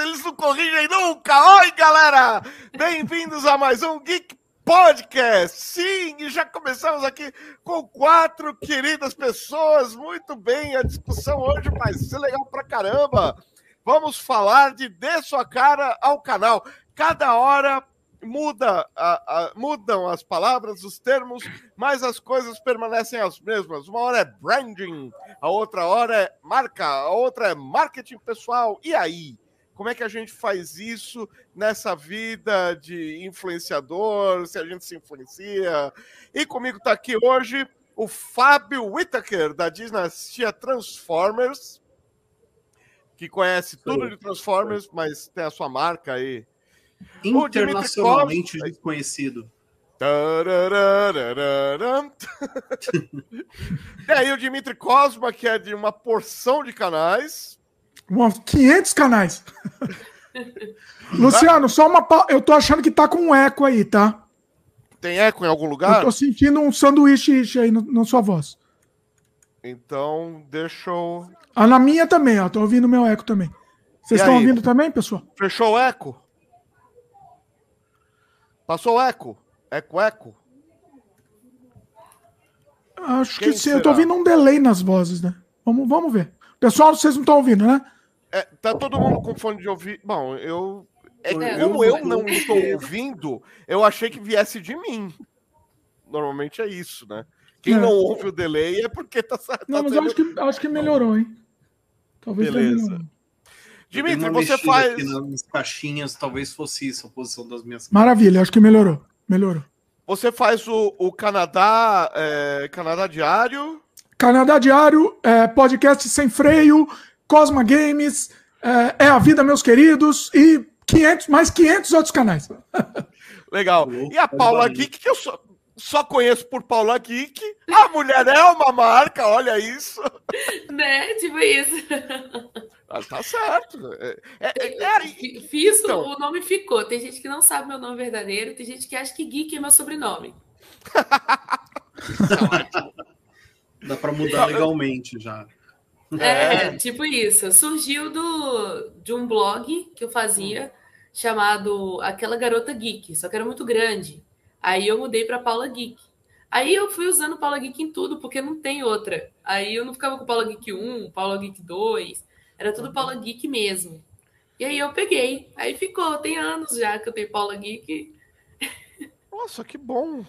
eles não corrigem nunca. Oi, galera! Bem-vindos a mais um Geek Podcast. Sim, e já começamos aqui com quatro queridas pessoas. Muito bem, a discussão hoje vai ser legal pra caramba. Vamos falar de Dê Sua Cara ao Canal. Cada hora muda a, a, mudam as palavras, os termos, mas as coisas permanecem as mesmas. Uma hora é branding, a outra hora é marca, a outra é marketing pessoal. E aí? Como é que a gente faz isso nessa vida de influenciador? Se a gente se influencia? E comigo está aqui hoje o Fábio Whittaker, da dinastia Transformers, que conhece tudo de Transformers, mas tem a sua marca aí Internacionalmente desconhecido. e aí o Dimitri Cosma, que é de uma porção de canais. Uns 500 canais. Luciano, só uma. Eu tô achando que tá com um eco aí, tá? Tem eco em algum lugar? Eu tô sentindo um sanduíche aí na sua voz. Então, deixa eu. Ah, na minha também, ó. Tô ouvindo meu eco também. Vocês estão ouvindo também, pessoal? Fechou o eco? Passou eco? Eco, eco? Acho Quem que sim. Será? Eu tô ouvindo um delay nas vozes, né? Vamos, vamos ver. Pessoal, vocês não estão ouvindo, né? É, tá todo mundo com fone de ouvir. Bom, eu. É, é como eu, eu não estou ouvindo, eu achei que viesse de mim. Normalmente é isso, né? Quem é. não ouve o delay é porque tá certo. Não, tá mas sendo... eu acho que, acho que melhorou, hein? Talvez Beleza. Dimitri, você faz. Aqui nas caixinhas, talvez fosse isso a posição das minhas. Maravilha, acho que melhorou. Melhorou. Você faz o, o Canadá, é, Canadá Diário. Canadá Diário, é, podcast sem freio, Cosma Games, é, é, a vida, meus queridos, e 500, mais 500 outros canais. Legal. E a Paula Geek, que eu só, só conheço por Paula Geek. A mulher é uma marca, olha isso. Né? Tipo isso. Ah, tá certo. É, é, é, é Fiz, então. o nome ficou. Tem gente que não sabe meu nome verdadeiro, tem gente que acha que Geek é meu sobrenome. Dá para mudar legalmente já. É, é, tipo isso. Surgiu do, de um blog que eu fazia chamado Aquela Garota Geek, só que era muito grande. Aí eu mudei para Paula Geek. Aí eu fui usando Paula Geek em tudo, porque não tem outra. Aí eu não ficava com Paula Geek 1, Paula Geek 2. Era tudo Paula Geek mesmo. E aí eu peguei. Aí ficou. Tem anos já que eu tenho Paula Geek. Nossa, que bom.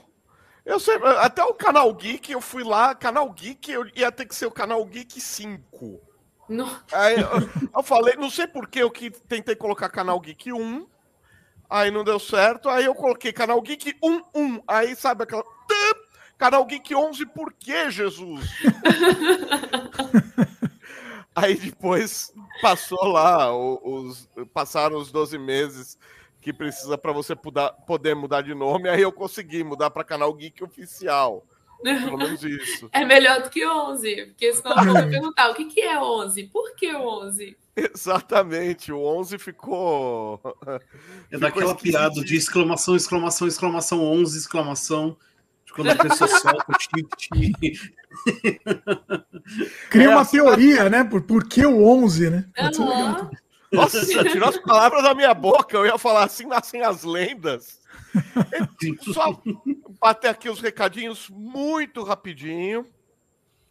Eu sei, até o canal Geek, eu fui lá, canal Geek, eu ia ter que ser o canal Geek 5. Não. Aí eu, eu falei, não sei por que eu que tentei colocar canal Geek 1, aí não deu certo, aí eu coloquei canal Geek 11, aí sabe aquela. Canal Geek 11, por que, Jesus? Aí depois passou lá, os, passaram os 12 meses que precisa para você poder mudar de nome, aí eu consegui mudar para canal Geek Oficial. Pelo menos isso. É melhor do que 11, porque senão eu vou perguntar o que, que é 11? Por que 11? Exatamente, o 11 ficou. É ficou daquela piada de exclamação, exclamação, exclamação, 11, exclamação. De quando a pessoa solta o cheat. Cria é uma teoria, né? Por, por que o 11, né? Uhum. Nossa, tirou as palavras da minha boca. Eu ia falar assim, nascem as lendas. Só bater aqui os recadinhos muito rapidinho.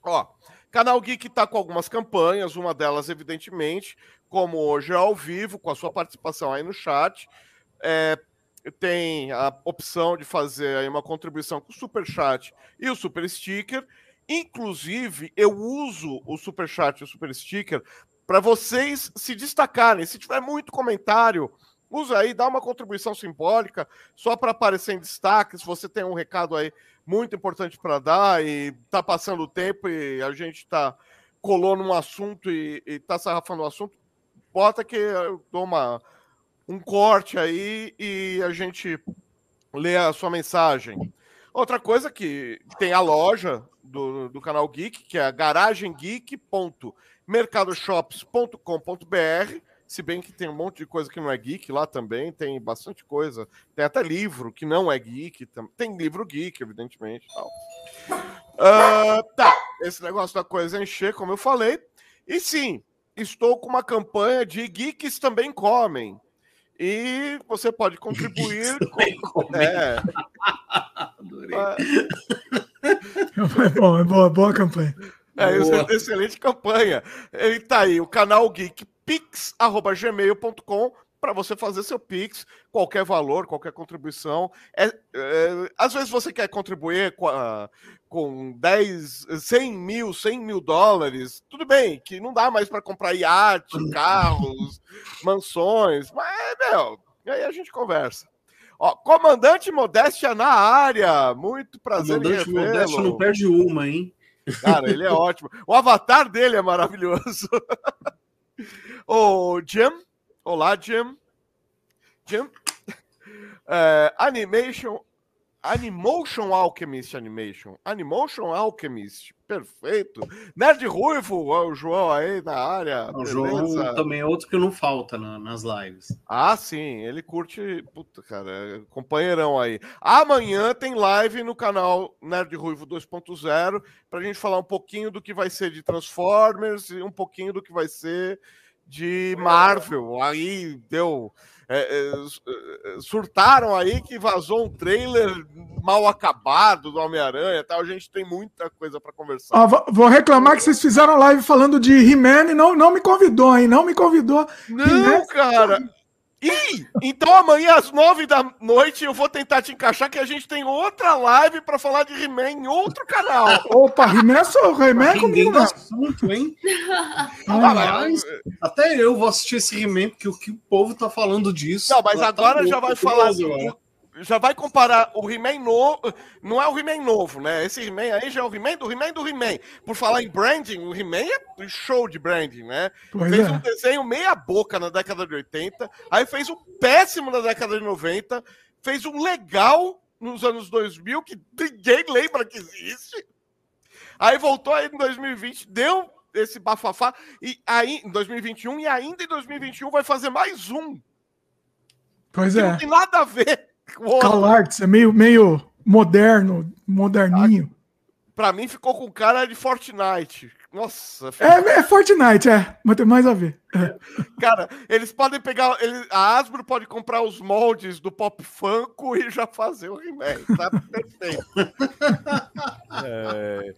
Ó, Canal Geek está com algumas campanhas, uma delas, evidentemente, como hoje é ao vivo, com a sua participação aí no chat. É, tem a opção de fazer aí uma contribuição com o Super Chat e o Super Sticker. Inclusive, eu uso o Super Chat e o Super Sticker para vocês se destacarem. Se tiver muito comentário, usa aí, dá uma contribuição simbólica só para aparecer em destaque. Se você tem um recado aí muito importante para dar e tá passando o tempo e a gente tá colou num assunto e, e tá sarrafando o assunto, bota que eu dou uma, um corte aí e a gente lê a sua mensagem. Outra coisa que tem a loja do, do canal Geek, que é garagemgeek.mercadoshops.com.br. Se bem que tem um monte de coisa que não é geek lá também, tem bastante coisa. Tem até livro que não é geek, tem livro geek, evidentemente. Tal. Uh, tá, esse negócio da coisa é encher, como eu falei. E sim, estou com uma campanha de geeks também comem. E você pode contribuir. com... É. Adorei. É bom, é boa, boa campanha. É, boa. excelente campanha. Ele tá aí, o canal Geek pix@gmail.com para você fazer seu Pix, qualquer valor, qualquer contribuição. É, é, às vezes você quer contribuir com, a, com 10, 100 mil, 100 mil dólares, tudo bem, que não dá mais para comprar iate, carros, mansões, mas, meu, aí a gente conversa. Ó, Comandante Modéstia na área, muito prazer Comandante Modéstia não perde uma, hein? Cara, ele é ótimo. O avatar dele é maravilhoso. o Jim, Olá, Jim. Jim. Uh, animation. Animation Alchemist Animation. Animation Alchemist. Perfeito. Nerd Ruivo, o João aí na área. O João também é outro que não falta na, nas lives. Ah, sim. Ele curte. Puta, cara. Companheirão aí. Amanhã tem live no canal Nerd Ruivo 2.0 pra gente falar um pouquinho do que vai ser de Transformers e um pouquinho do que vai ser de Marvel. Aí deu. É, é, é, surtaram aí que vazou um trailer mal acabado do Homem-Aranha tal. A gente tem muita coisa para conversar. Ah, vou reclamar que vocês fizeram live falando de He-Man e não, não me convidou, hein? Não me convidou. Não, cara. Ih, então amanhã às nove da noite eu vou tentar te encaixar que a gente tem outra live para falar de He-Man em outro canal. Opa, He-Man é só He-Man é comigo, né? assunto, hein? Aliás, até eu vou assistir esse He-Man porque o que o povo tá falando disso. Não, mas tá agora tá já vai falar. Assim, já vai comparar o He-Man novo. Não é o He-Man novo, né? Esse He-Man aí já é o He-Man do He-Man do He-Man. Por falar em branding, o He-Man é show de branding, né? Pois fez é. um desenho meia-boca na década de 80, aí fez um péssimo na década de 90, fez um legal nos anos 2000 que ninguém lembra que existe. Aí voltou aí em 2020, deu esse bafafá, e aí em 2021, e ainda em 2021 vai fazer mais um. Pois é. Não tem nada a ver. CalArts é meio, meio moderno, moderninho. Pra mim ficou com cara de Fortnite. Nossa. É, é Fortnite, é. Mas tem mais a ver. É. Cara, eles podem pegar. Eles, a Asbro pode comprar os moldes do Pop Funko e já fazer o remake. Tá perfeito. é...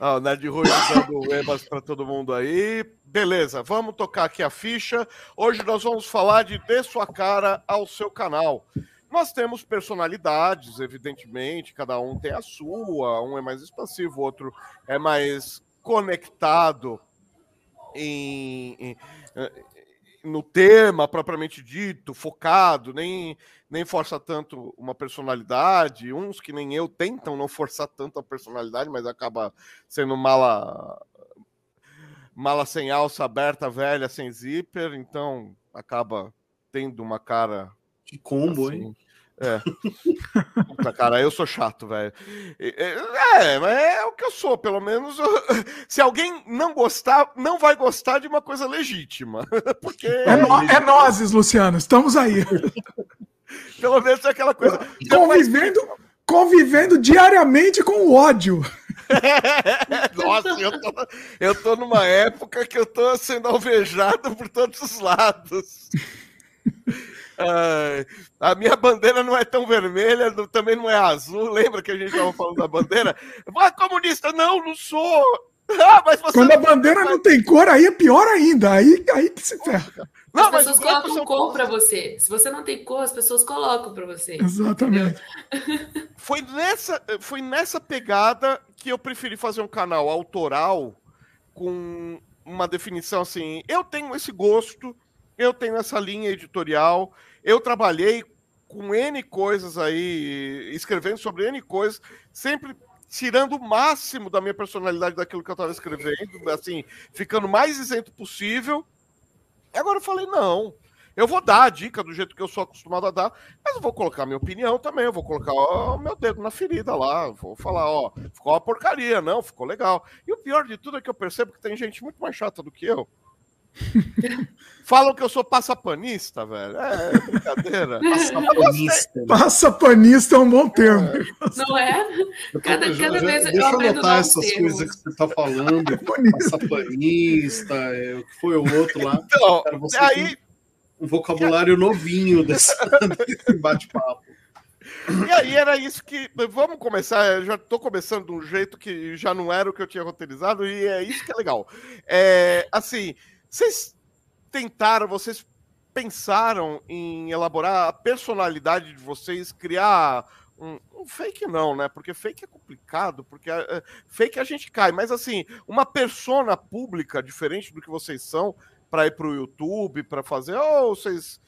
Ah, o Nerd Rui dando ebas para todo mundo aí. Beleza, vamos tocar aqui a ficha. Hoje nós vamos falar de Dê Sua Cara ao Seu Canal. Nós temos personalidades, evidentemente, cada um tem a sua, um é mais expansivo, o outro é mais conectado em, em, no tema propriamente dito, focado, nem, nem força tanto uma personalidade. Uns que nem eu tentam não forçar tanto a personalidade, mas acaba sendo mala mala sem alça aberta, velha, sem zíper, então acaba tendo uma cara que combo, assim, hein? É. Puta, cara, eu sou chato, velho. É, mas é o que eu sou, pelo menos. Eu... Se alguém não gostar, não vai gostar de uma coisa legítima. Porque. É, no, é nós, Luciano, estamos aí. pelo menos é aquela coisa. Convivendo, convivendo diariamente com o ódio. Nossa, eu tô, eu tô numa época que eu tô sendo alvejado por todos os lados. Uh, a minha bandeira não é tão vermelha, também não é azul. Lembra que a gente estava falando da bandeira? Ah, comunista, não, não sou. Ah, Quando a bandeira não tem cor, aí é pior ainda. Aí, aí que se ferra. Não, as pessoas colocam cor para você. Se você não tem cor, as pessoas colocam para você. Exatamente. Foi nessa, foi nessa pegada que eu preferi fazer um canal autoral com uma definição assim. Eu tenho esse gosto eu tenho essa linha editorial, eu trabalhei com N coisas aí, escrevendo sobre N coisas, sempre tirando o máximo da minha personalidade daquilo que eu estava escrevendo, assim, ficando mais isento possível. Agora eu falei, não, eu vou dar a dica do jeito que eu sou acostumado a dar, mas eu vou colocar minha opinião também, eu vou colocar o meu dedo na ferida lá, vou falar, ó, ficou uma porcaria, não, ficou legal. E o pior de tudo é que eu percebo que tem gente muito mais chata do que eu Falam que eu sou passapanista, velho. É brincadeira. passapanista. Passapanista é um bom termo. É. Não é? Cada, já, cada já, vez deixa eu anotar essas termos. coisas que você está falando. passapanista, é, o que foi o outro lá. Então, Cara, você aí... um vocabulário novinho desse, desse bate-papo. E aí era isso que. Vamos começar. Eu já estou começando de um jeito que já não era o que eu tinha roteirizado, e é isso que é legal. É, assim, vocês tentaram, vocês pensaram em elaborar a personalidade de vocês, criar um, um, fake não, né? Porque fake é complicado, porque uh, fake a gente cai, mas assim, uma persona pública diferente do que vocês são para ir para o YouTube, para fazer, ou vocês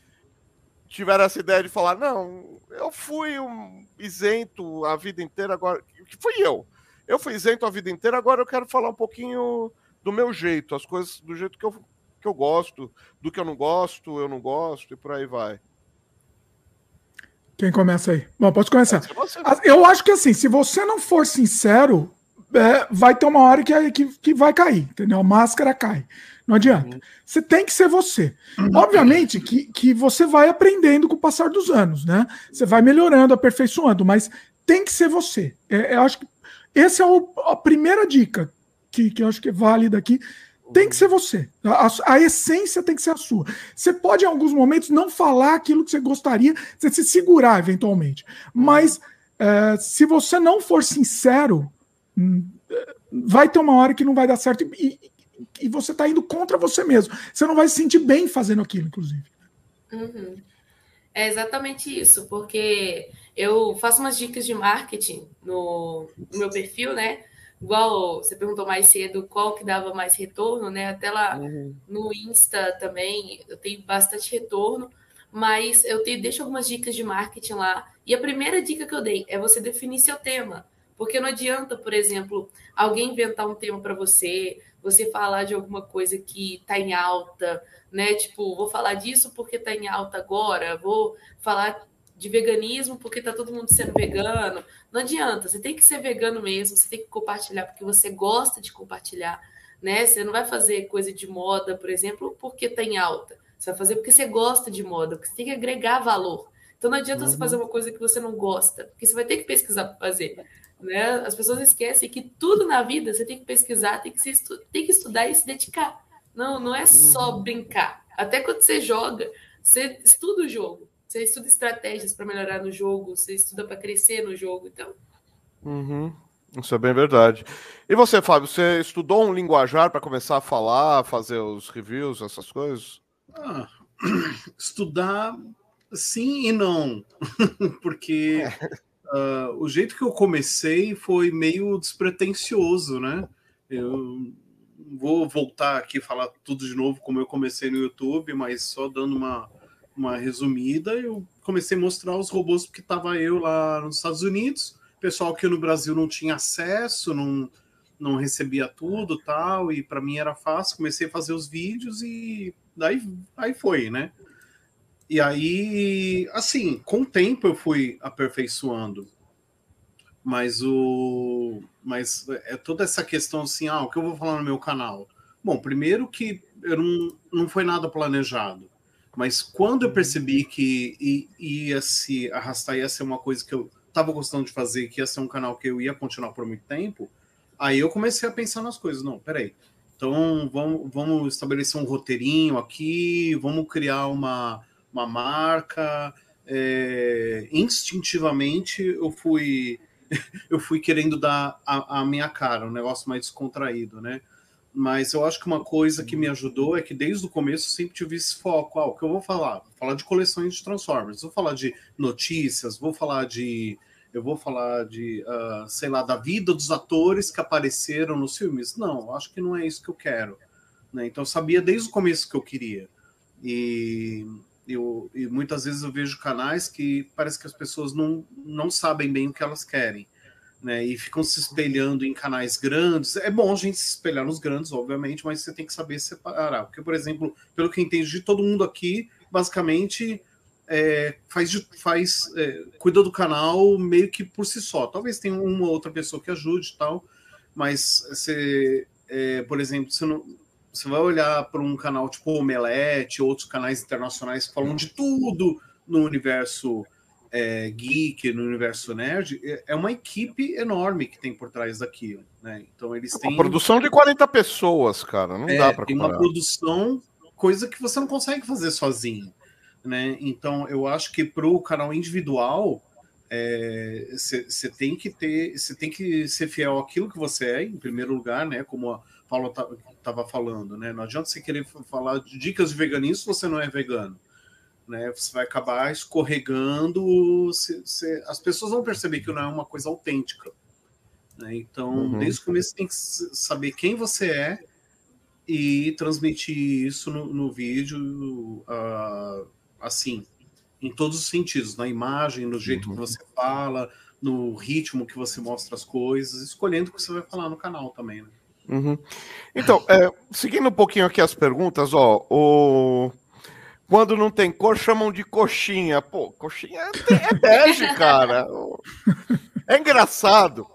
tiveram essa ideia de falar, não, eu fui um isento a vida inteira agora, que fui eu. Eu fui isento a vida inteira, agora eu quero falar um pouquinho do meu jeito, as coisas do jeito que eu que eu gosto, do que eu não gosto, eu não gosto e por aí vai. Quem começa aí? Bom, pode começar. Eu acho que assim, se você não for sincero, é, vai ter uma hora que, que, que, vai cair, entendeu? A máscara cai. Não adianta. Uhum. Você tem que ser você. Uhum. Obviamente que, que você vai aprendendo com o passar dos anos, né? Você vai melhorando, aperfeiçoando, mas tem que ser você. É, eu acho que essa é o, a primeira dica que, que eu acho que é válida aqui. Tem que ser você. A, a, essência tem que ser a sua. Você pode, em alguns momentos, não falar aquilo que você gostaria, você se segurar eventualmente. Mas é, se você não for sincero, hum, vai ter uma hora que não vai dar certo e, e, e você está indo contra você mesmo. Você não vai se sentir bem fazendo aquilo, inclusive. Uhum. É exatamente isso, porque eu faço umas dicas de marketing no, no meu perfil, né? Igual você perguntou mais cedo qual que dava mais retorno, né? Até lá uhum. no Insta também eu tenho bastante retorno, mas eu te, deixo algumas dicas de marketing lá. E a primeira dica que eu dei é você definir seu tema. Porque não adianta, por exemplo, alguém inventar um tema para você, você falar de alguma coisa que está em alta, né? Tipo, vou falar disso porque está em alta agora, vou falar de veganismo porque tá todo mundo sendo vegano. Não adianta, você tem que ser vegano mesmo, você tem que compartilhar porque você gosta de compartilhar, né? Você não vai fazer coisa de moda, por exemplo, porque tá em alta. Você vai fazer porque você gosta de moda, porque você tem que agregar valor. Então não adianta uhum. você fazer uma coisa que você não gosta, porque você vai ter que pesquisar para fazer. Né? As pessoas esquecem que tudo na vida você tem que pesquisar, tem que, se estu tem que estudar e se dedicar. Não, não é só uhum. brincar. Até quando você joga, você estuda o jogo. Você estuda estratégias para melhorar no jogo, você estuda para crescer no jogo, então. Uhum. Isso é bem verdade. E você, Fábio, você estudou um linguajar para começar a falar, fazer os reviews, essas coisas? Ah, estudar sim e não, porque uh, o jeito que eu comecei foi meio despretensioso, né? Eu vou voltar aqui e falar tudo de novo como eu comecei no YouTube, mas só dando uma uma resumida, eu comecei a mostrar os robôs porque estava eu lá nos Estados Unidos, pessoal que no Brasil não tinha acesso, não, não recebia tudo tal, e para mim era fácil, comecei a fazer os vídeos e daí aí foi, né? E aí, assim, com o tempo eu fui aperfeiçoando. Mas o mas é toda essa questão assim, ah, o que eu vou falar no meu canal? Bom, primeiro que eu não, não foi nada planejado. Mas quando eu percebi que ia se arrastar, ia ser uma coisa que eu estava gostando de fazer, que ia ser um canal que eu ia continuar por muito tempo, aí eu comecei a pensar nas coisas. Não, peraí. Então vamos, vamos estabelecer um roteirinho aqui, vamos criar uma, uma marca. É, instintivamente eu fui eu fui querendo dar a, a minha cara, um negócio mais descontraído, né? Mas eu acho que uma coisa que me ajudou é que desde o começo eu sempre tive esse foco. Ah, o que eu vou falar? Vou falar de coleções de Transformers, vou falar de notícias, vou falar de. Eu vou falar de, uh, sei lá, da vida dos atores que apareceram nos filmes. Não, acho que não é isso que eu quero. Né? Então eu sabia desde o começo que eu queria. E, eu, e muitas vezes eu vejo canais que parece que as pessoas não, não sabem bem o que elas querem né, e ficam se espelhando em canais grandes. É bom a gente se espelhar nos grandes, obviamente, mas você tem que saber separar. Porque, por exemplo, pelo que eu entendi de todo mundo aqui, basicamente é, faz, faz é, cuida do canal meio que por si só. Talvez tenha uma outra pessoa que ajude e tal, mas você, é, por exemplo, você não, você vai olhar para um canal tipo Omelete, outros canais internacionais que falam de tudo no universo é, geek, no universo nerd, é, é uma equipe enorme que tem por trás daquilo, né? Então eles têm uma produção de 40 pessoas, cara, não é, dá para tem uma produção coisa que você não consegue fazer sozinho, né? Então eu acho que para o canal individual você é, tem que ter, você tem que ser fiel àquilo que você é, em primeiro lugar, né? Como a Paula estava falando, né? Não adianta você querer falar de dicas de veganismo se você não é vegano. Né, você vai acabar escorregando, se, se, as pessoas vão perceber que não é uma coisa autêntica. Né? Então, uhum. desde o começo, você tem que saber quem você é e transmitir isso no, no vídeo uh, assim, em todos os sentidos, na imagem, no jeito uhum. que você fala, no ritmo que você mostra as coisas, escolhendo o que você vai falar no canal também. Né? Uhum. Então, é, seguindo um pouquinho aqui as perguntas, ó, o... quando não tem cor, chamam de coxinha. Pô, coxinha é, é bege, cara. É engraçado.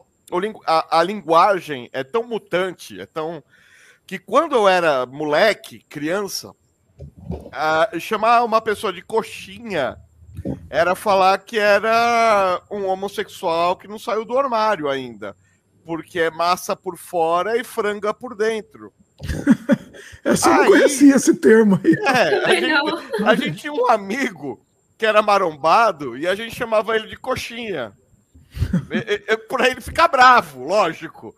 A, a, linguagem é tão mutante, é tão. que quando eu era moleque, criança, chamar uma pessoa de coxinha era falar que era um homossexual que não saiu do armário ainda porque é massa por fora e franga por dentro. Essa eu não conhecia esse termo aí. É, a, gente, a gente tinha um amigo que era marombado e a gente chamava ele de coxinha. por aí ele fica bravo, lógico.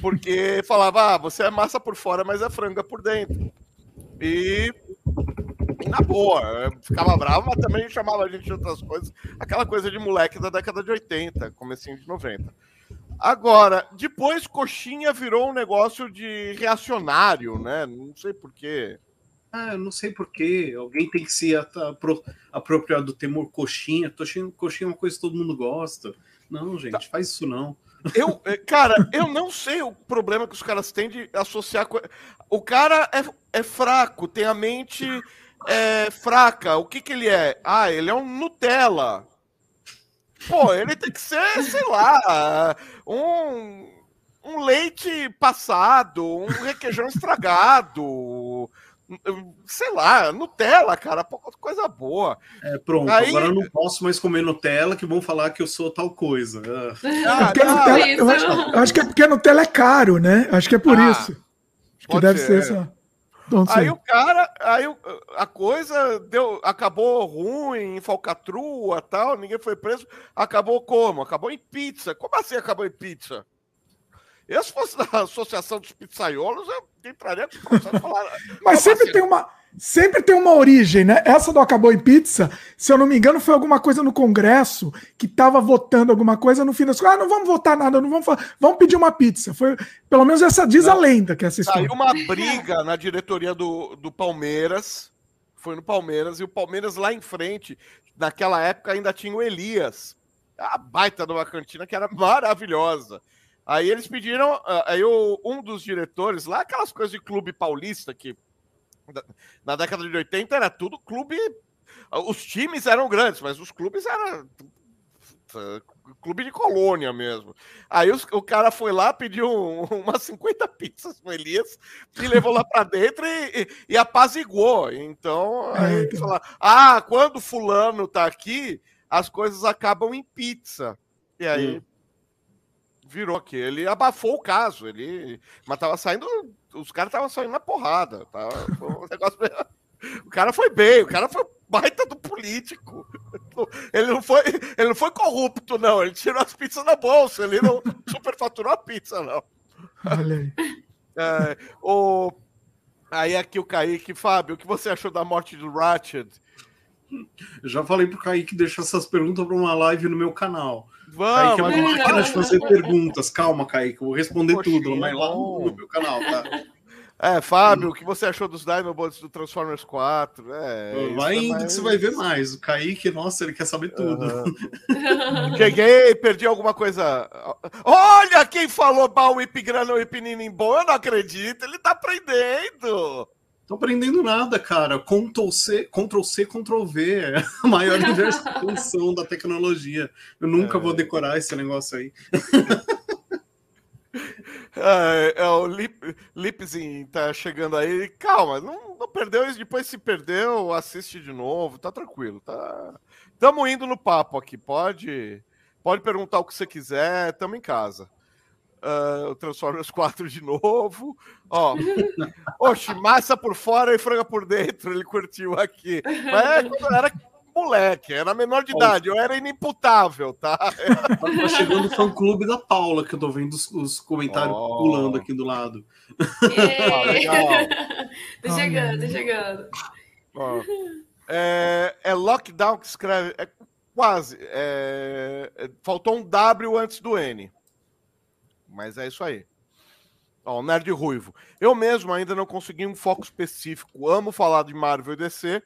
Porque falava, ah, você é massa por fora, mas é franga por dentro. E, e na boa, ficava bravo, mas também chamava a gente de outras coisas. Aquela coisa de moleque da década de 80, comecinho de 90. Agora, depois coxinha virou um negócio de reacionário, né? Não sei porquê. Ah, não sei porquê. Alguém tem que se apropriar do temor coxinha. Coxinha é uma coisa que todo mundo gosta. Não, gente, tá. faz isso não. Eu, eh, cara, eu não sei o problema que os caras têm de associar. Co... O cara é, é fraco, tem a mente é, fraca. O que, que ele é? Ah, ele é um Nutella. Pô, ele tem que ser, sei lá, um, um leite passado, um requeijão estragado, sei lá, Nutella, cara, coisa boa. É, pronto, Aí... agora eu não posso mais comer Nutella, que vão falar que eu sou tal coisa. Ah, é Nutella, eu, acho, eu, acho, que é porque Nutella é caro, né? Acho que é por ah, isso. Acho que deve ser, ser essa. Aí o cara, aí a coisa deu, acabou ruim, em falcatrua tal, ninguém foi preso. Acabou como? Acabou em pizza. Como assim acabou em pizza? Eu, se fosse da Associação dos Pizzaiolos, eu entraria com falar. Mas sempre assim? tem uma sempre tem uma origem, né? Essa do Acabou em Pizza, se eu não me engano, foi alguma coisa no Congresso que estava votando alguma coisa no fim das contas. Ah, não vamos votar nada, não vamos vamos pedir uma pizza. Foi, pelo menos essa diz não. a lenda que essa história. Saiu uma briga na diretoria do, do Palmeiras, foi no Palmeiras, e o Palmeiras lá em frente, naquela época ainda tinha o Elias, a baita de uma cantina que era maravilhosa. Aí eles pediram, ah, aí um dos diretores, lá aquelas coisas de clube paulista que na década de 80 era tudo clube. Os times eram grandes, mas os clubes eram clube de colônia mesmo. Aí os, o cara foi lá, pediu um, umas 50 pizzas com Elias e levou lá para dentro e, e, e, apaziguou. Então, aí é, fala, ah, quando fulano tá aqui, as coisas acabam em pizza. E aí hum. virou aqui. Ele abafou o caso. Ele, mas tava saindo os caras estavam saindo na porrada. Tá? Um negócio... O cara foi bem, o cara foi baita do político. Ele não foi, ele não foi corrupto, não. Ele tirou as pizzas na bolsa, ele não superfaturou a pizza, não. Olha aí. É, o... Aí aqui o Kaique, Fábio, o que você achou da morte do Ratchet? Já falei pro Kaique deixar essas perguntas para uma live no meu canal. Vamos, Kaique é uma máquina de fazer perguntas. Calma, Kaique, eu vou responder Poxa, tudo, mas lá no, no, meu canal, tá? É, Fábio, o que você achou dos Dinobots do Transformers 4? É, vai é indo mais... que você vai ver mais. O Kaique, nossa, ele quer saber tudo. Uhum. Cheguei, perdi alguma coisa. Olha quem falou Bauip Grano e Pininin bom, eu não acredito, ele tá aprendendo. Tô aprendendo nada, cara. Ctrl C, Ctrl C, Ctrl V é a maior inversão da tecnologia. Eu nunca é. vou decorar esse negócio aí. É, é, o Lip, Lipzin tá chegando aí. Calma, não, não perdeu isso. Depois se perdeu, assiste de novo. Tá tranquilo. Tá... Tamo indo no papo aqui. Pode, pode perguntar o que você quiser. Tamo em casa. Uh, o Transformers 4 de novo. Ó, oxe, massa por fora e franga por dentro. Ele curtiu aqui. Mas é era moleque, era menor de idade, eu era inimputável, tá? Tá chegando o fã clube da Paula, que eu tô vendo os, os comentários oh. pulando aqui do lado. tá chegando, tá chegando. Oh. É, é lockdown que escreve. É quase. É, é, faltou um W antes do N. Mas é isso aí. Ó, Nerd Ruivo. Eu mesmo ainda não consegui um foco específico. Amo falar de Marvel e DC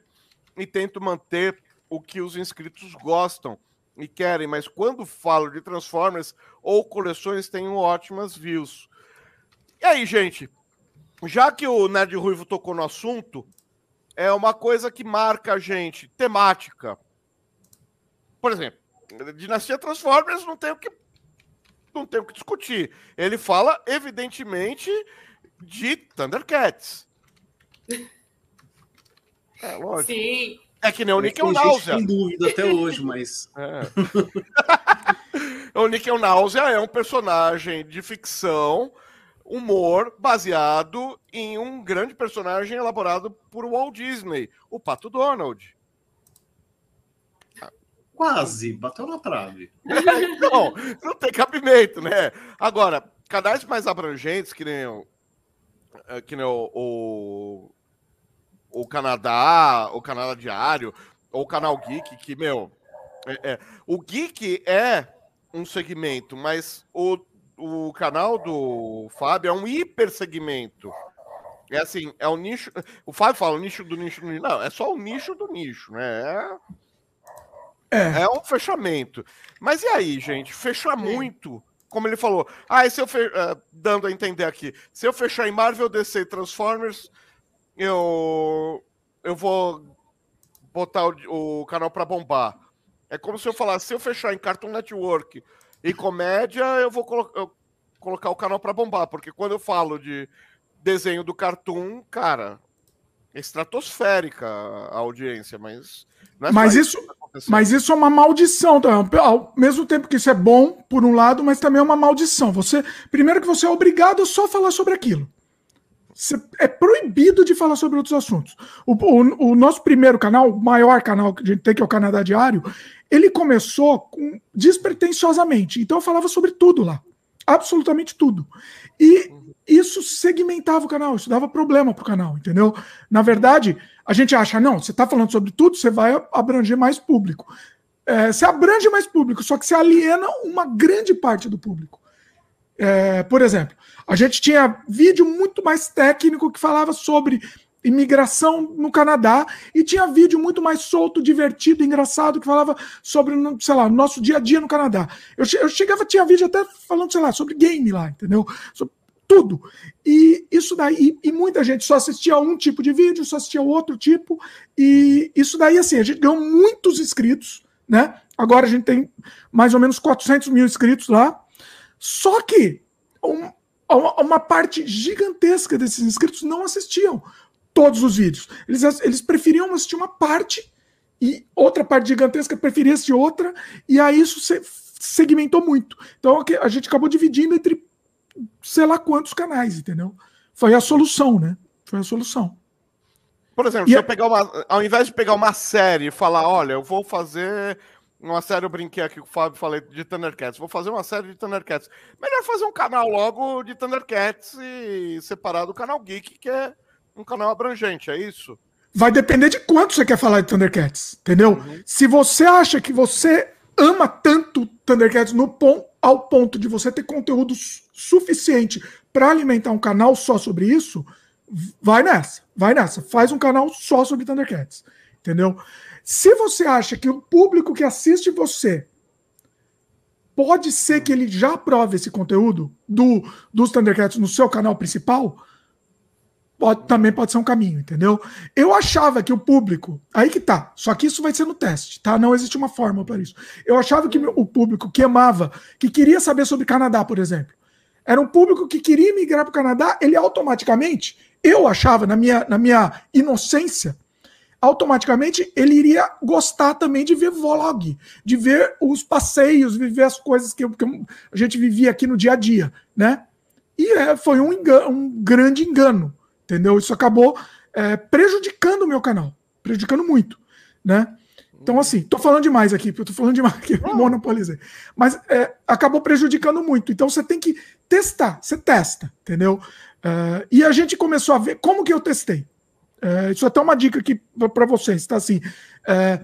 e tento manter o que os inscritos gostam e querem, mas quando falo de Transformers ou coleções, tenho ótimas views. E aí, gente, já que o Nerd Ruivo tocou no assunto, é uma coisa que marca a gente, temática. Por exemplo, Dinastia Transformers não tem o que não tem o que discutir. Ele fala, evidentemente, de Thundercats. É, lógico. Sim. É que nem o Nickel Náusea. Tem dúvida até hoje, mas. É. o Nickel Náusea é um personagem de ficção, humor, baseado em um grande personagem elaborado por Walt Disney, o Pato Donald. Quase, bateu na trave. não, não tem cabimento, né? Agora, canais mais abrangentes, que nem o, eh, que nem o, o o Canadá, o Canadá Diário, ou o Canal Geek, que, meu. É, é. O Geek é um segmento, mas o, o canal do Fábio é um hiper segmento. É assim, é o nicho. O Fábio fala o nicho do nicho do nicho. Não, é só o nicho do nicho, né? É, é. é um fechamento. Mas e aí, gente? Fechar muito. Como ele falou, ah, se eu fe... Uh, dando a entender aqui, se eu fechar em Marvel, DC Transformers, eu, eu vou botar o, o canal para bombar. É como se eu falasse, se eu fechar em Cartoon Network e comédia, eu vou colo eu colocar o canal para bombar, porque quando eu falo de desenho do Cartoon, cara, estratosférica a audiência, mas é mas isso, isso mas isso é uma maldição, então, ao mesmo tempo que isso é bom por um lado, mas também é uma maldição. Você, primeiro que você é obrigado a só falar sobre aquilo é proibido de falar sobre outros assuntos. O, o, o, nosso primeiro canal, o maior canal que a gente tem, que é o Canadá Diário, ele começou com, despretensiosamente. Então eu falava sobre tudo lá. Absolutamente tudo. E isso segmentava o canal, isso dava problema pro canal, entendeu? Na verdade, a gente acha, não, você está falando sobre tudo, você vai abranger mais público. É, você abrange mais público, só que você aliena uma grande parte do público. É, por exemplo, a gente tinha vídeo muito mais técnico que falava sobre imigração no Canadá e tinha vídeo muito mais solto, divertido, engraçado que falava sobre, sei lá, nosso dia a dia no Canadá. Eu, eu chegava, tinha vídeo até falando, sei lá, sobre game lá, entendeu? Sobre tudo. E isso daí, e, muita gente só assistia um tipo de vídeo, só assistia outro tipo, e isso daí, assim, a gente ganhou muitos inscritos, né? Agora a gente tem mais ou menos 400 mil inscritos lá. Só que um, uma parte gigantesca desses inscritos não assistiam todos os vídeos. Eles, eles preferiam assistir uma parte e outra parte gigantesca preferia assistir outra, e aí isso se, segmentou muito. Então a gente acabou dividindo entre sei lá quantos canais, entendeu? Foi a solução, né? Foi a solução. Por exemplo, e se eu pegar uma, ao invés de pegar uma série e falar, olha, eu vou fazer uma série eu brinquei aqui com o Fábio, falei de Thundercats. Vou fazer uma série de Thundercats. Melhor fazer um canal logo de Thundercats e separar do canal Geek, que é um canal abrangente, é isso? Vai depender de quanto você quer falar de Thundercats, entendeu? Uhum. Se você acha que você ama tanto Thundercats no pon ao ponto de você ter conteúdo suficiente para alimentar um canal só sobre isso, vai nessa, vai nessa. Faz um canal só sobre Thundercats, entendeu? Se você acha que o público que assiste você pode ser que ele já aprove esse conteúdo do, dos Thundercats no seu canal principal, pode, também pode ser um caminho, entendeu? Eu achava que o público. Aí que tá. Só que isso vai ser no teste, tá? Não existe uma forma para isso. Eu achava que o público que amava, que queria saber sobre Canadá, por exemplo, Era um público que queria migrar para o Canadá, ele automaticamente, eu achava, na minha, na minha inocência, automaticamente ele iria gostar também de ver vlog, de ver os passeios, viver as coisas que, que a gente vivia aqui no dia a dia, né? E é, foi um, engano, um grande engano, entendeu? Isso acabou é, prejudicando o meu canal, prejudicando muito, né? Então, assim, tô falando demais aqui, eu tô falando demais aqui, monopolizei. Mas é, acabou prejudicando muito. Então, você tem que testar, você testa, entendeu? Uh, e a gente começou a ver como que eu testei. É, isso é até uma dica aqui para vocês, tá assim. É,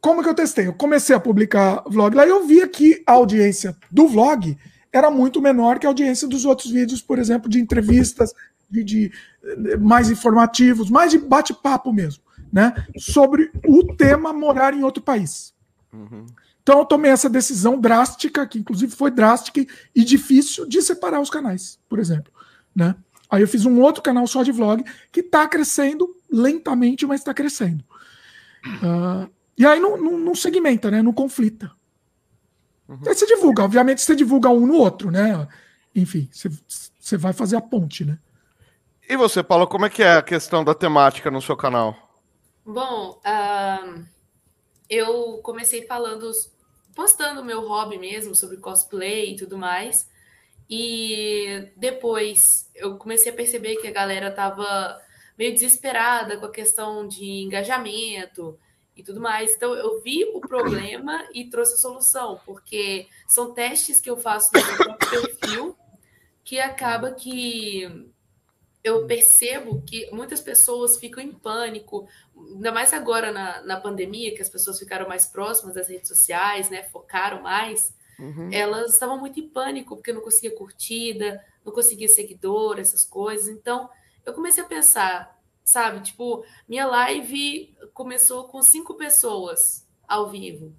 como que eu testei? Eu comecei a publicar vlog lá e eu via que a audiência do vlog era muito menor que a audiência dos outros vídeos, por exemplo, de entrevistas, de, de mais informativos, mais de bate-papo mesmo, né? Sobre o tema morar em outro país. Uhum. Então eu tomei essa decisão drástica, que inclusive foi drástica e difícil, de separar os canais, por exemplo, né? Aí eu fiz um outro canal só de vlog que está crescendo lentamente, mas está crescendo. Uh, e aí não, não, não, segmenta, né? Não conflita. Uhum. Aí você divulga, obviamente você divulga um no outro, né? Enfim, você, você vai fazer a ponte, né? E você, Paulo, como é que é a questão da temática no seu canal? Bom, uh, eu comecei falando, postando meu hobby mesmo sobre cosplay e tudo mais. E depois eu comecei a perceber que a galera tava meio desesperada com a questão de engajamento e tudo mais. Então eu vi o problema e trouxe a solução, porque são testes que eu faço no meu próprio perfil que acaba que eu percebo que muitas pessoas ficam em pânico, ainda mais agora na, na pandemia, que as pessoas ficaram mais próximas das redes sociais, né? Focaram mais. Uhum. Elas estavam muito em pânico porque não conseguia curtida, não conseguia seguidor, essas coisas. Então, eu comecei a pensar, sabe? Tipo, minha live começou com cinco pessoas ao vivo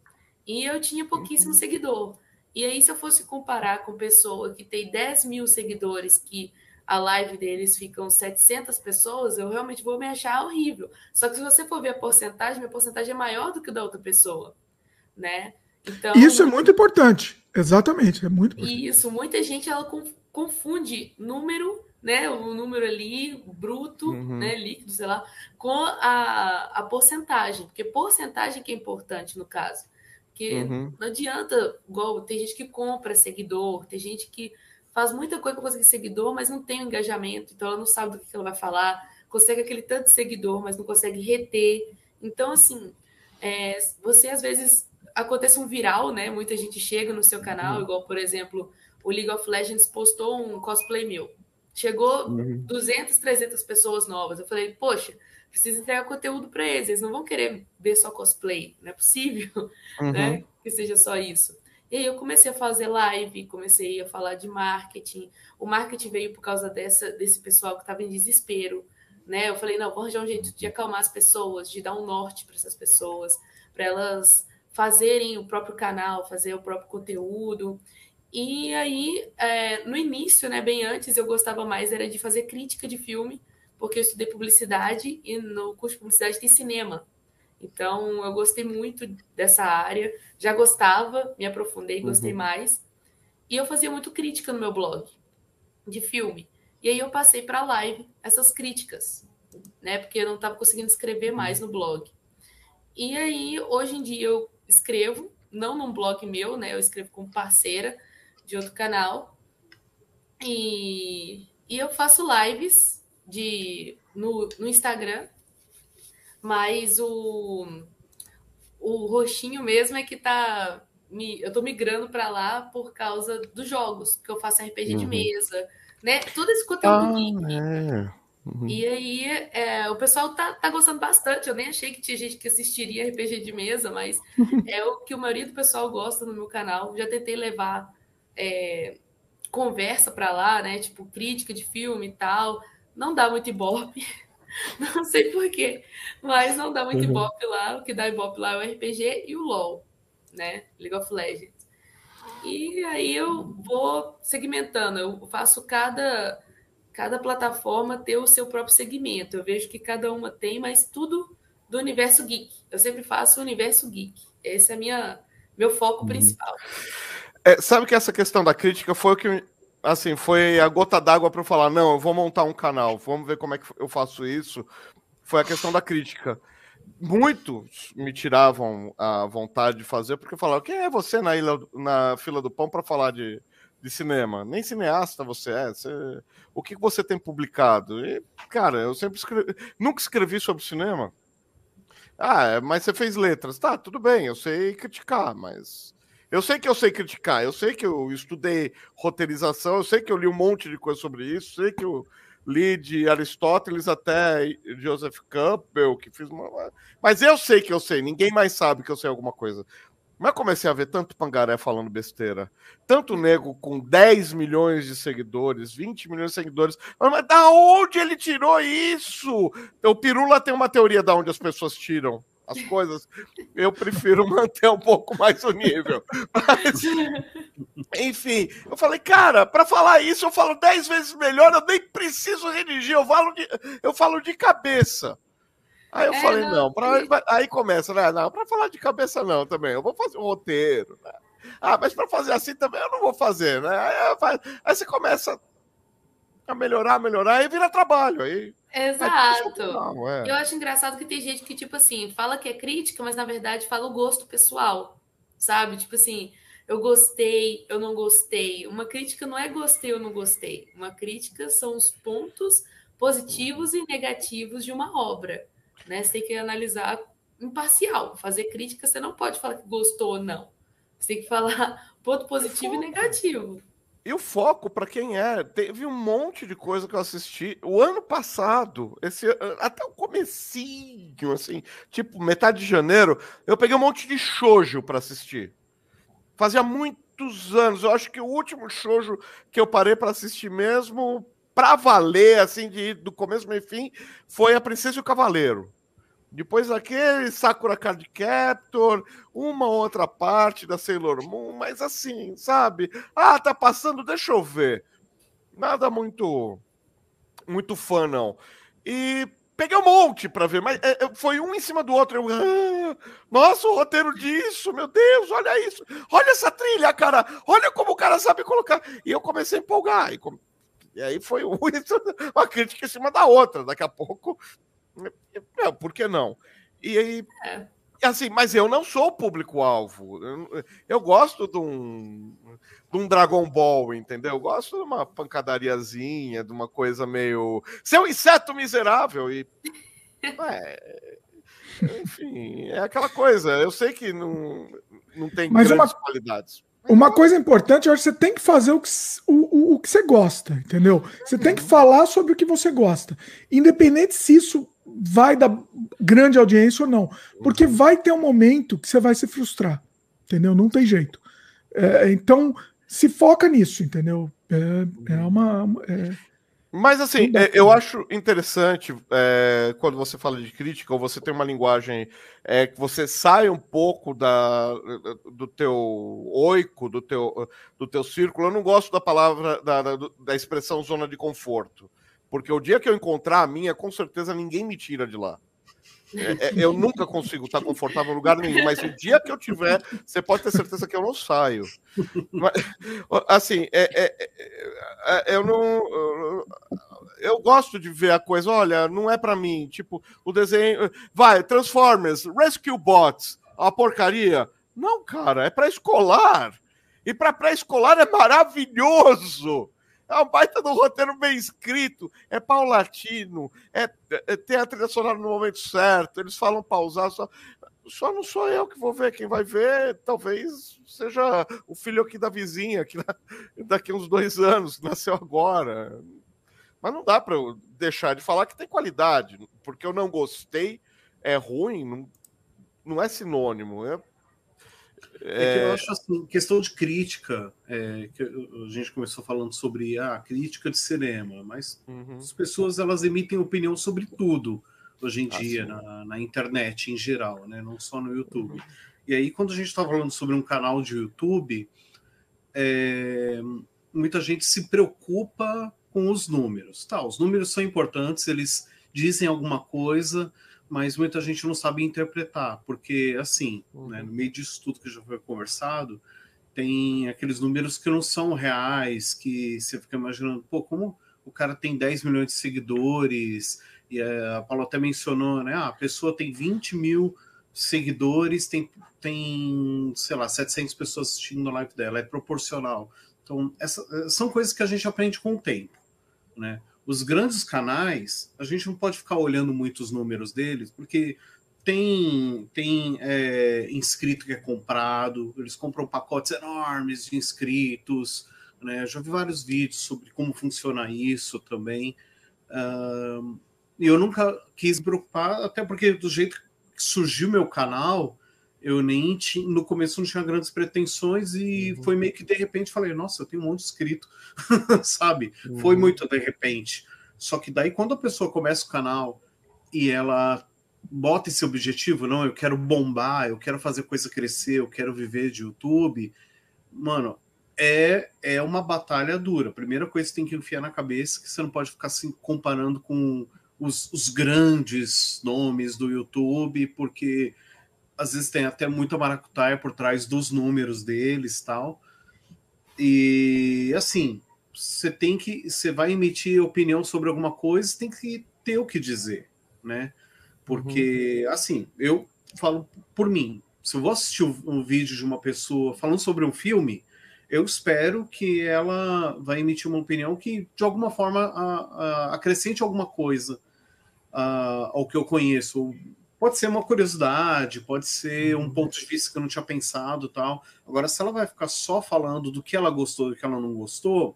e eu tinha pouquíssimo uhum. seguidor. E aí, se eu fosse comparar com pessoa que tem 10 mil seguidores, que a live deles ficam 700 pessoas, eu realmente vou me achar horrível. Só que se você for ver a porcentagem, minha porcentagem é maior do que da outra pessoa, né? Então, isso é muito importante. Exatamente, é muito importante. Isso, muita gente ela confunde número, né, o número ali bruto, uhum. né, líquido, sei lá, com a, a porcentagem, porque porcentagem que é importante no caso. Porque uhum. não adianta, igual tem gente que compra seguidor, tem gente que faz muita coisa para conseguir seguidor, mas não tem o engajamento, então ela não sabe do que ela vai falar, consegue aquele tanto de seguidor, mas não consegue reter. Então, assim, é, você às vezes acontece um viral, né? Muita gente chega no seu canal, uhum. igual, por exemplo, o League of Legends postou um cosplay meu. Chegou uhum. 200, 300 pessoas novas. Eu falei, poxa, preciso entregar conteúdo para eles. Eles não vão querer ver só cosplay. Não é possível, uhum. né? Que seja só isso. E aí eu comecei a fazer live, comecei a falar de marketing. O marketing veio por causa dessa, desse pessoal que estava em desespero, né? Eu falei, não, vou arranjar um jeito de acalmar as pessoas, de dar um norte para essas pessoas, para elas fazerem o próprio canal, fazer o próprio conteúdo. E aí, é, no início, né, bem antes, eu gostava mais era de fazer crítica de filme, porque eu estudei publicidade e no curso de publicidade tem cinema. Então, eu gostei muito dessa área, já gostava, me aprofundei, gostei uhum. mais. E eu fazia muito crítica no meu blog de filme. E aí eu passei para a live essas críticas, né? Porque eu não estava conseguindo escrever mais no blog. E aí, hoje em dia, eu escrevo, não num blog meu, né? Eu escrevo com parceira de outro canal. E, e eu faço lives de, no, no Instagram, mas o, o roxinho mesmo é que tá. Me, eu tô migrando para lá por causa dos jogos, que eu faço RPG uhum. de mesa, né? Todo esse conteúdo ah. É. Uhum. E aí, é, o pessoal tá, tá gostando bastante. Eu nem achei que tinha gente que assistiria RPG de mesa, mas é o que a maioria do pessoal gosta no meu canal. Já tentei levar é, conversa para lá, né? Tipo, crítica de filme e tal. Não dá muito ibope. Não sei porquê, mas não dá muito uhum. ibope lá. O que dá ibope lá é o RPG e o LoL, né? League of Legends. E aí eu vou segmentando. Eu faço cada cada plataforma ter o seu próprio segmento. Eu vejo que cada uma tem, mas tudo do universo geek. Eu sempre faço o universo geek. Esse é minha meu foco uhum. principal. É, sabe que essa questão da crítica foi o que assim, foi a gota d'água para eu falar, não, eu vou montar um canal, vamos ver como é que eu faço isso. Foi a questão da crítica. Muitos me tiravam a vontade de fazer porque falavam, quem é você na, ilha, na fila do pão para falar de, de cinema? Nem cineasta você é. Você, o que você tem publicado? E, cara, eu sempre escrevi, nunca escrevi sobre cinema. Ah, é, mas você fez letras. Tá, tudo bem, eu sei criticar, mas eu sei que eu sei criticar, eu sei que eu estudei roteirização, eu sei que eu li um monte de coisa sobre isso, sei que eu li de Aristóteles até Joseph Campbell, que fiz uma. Mas eu sei que eu sei, ninguém mais sabe que eu sei alguma coisa. Mas comecei a ver tanto pangaré falando besteira, tanto nego com 10 milhões de seguidores, 20 milhões de seguidores. Mas da onde ele tirou isso? O Pirula tem uma teoria da onde as pessoas tiram as coisas, eu prefiro manter um pouco mais o nível. Mas, enfim, eu falei, cara, para falar isso eu falo dez vezes melhor, eu nem preciso redigir, eu falo de, eu falo de cabeça. Aí eu é, falei, não, não pra, aí começa, né? Não, para falar de cabeça não também, eu vou fazer um roteiro. Né? Ah, mas para fazer assim também eu não vou fazer, né? Aí, aí você começa a melhorar, melhorar, e vira trabalho. Aí Exato. É. Eu acho engraçado que tem gente que, tipo assim, fala que é crítica, mas na verdade fala o gosto pessoal, sabe? Tipo assim, eu gostei, eu não gostei. Uma crítica não é gostei ou não gostei. Uma crítica são os pontos positivos e negativos de uma obra, né? Você tem que analisar imparcial. Fazer crítica, você não pode falar que gostou ou não. Você tem que falar ponto positivo e negativo. E o foco para quem é, teve um monte de coisa que eu assisti o ano passado, esse até o comecinho, assim, tipo metade de janeiro, eu peguei um monte de shoujo para assistir. Fazia muitos anos, eu acho que o último shoujo que eu parei para assistir mesmo, para valer, assim, de do começo meio fim, foi A Princesa e o Cavaleiro. Depois daquele Sakura Card Captor, uma outra parte da Sailor Moon, mas assim, sabe? Ah, tá passando, deixa eu ver. Nada muito muito fã não. E peguei um monte para ver, mas é, é, foi um em cima do outro. Eu, ah, nossa, o roteiro disso, meu Deus, olha isso, olha essa trilha, cara, olha como o cara sabe colocar. E eu comecei a empolgar. E, e aí foi uma crítica em cima da outra. Daqui a pouco não, por que não? E aí. É. Assim, mas eu não sou o público-alvo. Eu, eu, gosto de um, de um Dragon Ball, entendeu? Eu gosto de uma pancadariazinha, de uma coisa meio. Seu inseto miserável! E. É, enfim, é aquela coisa. Eu sei que não, não tem mas grandes uma... qualidades. Uma coisa importante, eu acho que você tem que fazer o que, o, o, o que você gosta, entendeu? Você tem que falar sobre o que você gosta. Independente se isso vai dar grande audiência ou não. Porque vai ter um momento que você vai se frustrar, entendeu? Não tem jeito. É, então, se foca nisso, entendeu? É, é uma. É... Mas assim, é, eu acho interessante é, quando você fala de crítica, ou você tem uma linguagem é, que você sai um pouco da, do teu oico, do teu, do teu círculo. Eu não gosto da palavra, da, da, da expressão zona de conforto. Porque o dia que eu encontrar a minha, com certeza ninguém me tira de lá. É, é, eu nunca consigo estar confortável em lugar nenhum, mas o dia que eu tiver, você pode ter certeza que eu não saio. Mas, assim, é, é, é, eu não. Eu gosto de ver a coisa, olha, não é para mim. Tipo, o desenho. Vai, Transformers, Rescue Bots, a porcaria. Não, cara, é para escolar. E para pré-escolar é maravilhoso. É um baita do roteiro bem escrito, é paulatino, é, é tem a trilha sonora no momento certo, eles falam pausar, só, só não sou eu que vou ver, quem vai ver talvez seja o filho aqui da vizinha, que daqui uns dois anos, nasceu agora. Mas não dá para eu deixar de falar que tem qualidade, porque eu não gostei, é ruim, não, não é sinônimo. É é, que eu é. acho assim, questão de crítica, é, que a gente começou falando sobre a crítica de cinema, mas uhum. as pessoas elas emitem opinião sobre tudo hoje em ah, dia na, na, internet em geral, né? não só no YouTube. Uhum. E aí, quando a gente está falando sobre um canal de YouTube, é, muita gente se preocupa com os números. Tá, os números são importantes, eles dizem alguma coisa, mas muita gente não sabe interpretar, porque, assim, uhum. né, no meio disso tudo que já foi conversado, tem aqueles números que não são reais, que você fica imaginando, pô, como o cara tem 10 milhões de seguidores, e a Paula até mencionou, né? Ah, a pessoa tem 20 mil seguidores, tem, tem, sei lá, 700 pessoas assistindo a live dela, é proporcional. Então, essa, são coisas que a gente aprende com o tempo, né? Os grandes canais, a gente não pode ficar olhando muito os números deles, porque tem, tem é, inscrito que é comprado, eles compram pacotes enormes de inscritos, né? Já vi vários vídeos sobre como funciona isso também. Uh, e eu nunca quis me preocupar, até porque do jeito que surgiu meu canal, eu nem tinha, no começo não tinha grandes pretensões e uhum. foi meio que de repente falei, nossa, eu tenho um monte de inscrito, sabe? Uhum. Foi muito de repente. Só que daí quando a pessoa começa o canal e ela bota esse objetivo, não, eu quero bombar, eu quero fazer coisa crescer, eu quero viver de YouTube, mano, é, é uma batalha dura. A primeira coisa que você tem que enfiar na cabeça é que você não pode ficar se comparando com os, os grandes nomes do YouTube, porque às vezes tem até muita maracutaia por trás dos números deles tal. E assim, você tem que. Você vai emitir opinião sobre alguma coisa, tem que ter o que dizer, né? Porque, uhum. assim, eu falo por mim. Se eu vou assistir um vídeo de uma pessoa falando sobre um filme, eu espero que ela vai emitir uma opinião que, de alguma forma, a, a, acrescente alguma coisa a, ao que eu conheço. Pode ser uma curiosidade, pode ser um uhum. ponto de vista que eu não tinha pensado tal. Agora, se ela vai ficar só falando do que ela gostou e do que ela não gostou,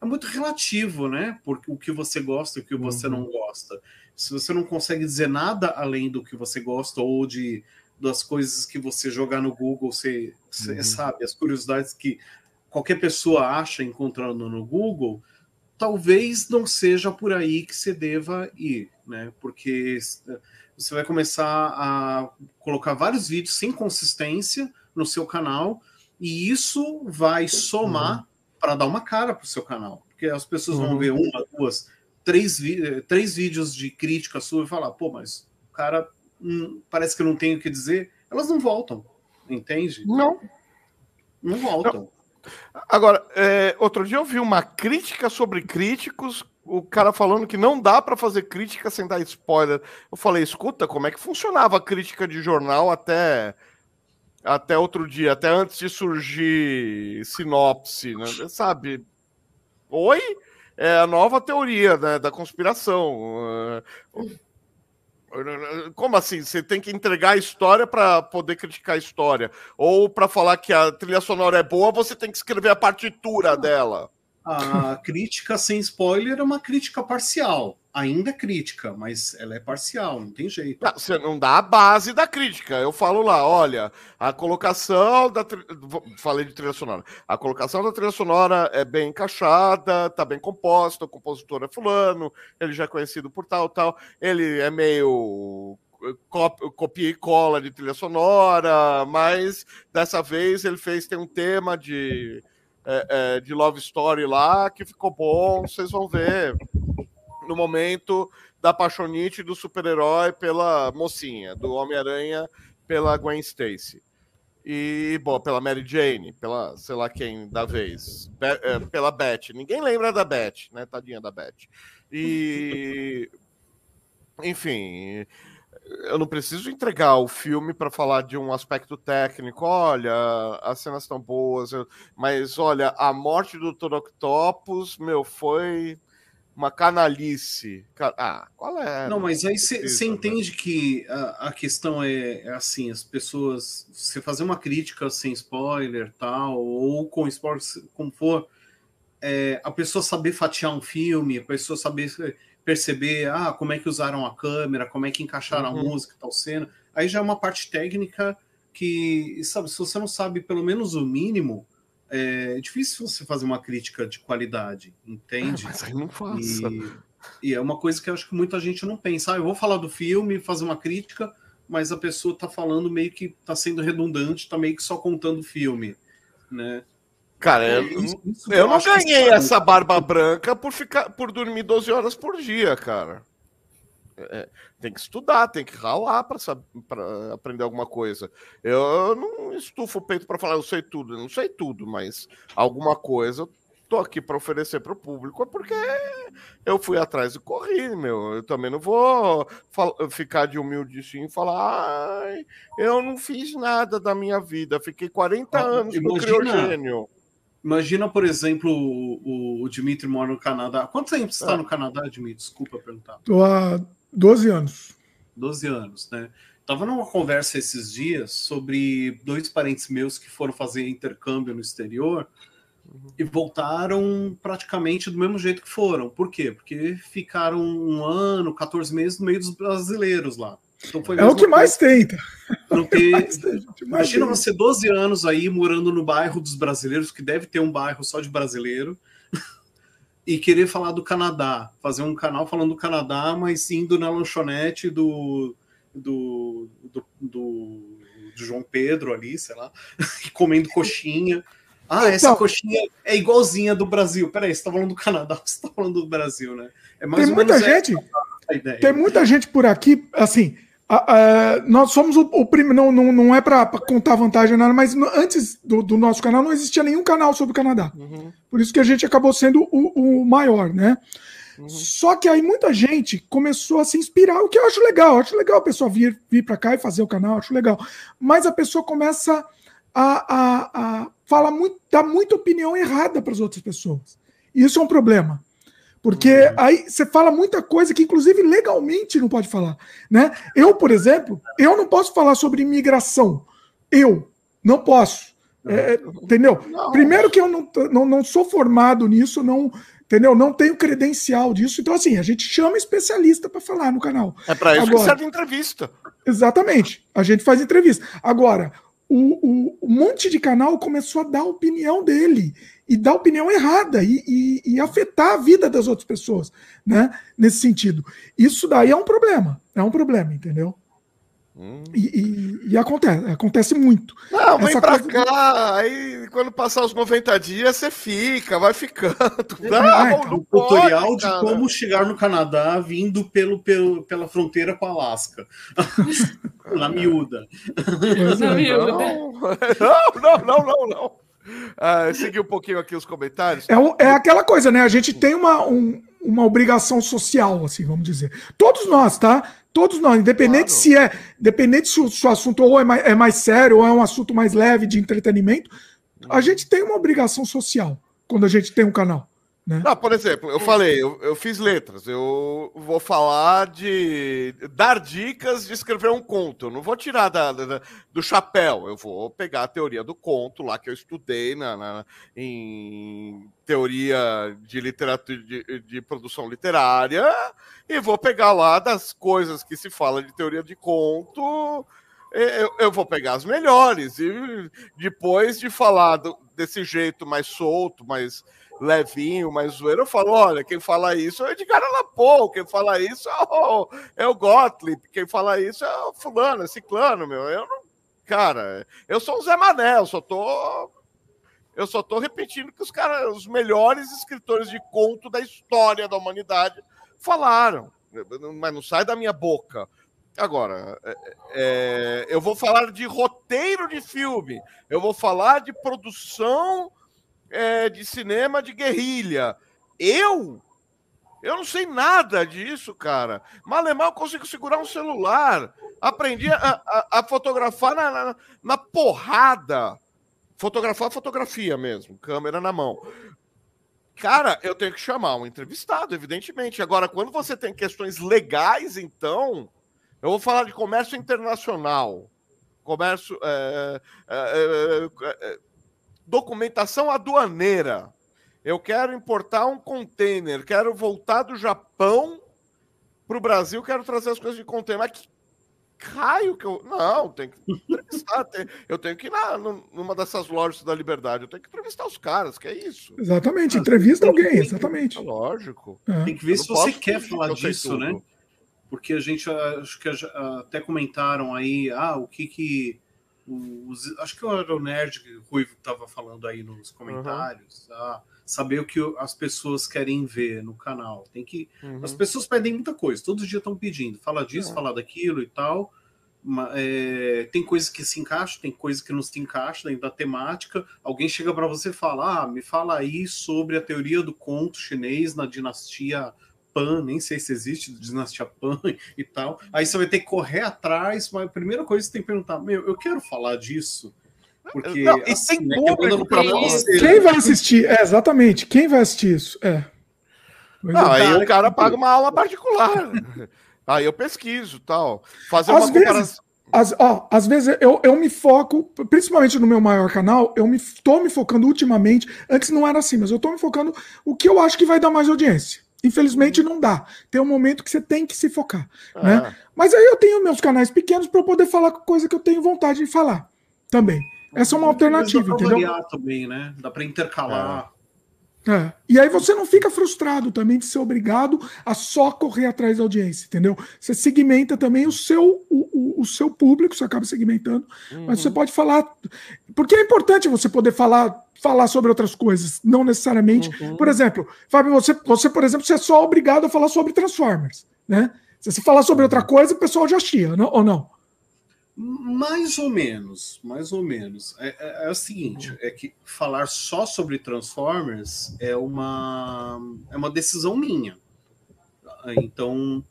é muito relativo, né? Porque o que você gosta e o que você uhum. não gosta se você não consegue dizer nada além do que você gosta ou de das coisas que você jogar no Google, você, você uhum. sabe, as curiosidades que qualquer pessoa acha encontrando no Google, talvez não seja por aí que você deva ir, né? Porque você vai começar a colocar vários vídeos sem consistência no seu canal e isso vai somar uhum. para dar uma cara para o seu canal, porque as pessoas uhum. vão ver uma, duas, três, três vídeos de crítica sua e falar, pô, mas o cara hum, parece que não tem o que dizer, elas não voltam, entende? Não. Não voltam. Não. Agora, é, outro dia eu vi uma crítica sobre críticos, o cara falando que não dá para fazer crítica sem dar spoiler. Eu falei, escuta, como é que funcionava a crítica de jornal até até outro dia, até antes de surgir sinopse, né? sabe? Oi? é a nova teoria né, da conspiração. Como assim? Você tem que entregar a história para poder criticar a história. Ou para falar que a trilha sonora é boa, você tem que escrever a partitura dela. A crítica sem spoiler é uma crítica parcial ainda é crítica, mas ela é parcial, não tem jeito. Não, você não dá a base da crítica. Eu falo lá, olha, a colocação da. Falei de trilha sonora. A colocação da trilha sonora é bem encaixada, tá bem composta, o compositor é fulano, ele já é conhecido por tal, tal. Ele é meio copia e cola de trilha sonora, mas dessa vez ele fez tem um tema de, é, é, de love story lá que ficou bom, vocês vão ver no momento da paixonite do super-herói pela mocinha, do Homem-Aranha pela Gwen Stacy. E, bom, pela Mary Jane, pela sei lá quem da vez, Be é, pela Beth. Ninguém lembra da Beth, né? Tadinha da Beth. E. Enfim, eu não preciso entregar o filme para falar de um aspecto técnico. Olha, as cenas estão boas, mas olha, a morte do Dr. Octopus, meu, foi uma canalice. Ah, qual é? Não, mas aí você entende que a, a questão é, é, assim, as pessoas, você fazer uma crítica sem spoiler, tal, ou com spoiler, como for, é, a pessoa saber fatiar um filme, a pessoa saber perceber, ah, como é que usaram a câmera, como é que encaixaram uhum. a música, tal cena, aí já é uma parte técnica que, sabe, se você não sabe pelo menos o mínimo, é difícil você fazer uma crítica de qualidade, entende? Ah, mas aí não faça. E, e, é uma coisa que eu acho que muita gente não pensa. Ah, eu vou falar do filme, fazer uma crítica, mas a pessoa tá falando meio que tá sendo redundante, tá meio que só contando o filme, né? Cara, é, eu, isso, isso eu não ganhei essa barba branca por ficar por dormir 12 horas por dia, cara. É, tem que estudar, tem que ralar para aprender alguma coisa. Eu não estufo o peito para falar, eu sei tudo, eu não sei tudo, mas alguma coisa tô aqui para oferecer para o público é porque eu fui atrás e corri, meu. Eu também não vou ficar de humilde e falar, ai, eu não fiz nada da minha vida, fiquei 40 ah, anos imagina, no criogênio. Imagina, por exemplo, o, o Dimitri mora no Canadá. Quanto tempo você está ah. no Canadá, Dimitri? Desculpa perguntar. Estou há 12 anos. 12 anos, né? Tava numa conversa esses dias sobre dois parentes meus que foram fazer intercâmbio no exterior uhum. e voltaram praticamente do mesmo jeito que foram. Por quê? Porque ficaram um ano, 14 meses no meio dos brasileiros lá. Então é o que mais tenta. Ter... Imagina você 12 anos aí morando no bairro dos brasileiros, que deve ter um bairro só de brasileiro, e querer falar do Canadá, fazer um canal falando do Canadá, mas indo na lanchonete do, do, do, do, do João Pedro ali, sei lá, comendo coxinha. Ah, essa então, coxinha é igualzinha do Brasil. Peraí, você tá falando do Canadá, você tá falando do Brasil, né? É mais tem muita gente. Tem muita gente por aqui, assim, Uh, nós somos o, o primeiro, não, não, não é para contar vantagem nada, mas no, antes do, do, nosso canal não existia nenhum canal sobre o Canadá. Uhum. Por isso que a gente acabou sendo o, o maior, né? Uhum. Só que aí muita gente começou a se inspirar, o que eu acho legal. Eu acho legal a pessoa vir, vir para cá e fazer o canal, acho legal. Mas a pessoa começa a, a, a falar muito, dar muita opinião errada para as outras pessoas. E isso é um problema. Porque uhum. aí você fala muita coisa que, inclusive, legalmente não pode falar. Né? Eu, por exemplo, eu não posso falar sobre imigração. Eu não posso. É, entendeu? Não. Primeiro que eu não, não, não sou formado nisso, não, entendeu? Não tenho credencial disso. Então, assim, a gente chama especialista para falar no canal. É para isso Agora, que serve entrevista. Exatamente. A gente faz entrevista. Agora, o, o, um monte de canal começou a dar a opinião dele e dar opinião errada e, e, e, afetar a vida das outras pessoas, né? Nesse sentido. Isso daí é um problema, é um problema, entendeu? Hum. E, e, acontece, acontece muito. Não, vem pra coisa... cá, aí quando passar os 90 dias, você fica, vai ficando. Não, ah, então, um tutorial de como chegar no Canadá vindo pelo, pelo, pela fronteira com a Alasca. Na miúda. Não, não, não, não, não. Ah, seguir um pouquinho aqui os comentários. É, é aquela coisa, né? A gente tem uma, um, uma obrigação social, assim, vamos dizer. Todos nós, tá? Todos nós, independente claro. se é, independente se o, se o assunto ou é mais, é mais sério ou é um assunto mais leve de entretenimento, a gente tem uma obrigação social quando a gente tem um canal. Né? Não, por exemplo, eu falei, eu, eu, fiz letras, eu vou falar de dar dicas de escrever um conto. Eu não vou tirar da, da, do chapéu, eu vou pegar a teoria do conto lá que eu estudei na, na em teoria de literatura de, de, produção literária e vou pegar lá das coisas que se fala de teoria de conto. Eu, eu vou pegar as melhores e depois de falar do, desse jeito mais solto, mais levinho, mais zoeiro, eu falo: olha, quem fala isso é o Edgar Allan quem fala isso é o, é o Gottlieb, quem fala isso é o Fulano, é Ciclano, meu. Eu não. Cara, eu sou o Zé Manel, eu só tô. Eu só tô repetindo que os caras, os melhores escritores de conto da história da humanidade falaram. Mas não sai da minha boca. Agora, é, é, eu vou falar de roteiro de filme, eu vou falar de produção é, de cinema de guerrilha. Eu? Eu não sei nada disso, cara. Malemar eu consigo segurar um celular. Aprendi a, a, a fotografar na, na, na, porrada. Fotografar fotografia mesmo, câmera na mão. Cara, eu tenho que chamar um entrevistado, evidentemente. Agora, quando você tem questões legais, então, eu vou falar de comércio internacional. Comércio. É, é, é, documentação aduaneira. Eu quero importar um container, quero voltar do Japão para o Brasil, quero trazer as coisas de container. Mas que raio que eu. Não, tem que entrevistar. tem... Eu tenho que ir na, numa dessas lojas da liberdade, eu tenho que entrevistar os caras, que é isso. Exatamente, entrevista alguém, exatamente. É lógico. É. Tem que ver se você quer falar disso, né? Porque a gente acho que até comentaram aí, ah, o que que os, acho que era o Nerd Ruivo que estava falando aí nos comentários. Uhum. Ah, saber o que as pessoas querem ver no canal. Tem que. Uhum. As pessoas pedem muita coisa, todo dia estão pedindo. Fala disso, é. fala daquilo e tal. É, tem coisa que se encaixa, tem coisa que não se encaixa dentro da temática. Alguém chega para você e fala: Ah, me fala aí sobre a teoria do conto chinês na dinastia Pan, nem sei se existe dinastia Pan e tal. Aí você vai ter que correr atrás, mas a primeira coisa que você tem que perguntar: Meu, eu quero falar disso. Porque não, e assim, né, você. Quem vai assistir? É, exatamente. Quem vai assistir isso? É. Não, aí o cara paga uma aula particular. Aí eu pesquiso tal. Fazer às uma vezes, comparação. Às, ó, às vezes eu, eu me foco, principalmente no meu maior canal, eu me tô me focando ultimamente. Antes não era assim, mas eu tô me focando o que eu acho que vai dar mais audiência. Infelizmente não dá. Tem um momento que você tem que se focar, ah. né? Mas aí eu tenho meus canais pequenos para poder falar coisa que eu tenho vontade de falar também. Essa é uma alternativa, dá entendeu? Variar também, né? Dá para intercalar. É. E aí você não fica frustrado também de ser obrigado a só correr atrás da audiência, entendeu? Você segmenta também o seu, o, o, o seu público, você acaba segmentando, uhum. mas você pode falar. Porque é importante você poder falar, falar sobre outras coisas, não necessariamente. Uhum. Por exemplo, Fábio, você, você, por exemplo, você é só obrigado a falar sobre Transformers, né? Se você falar sobre outra coisa, o pessoal já chia, não, ou não? Mais ou menos, mais ou menos. É, é, é, o seguinte, é que falar só sobre Transformers é uma, é uma decisão minha. Então,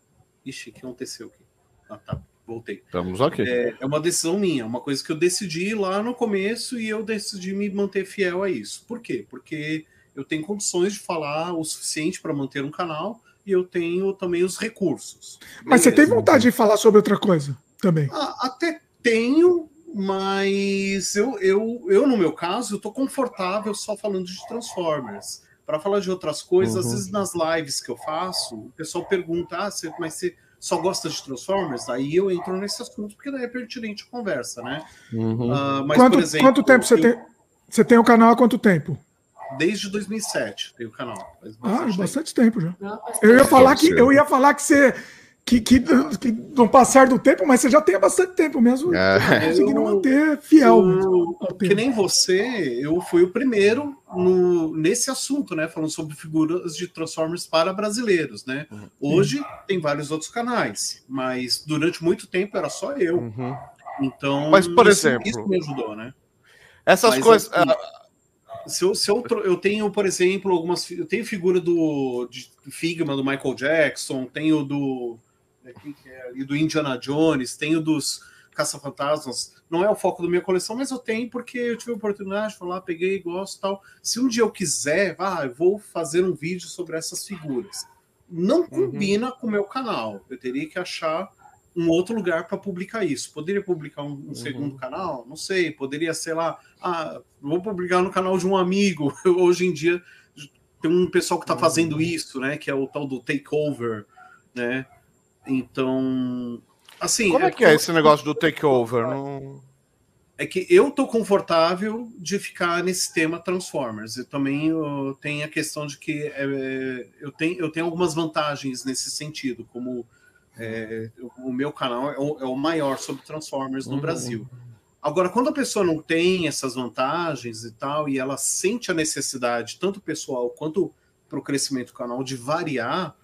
ixi, o que aconteceu aqui? Ah, tá, voltei. Estamos aqui. É, é uma decisão minha, uma coisa que eu decidi lá no começo e eu decidi me manter fiel a isso. Por quê? Porque eu tenho condições de falar o suficiente para manter um canal e eu tenho também os recursos. Mas Beleza. você tem vontade de falar sobre outra coisa? Também. Ah, até tenho, mas eu, eu, eu, no meu caso, eu tô confortável só falando de Transformers. Para falar de outras coisas, uhum. às vezes nas lives que eu faço, o pessoal pergunta: ah, você, mas você só gosta de Transformers? Aí eu entro nesse assunto, porque daí é pertinente a conversa, né? Uhum. Uh, mas, quanto, exemplo, quanto tempo você eu, tem? Você tem o canal há quanto tempo? Desde 2007 tem o canal. Ah, bastante tempo, tempo já. eu ia falar que eu ia falar que você que, que, que no passar do tempo, mas você já tem há bastante tempo mesmo é. conseguindo manter fiel. Eu, que nem você, eu fui o primeiro no, nesse assunto, né? Falando sobre figuras de Transformers para brasileiros, né? Uhum. Hoje tem vários outros canais, mas durante muito tempo era só eu. Uhum. Então, mas por isso, exemplo, isso me ajudou, né? Essas mas, coisas. Assim, uh... se, eu, se eu, eu tenho, por exemplo, algumas. Eu tenho figura do de Figma do Michael Jackson, tenho do né, que é ali do Indiana Jones, tenho dos Caça-Fantasmas. Não é o foco da minha coleção, mas eu tenho porque eu tive a oportunidade de falar, peguei, gosto tal. Se um dia eu quiser, ah, eu vou fazer um vídeo sobre essas figuras. Não uhum. combina uhum. com o meu canal. Eu teria que achar um outro lugar para publicar isso. Poderia publicar um, um uhum. segundo canal? Não sei. Poderia, sei lá, ah, vou publicar no canal de um amigo. Hoje em dia tem um pessoal que está fazendo uhum. isso, né? Que é o tal do takeover, né? Então, assim. Como é, é que é esse negócio do takeover? Não... É que eu tô confortável de ficar nesse tema Transformers. Eu também eu tenho a questão de que é, eu, tenho, eu tenho algumas vantagens nesse sentido, como é, o meu canal é o, é o, maior sobre Transformers no uhum. Brasil. Agora, quando a pessoa não tem essas vantagens e tal, e ela sente a necessidade, tanto pessoal quanto para o crescimento do canal, de variar,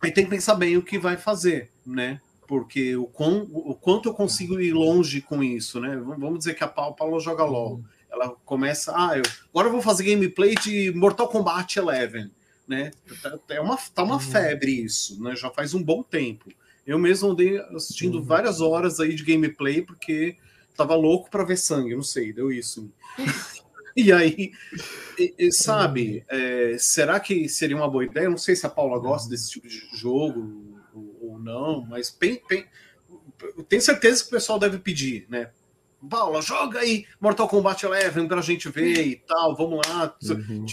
Aí tem que pensar bem o que vai fazer, né? Porque o, quão, o quanto eu consigo ir longe com isso, né? Vamos dizer que a Paula joga LOL. Ela começa, ah, eu, agora eu vou fazer gameplay de Mortal Kombat 11, né? Tá, é uma, tá uma uhum. febre isso, né? Já faz um bom tempo. Eu mesmo andei assistindo uhum. várias horas aí de gameplay porque tava louco para ver sangue, não sei, deu isso. E aí, e, e, sabe, é, será que seria uma boa ideia? Eu não sei se a Paula gosta desse tipo de jogo ou, ou não, mas pen, pen, tenho certeza que o pessoal deve pedir, né? Paula, joga aí Mortal Kombat 11 pra gente ver e tal, vamos lá. Uhum.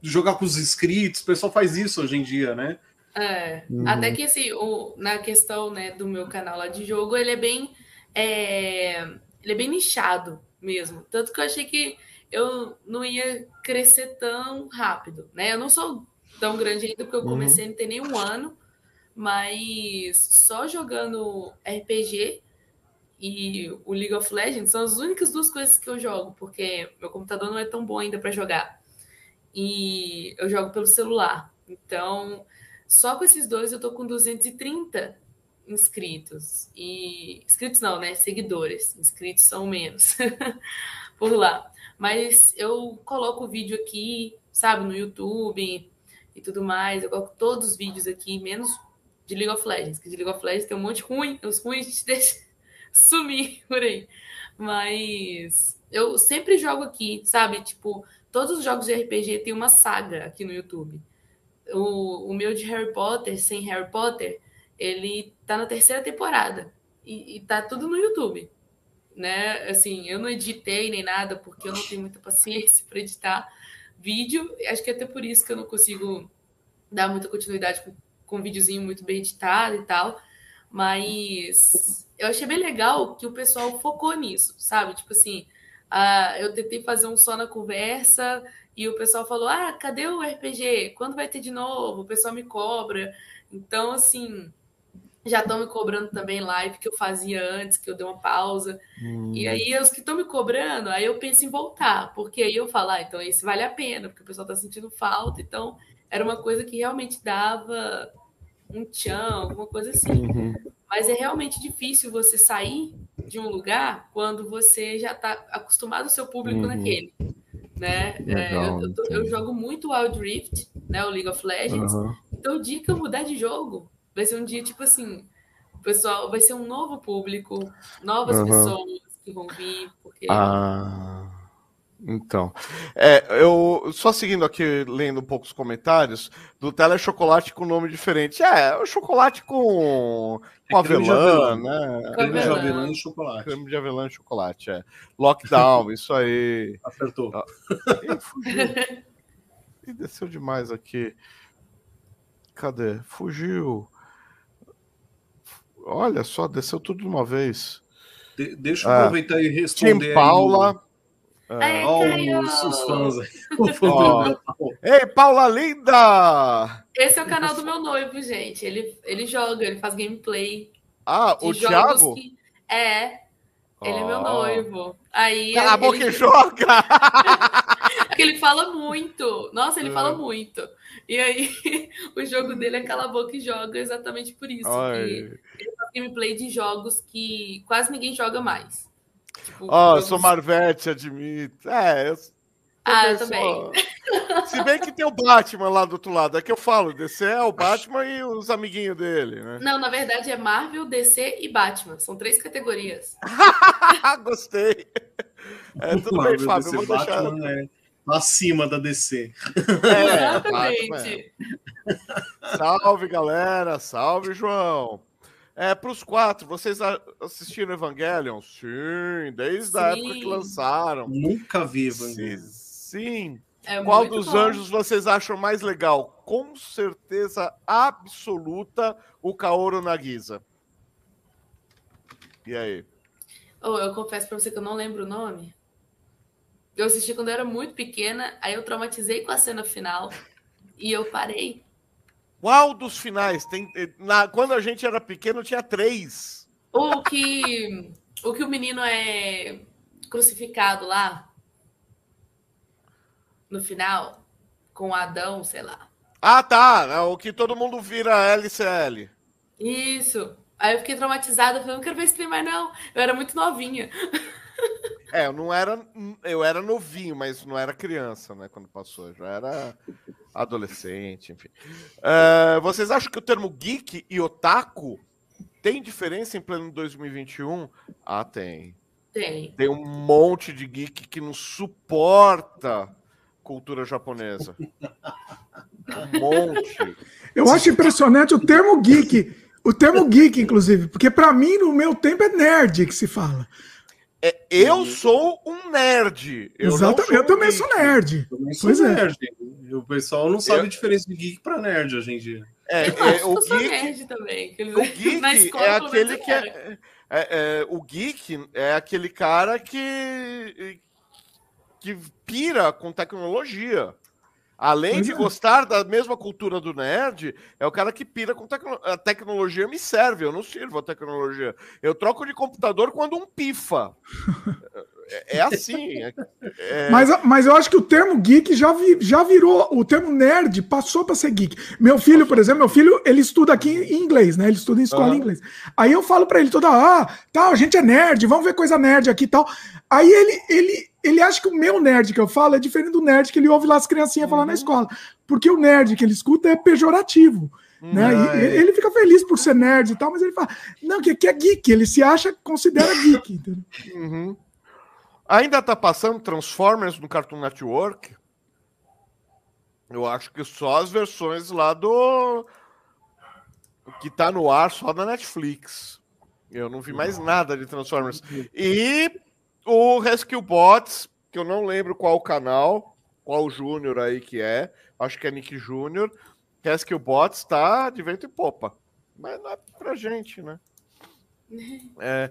Jogar com os inscritos, o pessoal faz isso hoje em dia, né? É, uhum. até que assim, o, na questão né, do meu canal lá de jogo, ele é bem. É, ele é bem nichado mesmo. Tanto que eu achei que eu não ia crescer tão rápido, né? Eu não sou tão grande ainda porque eu uhum. comecei uhum. a não ter nem um ano, mas só jogando RPG e o League of Legends são as únicas duas coisas que eu jogo, porque meu computador não é tão bom ainda para jogar. E eu jogo pelo celular. Então, só com esses dois eu tô com 230 inscritos. E inscritos não, né? Seguidores. Inscritos são menos por lá. Mas eu coloco o vídeo aqui, sabe, no YouTube e tudo mais. Eu coloco todos os vídeos aqui, menos de League of Legends, que de League of Legends tem um monte ruim, os ruins a gente deixa sumir por aí. Mas eu sempre jogo aqui, sabe? Tipo, todos os jogos de RPG tem uma saga aqui no YouTube. O, o meu de Harry Potter, sem Harry Potter, ele tá na terceira temporada. E, e tá tudo no YouTube. Né? Assim, eu não editei nem nada, porque eu não tenho muita paciência para editar vídeo. Acho que é até por isso que eu não consigo dar muita continuidade com com um videozinho muito bem editado e tal. Mas eu achei bem legal que o pessoal focou nisso, sabe? Tipo assim, uh, eu tentei fazer um só na conversa e o pessoal falou: Ah, cadê o RPG? Quando vai ter de novo? O pessoal me cobra. Então, assim, já estão me cobrando também live que eu fazia antes, que eu dei uma pausa. Hum. E aí, os que estão me cobrando, aí eu penso em voltar, porque aí eu falo, ah, então esse vale a pena, porque o pessoal está sentindo falta. Então, era uma coisa que realmente dava um tchan, alguma coisa assim. Uhum. Mas é realmente difícil você sair de um lugar quando você já está acostumado ao seu público uhum. naquele. Né? Legal, é, eu, eu, jogo muito Wild Rift, né? O League of Legends. Uhum. Então o dia que eu mudar de jogo, vai ser um dia tipo assim, o pessoal vai ser um novo público, novas pessoas que vão vir, porque. Ah. Então, é, eu só seguindo aqui, lendo um pouco os comentários, do Tele chocolate com nome diferente. É, o chocolate com, com é avelã, né? Creme de avelã e chocolate. Creme de avelã e chocolate, é. Lockdown, isso aí. Acertou. E, e desceu demais aqui. Cadê? Fugiu. Olha só, desceu tudo de uma vez. De, deixa eu aproveitar e responder. Tim Paula. Aí. É, oh, os, os fãs oh. Ei, Paula Linda! Esse é o canal do meu noivo, gente. Ele, ele joga, ele faz gameplay. Ah, o Thiago? Que... É, ele oh. é meu noivo. Aí Cala a boca ele... joga! ele fala muito. Nossa, ele fala muito. E aí, o jogo dele é Cala a Boca e Joga exatamente por isso. ele faz gameplay de jogos que quase ninguém joga mais. Tipo, Ó, oh, sou Marvete, admito. É, eu. Ah, eu também. Sou... Se bem que tem o Batman lá do outro lado. É que eu falo, DC é o Batman e os amiguinhos dele, né? Não, na verdade é Marvel, DC e Batman. São três categorias. Gostei. É, tudo Marvel, bem, Fábio. DC, Batman deixar... é acima da DC. É, Exatamente. É. Salve, galera. Salve, João. É, para os quatro, vocês assistiram Evangelion? Sim, desde Sim. a época que lançaram. Nunca vi Evangelion. Sim. É Qual dos bom. anjos vocês acham mais legal? Com certeza absoluta, o Kaoru Nagisa. E aí? Oh, eu confesso para você que eu não lembro o nome. Eu assisti quando eu era muito pequena, aí eu traumatizei com a cena final e eu parei. Qual dos finais? Tem, eh, na, quando a gente era pequeno, tinha três. O que o, que o menino é crucificado lá no final, com Adão, sei lá. Ah, tá. É o que todo mundo vira LCL. Isso. Aí eu fiquei traumatizada, falei, não quero ver esse trem mais, não. Eu era muito novinha. É, eu não era. Eu era novinho, mas não era criança, né? Quando passou. Eu já era adolescente, enfim. Uh, vocês acham que o termo geek e otaku tem diferença em pleno 2021? Ah, tem. Tem. Tem um monte de geek que não suporta cultura japonesa. Um monte. Eu acho impressionante o termo geek. O termo geek, inclusive, porque para mim, no meu tempo, é nerd que se fala. É, eu sou um nerd. Eu Exatamente, eu também sou nerd. Também sou pois é. nerd. É. O pessoal não sabe eu... a diferença de geek para nerd hoje em dia. É, é o geek, nerd também. O geek é aquele que é, é, é, o geek é aquele cara que que pira com tecnologia. Além de é. gostar da mesma cultura do nerd, é o cara que pira com tecno... a tecnologia me serve, eu não sirvo a tecnologia. Eu troco de computador quando um pifa. É, é assim. É, é... Mas, mas eu acho que o termo geek já, vi, já virou. O termo nerd passou para ser geek. Meu filho, por exemplo, meu filho, ele estuda aqui em inglês, né? Ele estuda em escola uhum. em inglês. Aí eu falo para ele toda, ah, tal, a gente é nerd, vamos ver coisa nerd aqui e tal. Aí ele, ele, ele acha que o meu nerd que eu falo é diferente do nerd que ele ouve lá as criancinhas uhum. falar na uhum. escola. Porque o nerd que ele escuta é pejorativo. Né? E, ele fica feliz por ser nerd e tal, mas ele fala, não, que aqui é geek, ele se acha, considera geek. Uhum. Ainda tá passando Transformers no Cartoon Network? Eu acho que só as versões lá do. que tá no ar só da Netflix. Eu não vi mais nada de Transformers. E o Rescue Bots, que eu não lembro qual canal, qual Júnior aí que é. Acho que é Nick Júnior. Rescue Bots tá de vento e popa. Mas não é pra gente, né? É,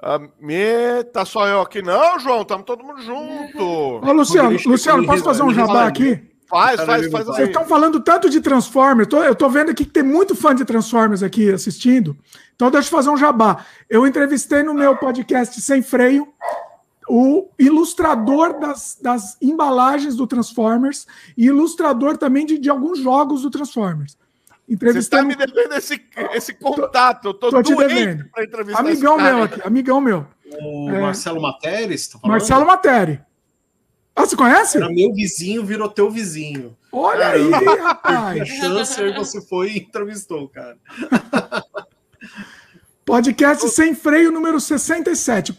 a me... Tá só eu aqui, não, João, estamos todo mundo junto. Ô, Luciano, Luciano, posso fazer um jabá aqui? Faz, faz, faz. Vocês estão falando tanto de Transformers, eu tô vendo aqui que tem muito fã de Transformers aqui assistindo. Então deixa eu fazer um jabá. Eu entrevistei no meu podcast Sem Freio o ilustrador das, das embalagens do Transformers e ilustrador também de, de alguns jogos do Transformers. Entrevistando... Você está me devendo esse, esse contato. Eu tô, tô te devendo. Amigão meu aqui, amigão meu. O é... Marcelo Materes? Tá Marcelo Materi. Ah, você conhece? Era meu vizinho, virou teu vizinho. Olha aí, rapaz. A chance aí você foi e entrevistou, cara. Podcast Sem Freio número 67.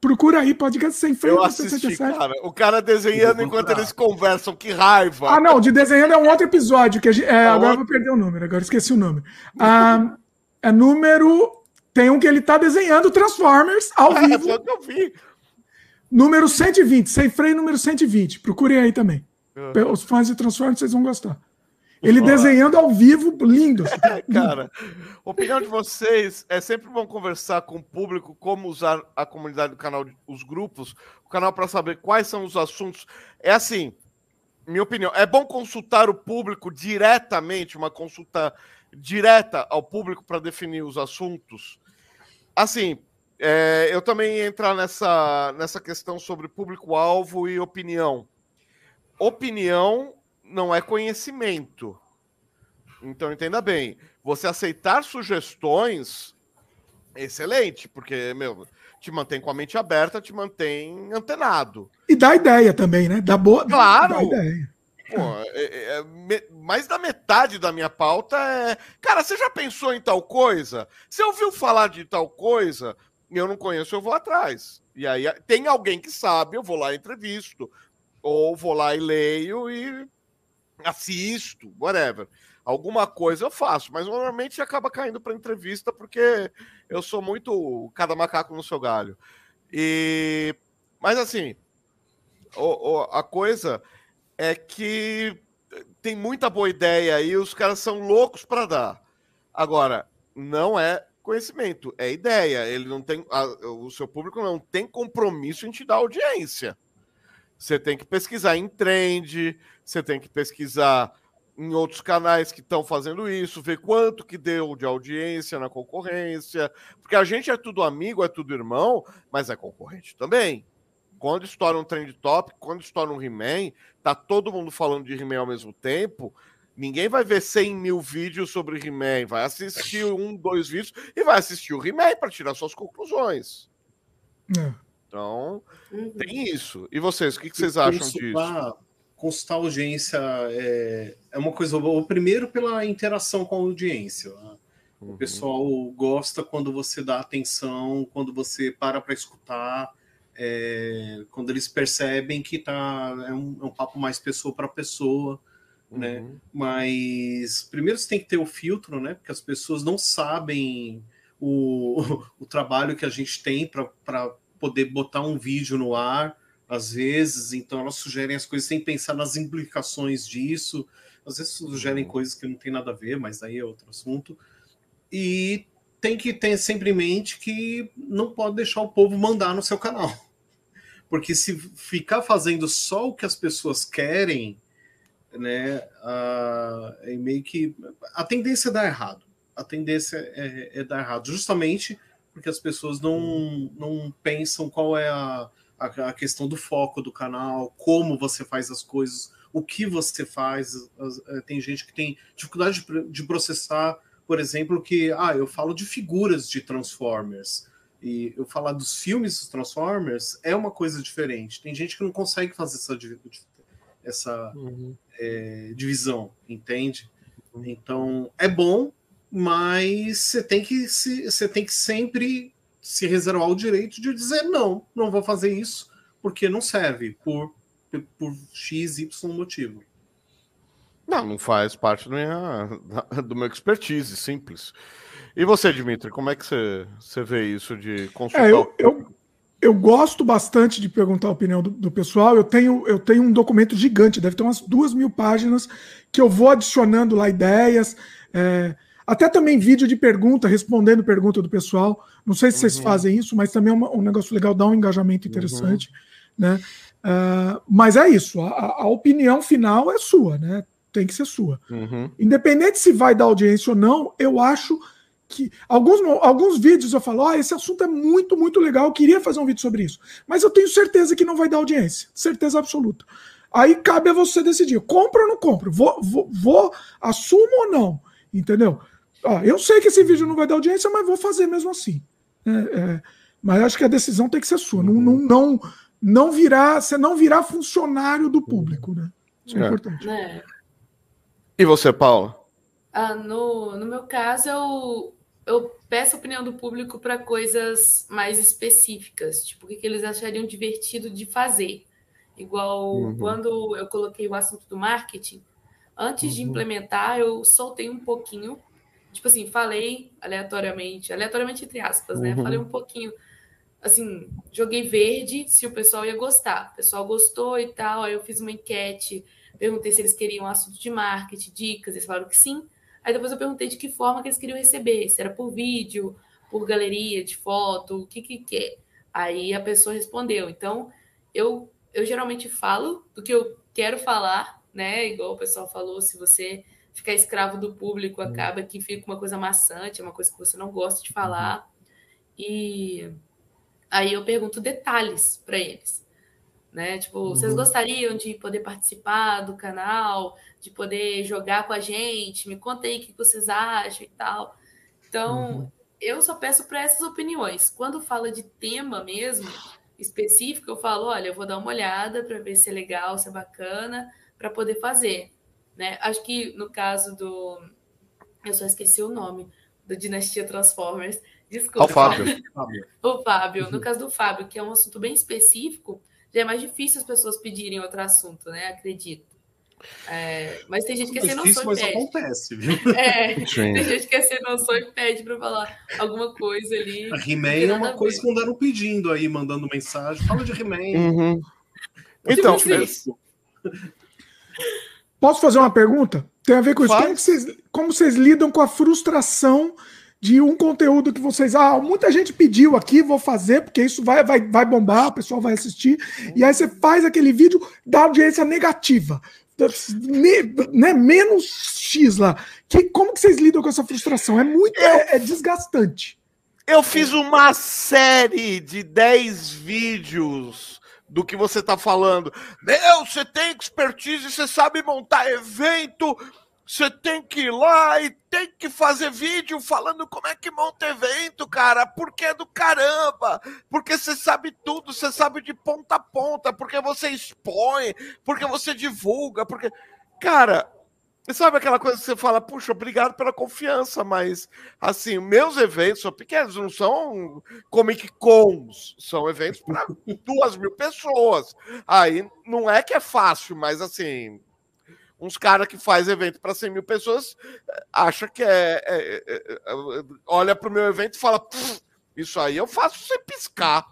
Procura aí, podcast Sem Freio número 67. Cara, o cara desenhando enquanto eles conversam, que raiva. Ah, não, de desenhando é um outro episódio. que gente, é, é Agora eu vou perder o número, agora esqueci o número. Ah, é número. Tem um que ele tá desenhando Transformers ao é, vivo. É, que eu vi. Número 120, Sem Freio número 120. Procurem aí também. Uhum. Os fãs de Transformers, vocês vão gostar. Ele desenhando ao vivo, lindo. Cara, opinião de vocês, é sempre bom conversar com o público, como usar a comunidade do canal, os grupos, o canal para saber quais são os assuntos. É assim, minha opinião, é bom consultar o público diretamente, uma consulta direta ao público para definir os assuntos. Assim, é, eu também entrar nessa, nessa questão sobre público-alvo e opinião. Opinião não é conhecimento. Então entenda bem, você aceitar sugestões excelente, porque meu, te mantém com a mente aberta, te mantém antenado. E dá ideia também, né? Dá boa, claro. Dá ideia. Pô, é, é, é, mais da metade da minha pauta é. Cara, você já pensou em tal coisa? Você ouviu falar de tal coisa? Eu não conheço, eu vou atrás. E aí tem alguém que sabe, eu vou lá e entrevisto. Ou vou lá e leio e assisto, whatever. Alguma coisa eu faço, mas normalmente acaba caindo para entrevista porque eu sou muito cada macaco no seu galho. E mas assim, o, o, a coisa é que tem muita boa ideia aí, os caras são loucos para dar. Agora, não é conhecimento, é ideia. Ele não tem, a, o seu público não tem compromisso em te dar audiência. Você tem que pesquisar em trend, você tem que pesquisar em outros canais que estão fazendo isso, ver quanto que deu de audiência na concorrência, porque a gente é tudo amigo, é tudo irmão, mas é concorrente também. Quando estoura um trend top, quando estoura um He-Man, tá todo mundo falando de He-Man ao mesmo tempo, ninguém vai ver 100 mil vídeos sobre He-Man, vai assistir um, dois vídeos e vai assistir o He-Man para tirar suas conclusões. É. Então, uhum. tem isso. E vocês, o que, que vocês acham consultar, disso? Consultar audiência é, é uma coisa boa. Primeiro, pela interação com a audiência. Né? Uhum. O pessoal gosta quando você dá atenção, quando você para para escutar, é, quando eles percebem que tá, é, um, é um papo mais pessoa para pessoa. Né? Uhum. Mas primeiro você tem que ter o filtro, né? Porque as pessoas não sabem o, o trabalho que a gente tem para poder botar um vídeo no ar, às vezes, então elas sugerem as coisas sem pensar nas implicações disso, às vezes sugerem uhum. coisas que não tem nada a ver, mas aí é outro assunto. E tem que ter sempre em mente que não pode deixar o povo mandar no seu canal. Porque se ficar fazendo só o que as pessoas querem, né? Uh, é meio que a tendência é dar errado. A tendência é, é, dar errado, justamente porque as pessoas não, não pensam qual é a, a, a, questão do foco do canal, como você faz as coisas, o que você faz. É, tem gente que tem dificuldade de, de processar, por exemplo, que ah, eu falo de figuras de Transformers e eu falar dos filmes dos Transformers é uma coisa diferente. Tem gente que não consegue fazer essa, essa uhum. é, divisão, entende? Uhum. Então é bom, mas você tem que se, você tem que sempre se reservar o direito de dizer não, não vou fazer isso porque não serve por por x y motivo. Não, não faz parte do, minha, do meu expertise, simples. E você, Dimitri, como é que você, você vê isso de consultar? É, eu, eu, eu, gosto bastante de perguntar a opinião do, do, pessoal. Eu tenho, eu tenho um documento gigante, deve ter umas duas mil páginas, que eu vou adicionando lá ideias. É, até também vídeo de pergunta, respondendo pergunta do pessoal. Não sei se vocês uhum. fazem isso, mas também é um, um, negócio legal, dá um engajamento interessante. Uhum. Né? Uh, mas é isso, a, a, opinião final é sua, né? Tem que ser sua. Uhum. Independente se vai dar audiência ou não, eu acho que alguns, alguns vídeos eu falo, ah, esse assunto é muito, muito legal, eu queria fazer um vídeo sobre isso. Mas eu tenho certeza que não vai dar audiência, certeza absoluta. Aí cabe a você decidir, compra ou não compra, vou, vou, vou assumo ou não, entendeu? Ah, eu sei que esse vídeo não vai dar audiência, mas vou fazer mesmo assim. É, é, mas acho que a decisão tem que ser sua, não, não, não, não virar, você não virar funcionário do público, né? Isso é, é. importante. É. E você, Paula? Ah, no, no meu caso, eu, eu peço a opinião do público para coisas mais específicas, tipo o que, que eles achariam divertido de fazer. Igual uhum. quando eu coloquei o assunto do marketing, antes uhum. de implementar, eu soltei um pouquinho, tipo assim, falei aleatoriamente, aleatoriamente entre aspas, né? Uhum. Falei um pouquinho, assim, joguei verde se o pessoal ia gostar. O pessoal gostou e tal, aí eu fiz uma enquete, perguntei se eles queriam assunto de marketing, dicas, eles falaram que sim. Aí depois eu perguntei de que forma que eles queriam receber, se era por vídeo, por galeria de foto, o que que quer. Aí a pessoa respondeu. Então, eu, eu geralmente falo do que eu quero falar, né? Igual o pessoal falou, se você ficar escravo do público, uhum. acaba que fica uma coisa maçante, é uma coisa que você não gosta de falar. Uhum. E aí eu pergunto detalhes para eles né? Tipo, uhum. vocês gostariam de poder participar do canal, de poder jogar com a gente? Me conta aí o que vocês acham e tal. Então, uhum. eu só peço para essas opiniões. Quando fala de tema mesmo específico, eu falo, olha, eu vou dar uma olhada para ver se é legal, se é bacana, para poder fazer, né? Acho que no caso do eu só esqueci o nome do Dinastia Transformers. Desculpa. O Fábio. o Fábio. No caso do Fábio, que é um assunto bem específico, já é mais difícil as pessoas pedirem outro assunto, né? Acredito. É, mas tem gente que é sem noção mas pede. acontece, viu? É, tem gente que é sem noção e pede para falar alguma coisa ali. A He-Man é uma coisa que andaram pedindo aí, mandando mensagem. Fala de He-Man. Uhum. Então, tipo assim. Posso fazer uma pergunta? Tem a ver com isso. Como vocês, como vocês lidam com a frustração de um conteúdo que vocês. Ah, muita gente pediu aqui, vou fazer, porque isso vai, vai, vai bombar, o pessoal vai assistir. E aí você faz aquele vídeo da audiência negativa. né, menos X lá. Que, como que vocês lidam com essa frustração? É muito eu, é, é desgastante. Eu fiz uma série de 10 vídeos do que você está falando. Meu, você tem expertise, você sabe montar evento você tem que ir lá e tem que fazer vídeo falando como é que monta evento, cara, porque é do caramba, porque você sabe tudo, você sabe de ponta a ponta, porque você expõe, porque você divulga, porque. Cara, sabe aquela coisa que você fala, puxa, obrigado pela confiança, mas assim, meus eventos são pequenos, não são Comic Cons, são eventos para duas mil pessoas. Aí não é que é fácil, mas assim, uns caras que faz evento para 100 mil pessoas acha que é, é, é, é olha para o meu evento e fala isso aí eu faço sem piscar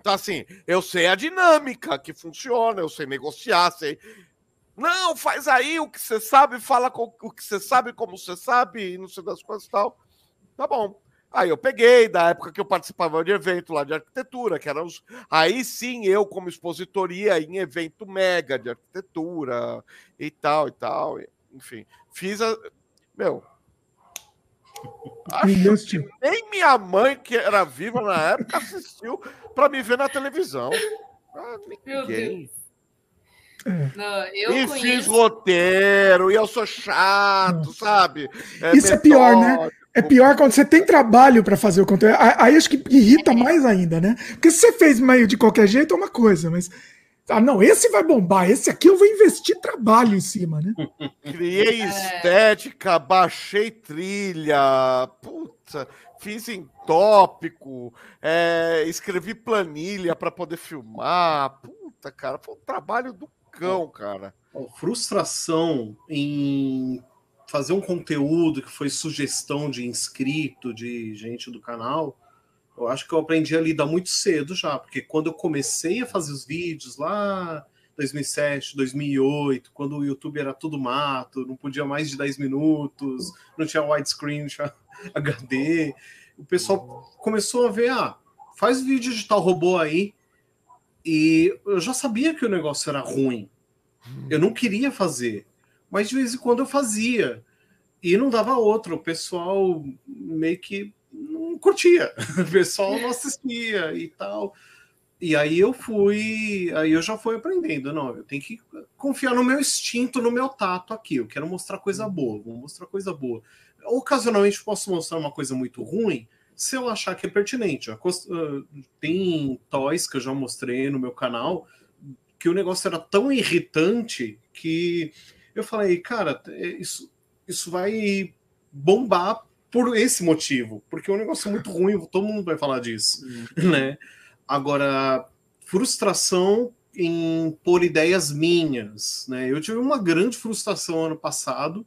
então assim eu sei a dinâmica que funciona eu sei negociar sei não faz aí o que você sabe fala com o que você sabe como você sabe e não sei das coisas e tal tá bom Aí eu peguei, da época que eu participava de evento lá de arquitetura, que eram os. Aí sim, eu, como expositoria em evento mega de arquitetura e tal, e tal. Enfim, fiz a. Meu. Acho que nem minha mãe, que era viva na época, assistiu para me ver na televisão. Ah, ninguém. Não, eu e conheço... fiz roteiro, e eu sou chato, sabe? É Isso metódico. é pior, né? É pior quando você tem trabalho para fazer o conteúdo. Aí acho que irrita mais ainda, né? Porque se você fez meio de qualquer jeito é uma coisa, mas. Ah, não, esse vai bombar, esse aqui eu vou investir trabalho em cima, né? Criei é. estética, baixei trilha, puta, fiz em tópico, é, escrevi planilha para poder filmar. Puta, cara, foi um trabalho do cão, cara. Frustração em fazer um conteúdo que foi sugestão de inscrito, de gente do canal, eu acho que eu aprendi a lidar muito cedo já, porque quando eu comecei a fazer os vídeos lá 2007, 2008, quando o YouTube era tudo mato, não podia mais de 10 minutos, não tinha widescreen, não tinha HD, o pessoal começou a ver, ah, faz vídeo de tal robô aí, e eu já sabia que o negócio era ruim. Eu não queria fazer mas de vez em quando eu fazia. E não dava outra, o pessoal meio que não curtia, o pessoal não assistia e tal. E aí eu fui, aí eu já fui aprendendo, não, eu tenho que confiar no meu instinto, no meu tato aqui. Eu quero mostrar coisa boa, vou mostrar coisa boa. Ocasionalmente posso mostrar uma coisa muito ruim, se eu achar que é pertinente. Ah, tem toys que eu já mostrei no meu canal que o negócio era tão irritante que eu falei, cara, é, isso, isso vai bombar por esse motivo, porque é um negócio muito ruim, todo mundo vai falar disso, uhum. né? Agora, frustração em pôr ideias minhas, né? Eu tive uma grande frustração ano passado,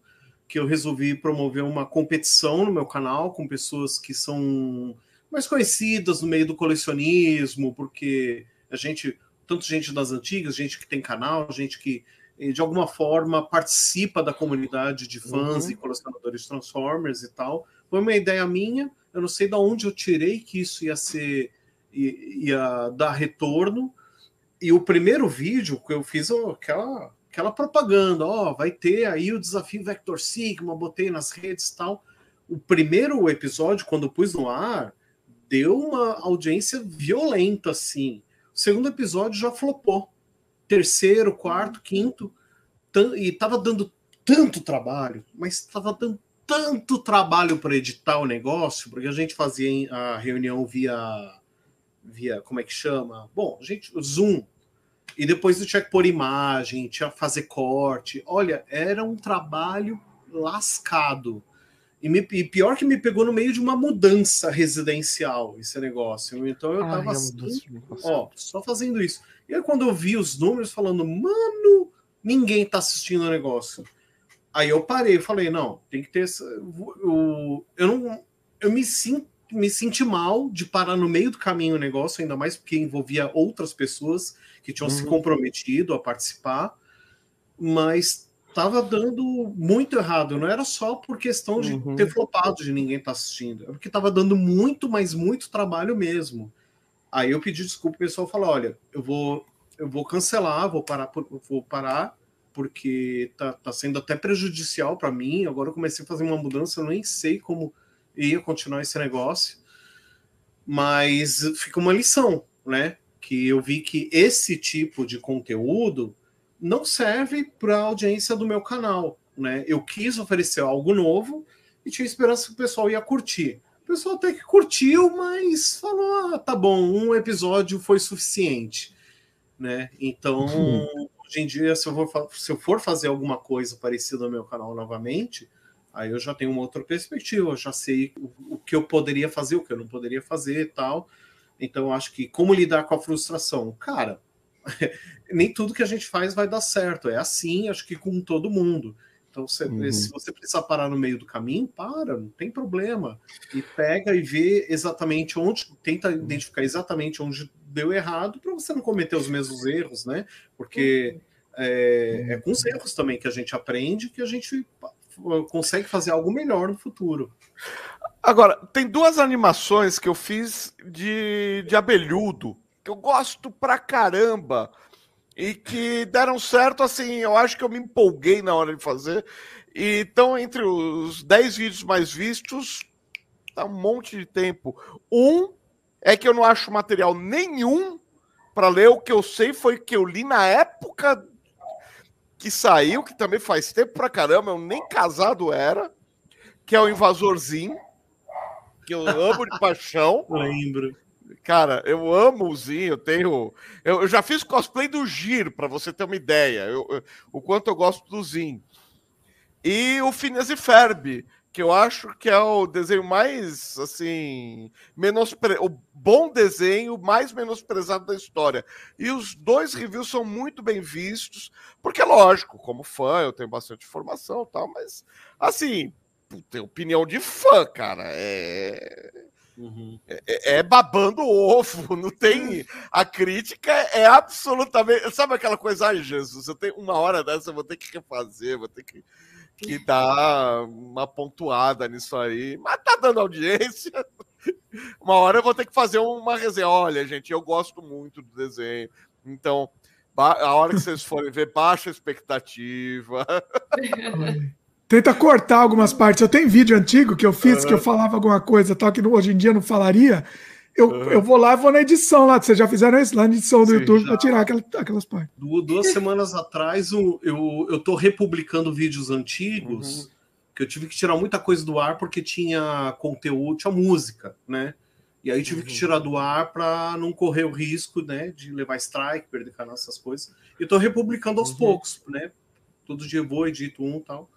que eu resolvi promover uma competição no meu canal com pessoas que são mais conhecidas no meio do colecionismo, porque a gente, tanto gente das antigas, gente que tem canal, gente que de alguma forma participa da comunidade de fãs uhum. e colecionadores Transformers e tal. Foi uma ideia minha, eu não sei de onde eu tirei que isso ia ser ia dar retorno. E o primeiro vídeo que eu fiz aquela aquela propaganda, ó, vai ter aí o desafio Vector Sigma, botei nas redes tal. O primeiro episódio, quando eu pus no ar, deu uma audiência violenta, assim. O segundo episódio já flopou terceiro, quarto, quinto, e estava dando tanto trabalho, mas estava dando tanto trabalho para editar o negócio, porque a gente fazia a reunião via via como é que chama? Bom, gente Zoom. E depois eu tinha que pôr imagem, tinha que fazer corte. Olha, era um trabalho lascado. E, me, e, pior que me pegou no meio de uma mudança residencial esse negócio. Então eu tava Ai, assim, ó, só fazendo isso. E aí quando eu vi os números falando, mano, ninguém tá assistindo o negócio. Aí eu parei, eu falei, não, tem que ter essa, eu, eu não eu me sinto me senti mal de parar no meio do caminho o negócio, ainda mais porque envolvia outras pessoas que tinham uhum. se comprometido a participar, mas tava dando muito errado. Não era só por questão de uhum. ter flopado de ninguém estar tá assistindo, é porque tava dando muito, mas muito trabalho mesmo. Aí eu pedi desculpa, o pessoal falou: olha, eu vou, eu vou cancelar, vou parar, vou parar, porque tá, tá sendo até prejudicial para mim. Agora eu comecei a fazer uma mudança, eu nem sei como ia continuar esse negócio. Mas fica uma lição, né? Que eu vi que esse tipo de conteúdo não serve para a audiência do meu canal, né? Eu quis oferecer algo novo e tinha esperança que o pessoal ia curtir pessoal até que curtiu, mas falou: ah, tá bom, um episódio foi suficiente. Né? Então, uhum. hoje em dia, se eu, for, se eu for fazer alguma coisa parecida no meu canal novamente, aí eu já tenho uma outra perspectiva, eu já sei o, o que eu poderia fazer, o que eu não poderia fazer e tal. Então, acho que como lidar com a frustração? Cara, nem tudo que a gente faz vai dar certo. É assim, acho que com todo mundo. Então, você, uhum. se você precisar parar no meio do caminho, para, não tem problema. E pega e vê exatamente onde, tenta uhum. identificar exatamente onde deu errado para você não cometer os mesmos erros, né? Porque uhum. é, é, com os erros também que a gente aprende, que a gente consegue fazer algo melhor no futuro. Agora, tem duas animações que eu fiz de, de abelhudo, que eu gosto pra caramba, e que deram certo, assim, eu acho que eu me empolguei na hora de fazer, e estão entre os 10 vídeos mais vistos, tá um monte de tempo. Um é que eu não acho material nenhum para ler, o que eu sei foi que eu li na época que saiu, que também faz tempo pra caramba, eu nem casado era, que é o Invasorzinho, que eu amo de paixão. Lembro. Cara, eu amo o Zinho, eu tenho. Eu, eu já fiz cosplay do Giro, para você ter uma ideia. Eu, eu, o quanto eu gosto do Zinho. E o Phineas e Ferb, que eu acho que é o desenho mais, assim, menospre... o bom desenho mais menosprezado da história. E os dois reviews são muito bem vistos, porque, lógico, como fã, eu tenho bastante informação e tal, mas, assim, tem opinião de fã, cara. É... Uhum. É, é, babando ovo, não tem. A crítica é absolutamente. Sabe aquela coisa, ai Jesus, eu tenho uma hora dessa, eu vou ter que refazer, vou ter que que dá uma pontuada nisso aí. Mas tá dando audiência. Uma hora eu vou ter que fazer uma resenha. Olha, gente, eu gosto muito do desenho. Então, a hora que vocês forem ver, baixa expectativa. Tenta cortar algumas partes. Eu tenho vídeo antigo que eu fiz uhum. que eu falava alguma coisa tal que hoje em dia não falaria. Eu, uhum. eu vou lá e vou na edição lá, que vocês já fizeram isso lá na edição do Sim, YouTube para tirar aquelas, aquelas partes. Duas semanas atrás eu, eu, eu tô republicando vídeos antigos uhum. que eu tive que tirar muita coisa do ar porque tinha conteúdo, tinha música, né? E aí tive uhum. que tirar do ar para não correr o risco, né, de levar strike, perder canal, essas coisas. E tô republicando aos uhum. poucos, né? Todo dia eu vou, edito um e tal.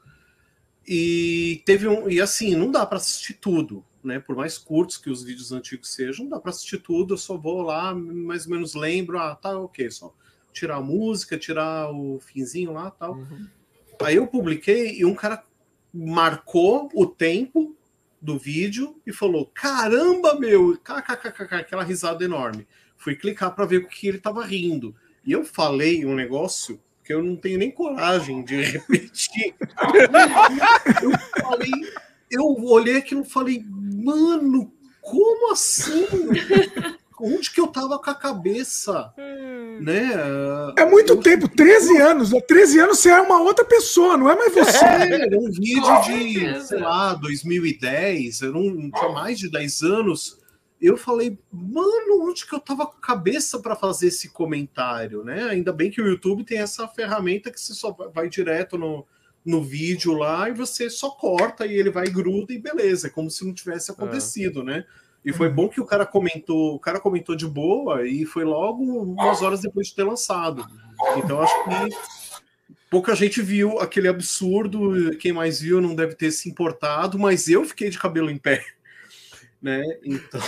E teve um. E assim, não dá para assistir tudo né? Por mais curtos que os vídeos antigos sejam, dá para assistir tudo. Eu só vou lá, mais ou menos lembro, ah, tá, ok, só tirar a música, tirar o finzinho lá, tal. Uhum. Aí eu publiquei e um cara marcou o tempo do vídeo e falou: "Caramba, meu!" aquela risada enorme. Fui clicar para ver o que ele estava rindo. E eu falei um negócio que eu não tenho nem coragem de repetir. eu falei, eu olhei aquilo e falei: mano, como assim? Onde que eu tava com a cabeça? Hum. Né? É muito eu... tempo, 13 anos. 13 anos você é uma outra pessoa, não é mais você. É, era um vídeo de, sei lá, 2010, eu não tinha mais de 10 anos. Eu falei, mano, onde que eu tava com a cabeça para fazer esse comentário, né? Ainda bem que o YouTube tem essa ferramenta que você só vai direto no, no vídeo lá e você só corta e ele vai gruda e beleza, é como se não tivesse é. acontecido, é. né? E foi uhum. bom que o cara comentou, o cara comentou de boa e foi logo umas horas depois de ter lançado. Então acho que pouca gente viu aquele absurdo, quem mais viu não deve ter se importado, mas eu fiquei de cabelo em pé. Né? Então.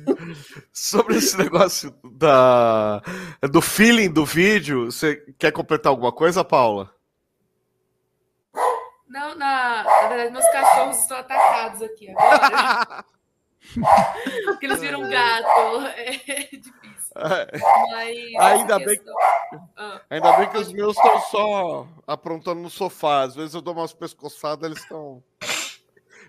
Sobre esse negócio da, do feeling do vídeo, você quer completar alguma coisa, Paula? Não, na, na verdade, meus cachorros estão atacados aqui agora. Porque eles viram um gato. É difícil. Mas, ainda, bem que, ah, ainda bem que os meus estão só aprontando no sofá. Às vezes eu dou umas pescoçadas, eles estão.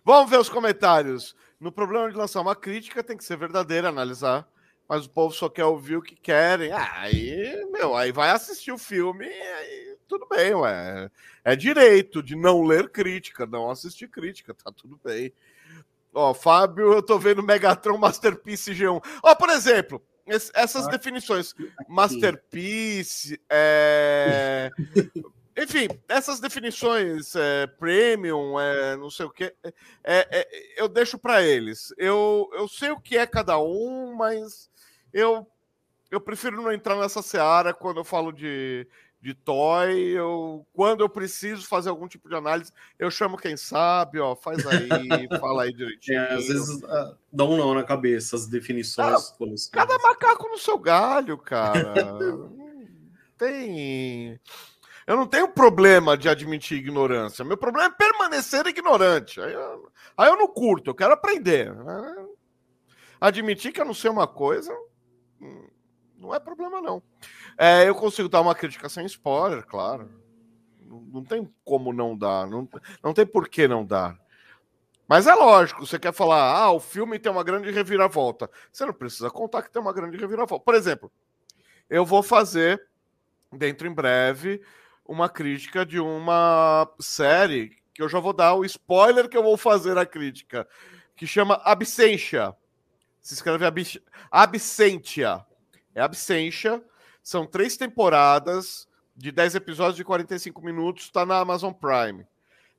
Vamos ver os comentários. No problema de lançar uma crítica, tem que ser verdadeira, analisar. Mas o povo só quer ouvir o que querem. Ah, aí, meu, aí vai assistir o filme e aí tudo bem, ué. É direito de não ler crítica, não assistir crítica, tá tudo bem. Ó, Fábio, eu tô vendo Megatron Masterpiece G1. Ó, por exemplo, essas ah, definições, Masterpiece, é... enfim, essas definições, é, premium, é, não sei o que, é, é, eu deixo para eles. Eu, eu sei o que é cada um, mas eu, eu prefiro não entrar nessa seara quando eu falo de, de toy, eu, quando eu preciso fazer algum tipo de análise, eu chamo quem sabe, ó, faz aí, fala aí direitinho. É, às vezes uh, dá um não na cabeça as definições. Ah, cada macaco no seu galho, cara. tem. Eu não tenho problema de admitir ignorância. Meu problema é permanecer ignorante. Aí eu, aí eu não curto, eu quero aprender. Né? Admitir que eu não sei uma coisa hum, não é problema, não. É, eu consigo dar uma crítica sem spoiler, claro. Não tem como não dar. Não, não tem por que não dar. Mas é lógico, você quer falar, ah, o filme tem uma grande reviravolta. Você não precisa contar que tem uma grande reviravolta. Por exemplo, eu vou fazer, dentro em breve, uma crítica de uma série que eu já vou dar o spoiler que eu vou fazer a crítica, que chama Absentia. Se escreve Ab Absentia. É Absentia. São três temporadas de 10 episódios de 45 minutos, está na Amazon Prime.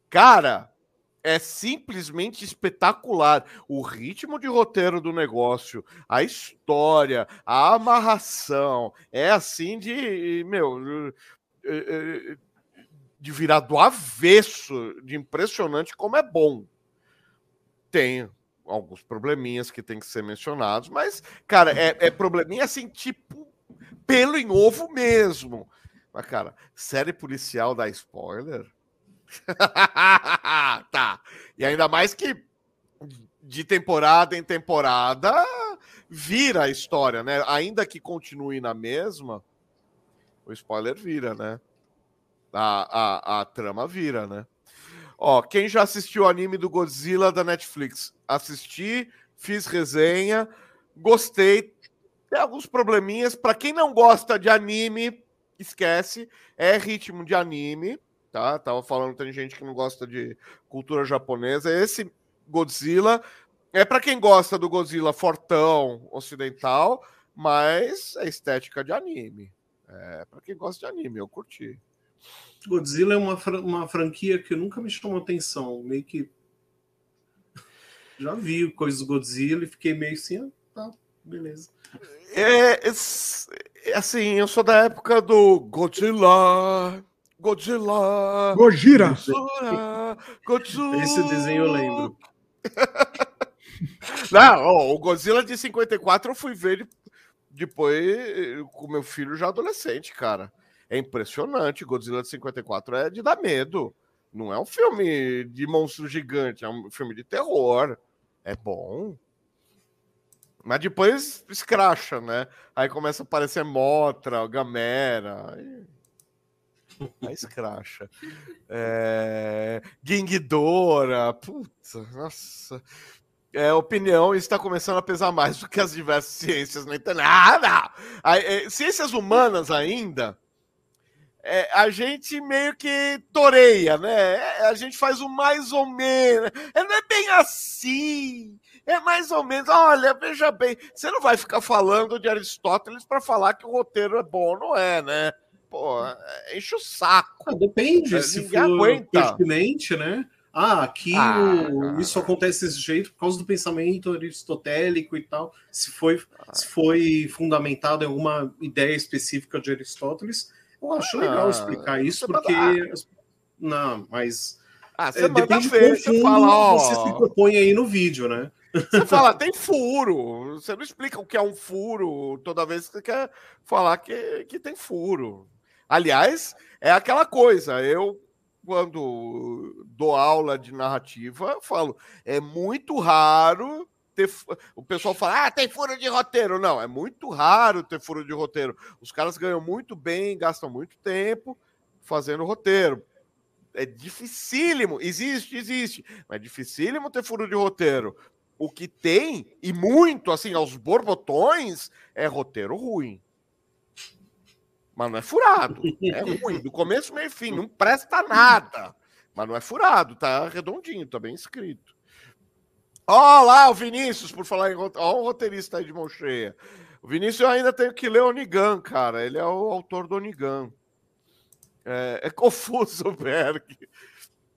Cara, é simplesmente espetacular. O ritmo de roteiro do negócio, a história, a amarração, é assim de, meu, eh, eh, de virar do avesso, de impressionante como é bom. Tem alguns probleminhas que tem que ser mencionados, mas, cara, é, é probleminha assim, tipo, pelo em ovo mesmo. Mas, cara, série policial dá spoiler? tá. E ainda mais que de temporada em temporada vira a história, né? Ainda que continue na mesma, o spoiler vira, né? A, a, a trama vira, né? Ó, quem já assistiu o anime do Godzilla da Netflix? Assisti, fiz resenha, gostei. Tem alguns probleminhas. Para quem não gosta de anime, esquece. É ritmo de anime tá? Tava falando, tem gente que não gosta de cultura japonesa. Esse Godzilla é para quem gosta do Godzilla fortão ocidental, mas é estética de anime. É para quem gosta de anime, eu curti. Godzilla é uma, uma franquia que nunca me chamou atenção, meio que já vi coisas do Godzilla e fiquei meio assim, ah, tá, beleza. É, é, assim, eu sou da época do Godzilla, Godzilla. Gojira. Godzilla. Esse desenho eu lembro. Não, o Godzilla de 54 eu fui ver depois com meu filho já adolescente, cara. É impressionante. Godzilla de 54 é de dar medo. Não é um filme de monstro gigante, é um filme de terror. É bom. Mas depois escracha, né? Aí começa a aparecer Motra, Gamera. A escracha. É... Puta, nossa. É, opinião está começando a pesar mais do que as diversas ciências na internet. Ah, é, ciências humanas ainda, é, a gente meio que toreia, né? É, a gente faz o mais ou menos. É, não é bem assim. É mais ou menos. Olha, veja bem. Você não vai ficar falando de Aristóteles para falar que o roteiro é bom, não é, né? pô, é, enche o saco. Ah, depende, é, se for aguenta. pertinente, né? Ah, aqui ah, o, isso acontece desse jeito por causa do pensamento aristotélico e tal. Se foi, ah. se foi fundamentado em alguma ideia específica de Aristóteles, eu acho ah, legal explicar isso, porque. Não, mas. Ah, você é, depende ver, você fala, ó... você se propõe aí no vídeo, né? Você fala, tem furo. Você não explica o que é um furo toda vez que você quer falar que, que tem furo. Aliás, é aquela coisa, eu quando dou aula de narrativa, falo, é muito raro ter. O pessoal fala, ah, tem furo de roteiro. Não, é muito raro ter furo de roteiro. Os caras ganham muito bem, gastam muito tempo fazendo roteiro. É dificílimo, existe, existe, mas é dificílimo ter furo de roteiro. O que tem, e muito assim, aos borbotões, é roteiro ruim. Mas não é furado. É ruim. Do começo, meio e fim. Não presta nada. Mas não é furado. Tá redondinho, tá bem escrito. Ó lá o Vinícius, por falar em o roteirista aí de mão cheia. O Vinícius eu ainda tenho que ler Onigan, cara. Ele é o autor do Onigan. É, é confuso, Berg.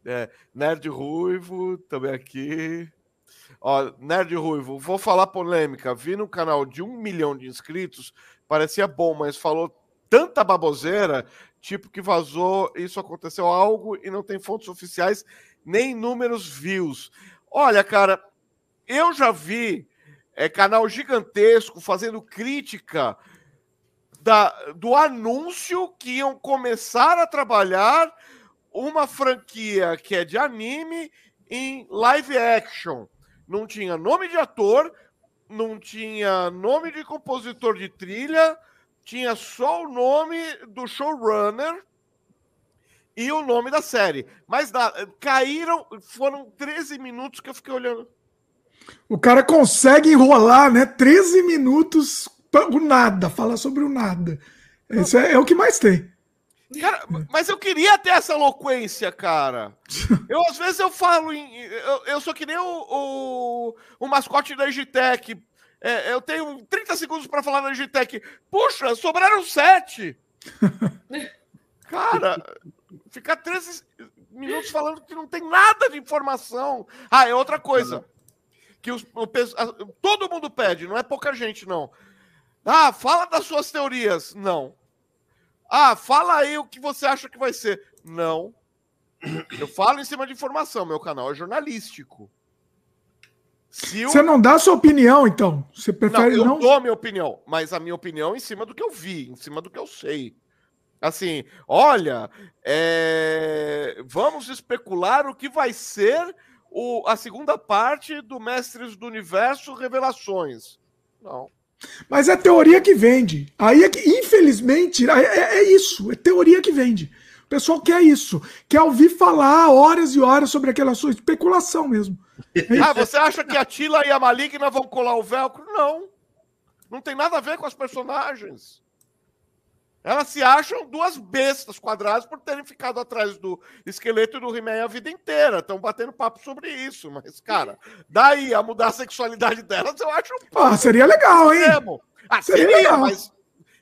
É, Nerd Ruivo, também aqui. Ó, Nerd Ruivo, vou falar polêmica. Vi no canal de um milhão de inscritos, parecia bom, mas falou tanta baboseira, tipo que vazou, isso aconteceu algo e não tem fontes oficiais nem números views. Olha, cara, eu já vi é, canal gigantesco fazendo crítica da, do anúncio que iam começar a trabalhar uma franquia que é de anime em live action. Não tinha nome de ator, não tinha nome de compositor de trilha, tinha só o nome do showrunner e o nome da série. Mas da, caíram, foram 13 minutos que eu fiquei olhando. O cara consegue enrolar, né? 13 minutos o nada, falar sobre o nada. Isso é, é o que mais tem. Cara, mas eu queria ter essa eloquência, cara. Eu, às vezes, eu falo em. Eu, eu sou que nem o, o, o mascote da Digitec. É, eu tenho 30 segundos para falar na Digitec. Puxa, sobraram sete. cara, ficar 13 minutos falando que não tem nada de informação. Ah, é outra coisa. Que os, o, todo mundo pede, não é pouca gente, não. Ah, fala das suas teorias. Não. Ah, fala aí o que você acha que vai ser. Não. Eu falo em cima de informação, meu canal é jornalístico. Se Você não dá a sua opinião, então? Você prefere não? Eu não... dou a minha opinião, mas a minha opinião é em cima do que eu vi, em cima do que eu sei. Assim, olha, é... vamos especular o que vai ser o... a segunda parte do Mestres do Universo Revelações. Não. Mas é teoria que vende. Aí é que, infelizmente, é, é, é, isso. É teoria que vende. O pessoal quer isso. Quer ouvir falar horas e horas sobre aquela sua especulação mesmo. Ah, você acha que a Tila e a Maligna vão colar o velcro? Não. Não tem nada a ver com as personagens. Elas se acham duas bestas quadradas por terem ficado atrás do esqueleto do He-Man a vida inteira. Estão batendo papo sobre isso. Mas, cara, daí a mudar a sexualidade delas, eu acho um Ah, seria legal, hein? Ah, seria, seria legal. mas,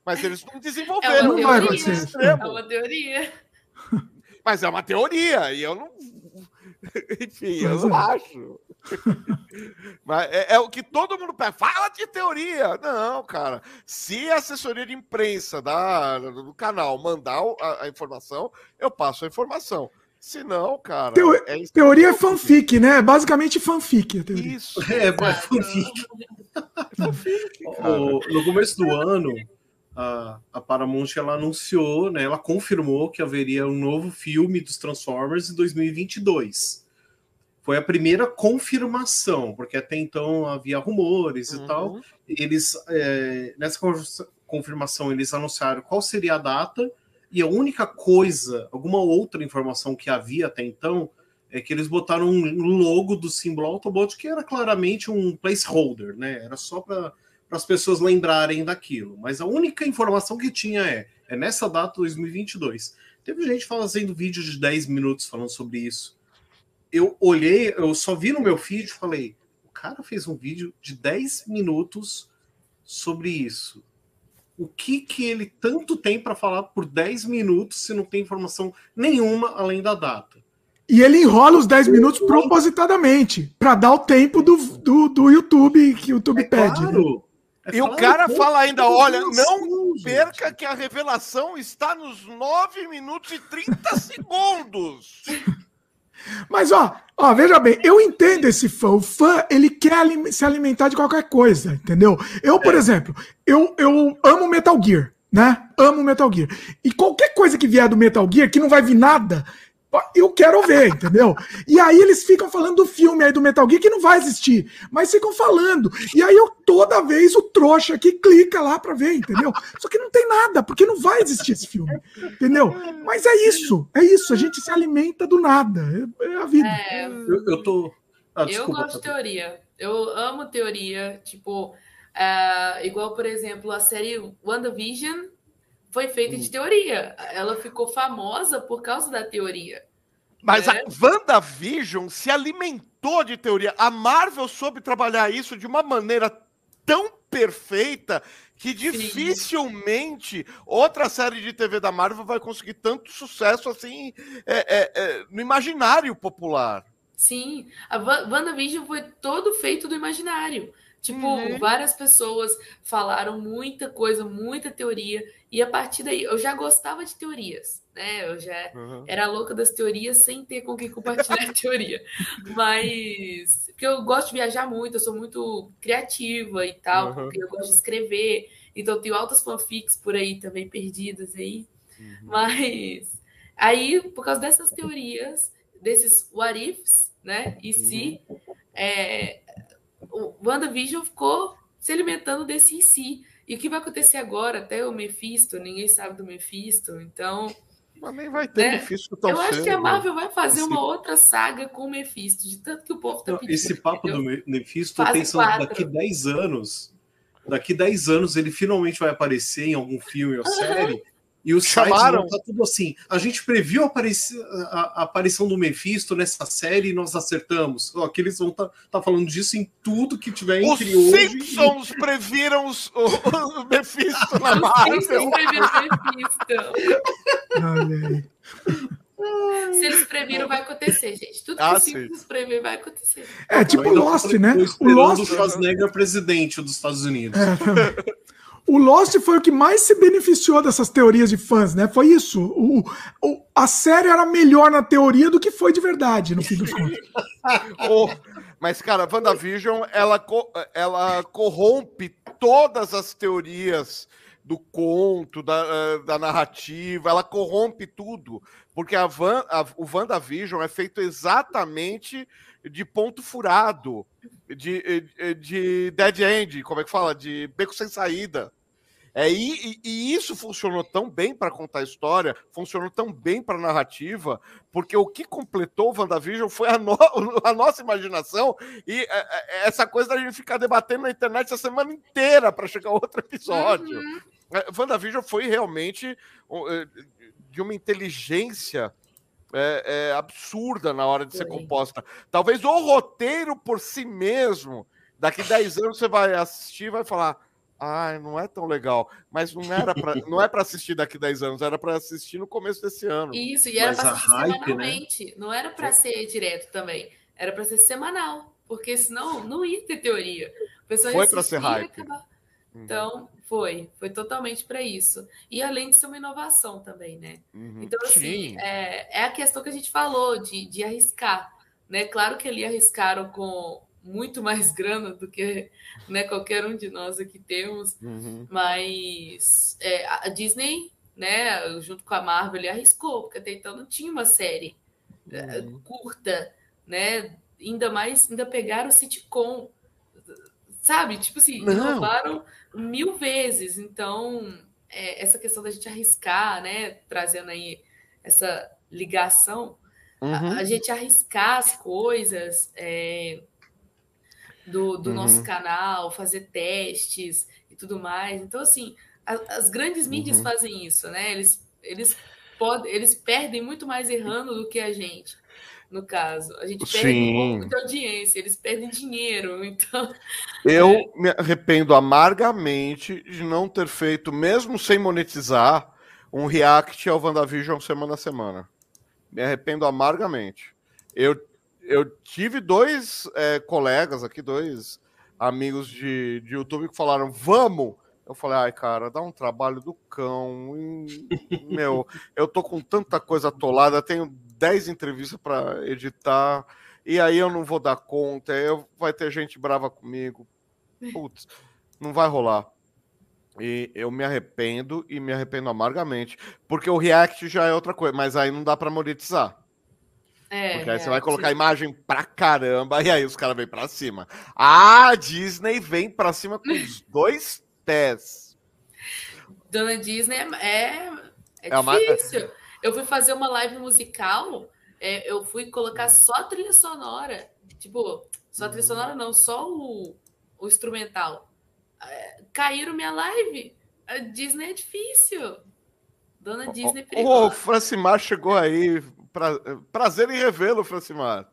mas eles não desenvolveram. É uma teoria. É uma teoria. Mas é uma teoria, e eu não. Enfim, eu não é. acho. Mas é, é, o que todo mundo pede. Fala de teoria. Não, cara. Se a assessoria de imprensa da, do canal mandar a, a informação, eu passo a informação. Se não, cara. Teo é teoria é fanfic, né? Basicamente fanfic. Isso. É, mas fanfic. fanfic no começo do ano, a, a Paramount ela anunciou, né? Ela confirmou que haveria um novo filme dos Transformers em 2022 foi a primeira confirmação, porque até então havia rumores uhum. e tal. Eles, é, nessa confirmação, eles anunciaram qual seria a data, e a única coisa, alguma outra informação que havia até então, é que eles botaram um logo do símbolo Autobot que era claramente um placeholder, né? Era só para as pessoas lembrarem daquilo. Mas a única informação que tinha é, é nessa data 2022. Teve gente fazendo vídeo de 10 minutos falando sobre isso eu olhei, eu só vi no meu feed e falei: o cara fez um vídeo de 10 minutos sobre isso. O que que ele tanto tem para falar por 10 minutos se não tem informação nenhuma além da data? E ele enrola os 10 minutos propositadamente, para dar o tempo do, do, do YouTube que o YouTube é pede. Né? Claro. É e o cara fala ainda: olha, não perca que a revelação está nos 9 minutos e 30 segundos. Mas, ó, ó, veja bem, eu entendo esse fã. O fã, ele quer se alimentar de qualquer coisa, entendeu? Eu, por é. exemplo, eu, eu amo Metal Gear, né? Amo Metal Gear. E qualquer coisa que vier do Metal Gear, que não vai vir nada, eu quero ver, entendeu? E aí eles ficam falando do filme aí do Metal Gear que não vai existir, mas ficam falando. E aí eu toda vez o trouxa aqui clica lá para ver, entendeu? Só que não tem nada, porque não vai existir esse filme, entendeu? Mas é isso, é isso. A gente se alimenta do nada, é, é a vida. É, eu, eu tô. Ah, eu gosto de teoria. Eu amo teoria, tipo, uh, igual por exemplo a série WandaVision foi feita de hum. teoria. Ela ficou famosa por causa da teoria. Mas é. a WandaVision se alimentou de teoria. A Marvel soube trabalhar isso de uma maneira tão perfeita que dificilmente Sim. outra série de TV da Marvel vai conseguir tanto sucesso assim é, é, é, no imaginário popular. Sim, a WandaVision foi todo feito do imaginário. Tipo, uhum. várias pessoas falaram muita coisa, muita teoria, e a partir daí eu já gostava de teorias, né? Eu já uhum. era louca das teorias sem ter com quem compartilhar a teoria. Mas porque eu gosto de viajar muito, eu sou muito criativa e tal, uhum. porque eu gosto de escrever, então tenho altas fanfics por aí também perdidas aí. Uhum. Mas aí, por causa dessas teorias, desses what ifs, né? E se uhum. é, o WandaVision ficou se alimentando desse em si. E o que vai acontecer agora? Até o Mephisto, ninguém sabe do Mephisto, então. Mas nem vai ter né? Mephisto tão Eu cedo. acho que a Marvel vai fazer esse... uma outra saga com o Mephisto, de tanto que o povo tá pedindo. Esse papo do Mephisto, tô pensando quatro. daqui 10 anos, daqui 10 anos ele finalmente vai aparecer em algum filme ou série e os Chamaram. sites tá tudo assim. A gente previu a, a, a, aparição do Mephisto nessa série e nós acertamos. Ó, que eles vão estar tá, tá falando disso em tudo que tiver entre os hoje. Os Simpsons e... previram os, o, o Mephisto na Marvel. Os Simpsons previram o Mephisto. Se eles previram, vai acontecer, gente. Tudo que ah, Simpsons previram vai acontecer. É tipo Lost, né? O Lost. O Schwarzenegger presidente dos Estados Unidos. É, o Lost foi o que mais se beneficiou dessas teorias de fãs, né? Foi isso. O, o a série era melhor na teoria do que foi de verdade, no fim dos contos. oh, mas, cara, a WandaVision, ela, ela corrompe todas as teorias do conto, da, eh, da narrativa, ela corrompe tudo. Porque a Van, a, o WandaVision é feito exatamente de ponto furado, de, de, de dead end, como é que fala? De beco sem saída. É, e, e, isso funcionou tão bem para contar a história, funcionou tão bem para a narrativa, porque o que completou o WandaVision foi a, no, a nossa imaginação e é, é, essa coisa da gente ficar debatendo na internet a semana inteira para chegar a outro episódio. Uhum. É, WandaVision foi realmente de uma inteligência é, é, absurda na hora de ser composta. Talvez o roteiro por si mesmo, daqui 10 anos você vai assistir e vai falar ah, não é tão legal. Mas não era para não é para assistir daqui 10 anos, era para assistir no começo desse ano. Isso, e era para assistir hype, né? semanalmente. Né? Não era para ser direto também. Era para ser semanal, porque senão não ia ter teoria. Foi para ser hype. Uhum. Então, foi, foi totalmente para isso. E além de ser uma inovação também, né? Uhum. Então, assim, é, é, a questão que a gente falou de, de arriscar. Né? Claro que ali arriscaram com muito mais grana do que né, qualquer um de nós aqui temos, uhum. mas é, a Disney, né, junto com a Marvel, ele arriscou, porque até então não tinha uma série é, uhum. curta, né, ainda mais, ainda pegaram o sitcom, sabe, tipo assim, inovaram mil vezes, então é, essa questão da gente arriscar, né, trazendo aí essa ligação, uhum. a, a, gente arriscar as coisas, é, do, do uhum. nosso canal, fazer testes e tudo mais. Então, assim, a, as grandes mídias uhum. fazem isso, né? Eles, eles, podem, eles perdem muito mais errando do que a gente, no caso. A gente perde Sim. um pouco de audiência, eles perdem dinheiro, então... Eu é... me arrependo amargamente de não ter feito, mesmo sem monetizar, um react ao WandaVision semana a semana. Me arrependo amargamente. Eu eu tive dois é, colegas aqui, dois amigos de, de YouTube que falaram, vamos! Eu falei, ai, cara, dá um trabalho do cão. meu, eu tô com tanta coisa atolada, tenho 10 entrevistas para editar, e aí eu não vou dar conta, eu, vai ter gente brava comigo. Putz, não vai rolar. E eu me arrependo e me arrependo amargamente, porque o React já é outra coisa, mas aí não dá para monetizar. É, Porque aí é, você vai colocar sim. imagem pra caramba e aí os caras vêm pra cima. A Disney vem pra cima com os dois pés. Dona Disney é, é, é difícil. Uma... Eu fui fazer uma live musical, é, eu fui colocar só a trilha sonora. Tipo, só a trilha sonora não, só o, o instrumental. É, caíram minha live. A Disney é difícil. Dona Disney perigosa. O Francimar chegou aí, Pra... Prazer em revê-lo, Francimar.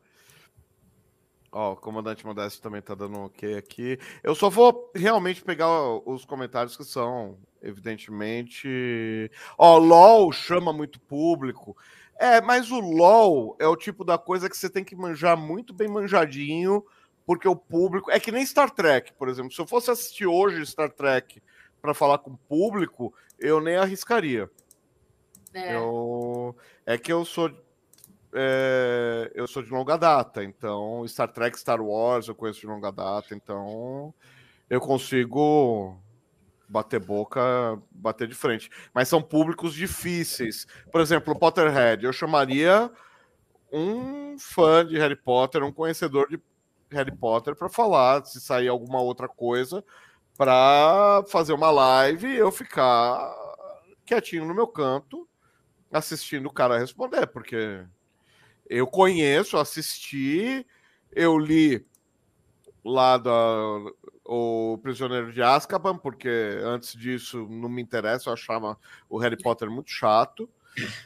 Ó, o comandante Modesto também tá dando um ok aqui. Eu só vou realmente pegar os comentários que são, evidentemente. Ó, LOL chama muito público. É, mas o LOL é o tipo da coisa que você tem que manjar muito bem manjadinho, porque o público. É que nem Star Trek, por exemplo. Se eu fosse assistir hoje Star Trek para falar com o público, eu nem arriscaria. É. Eu... é que eu sou é, eu sou de longa data, então Star Trek, Star Wars eu conheço de longa data, então eu consigo bater boca, bater de frente. Mas são públicos difíceis. Por exemplo, Potterhead, eu chamaria um fã de Harry Potter, um conhecedor de Harry Potter para falar se sair alguma outra coisa para fazer uma live e eu ficar quietinho no meu canto assistindo o cara responder, porque eu conheço, assisti, eu li lá da, o Prisioneiro de Azkaban, porque antes disso não me interessa, eu achava o Harry Potter muito chato.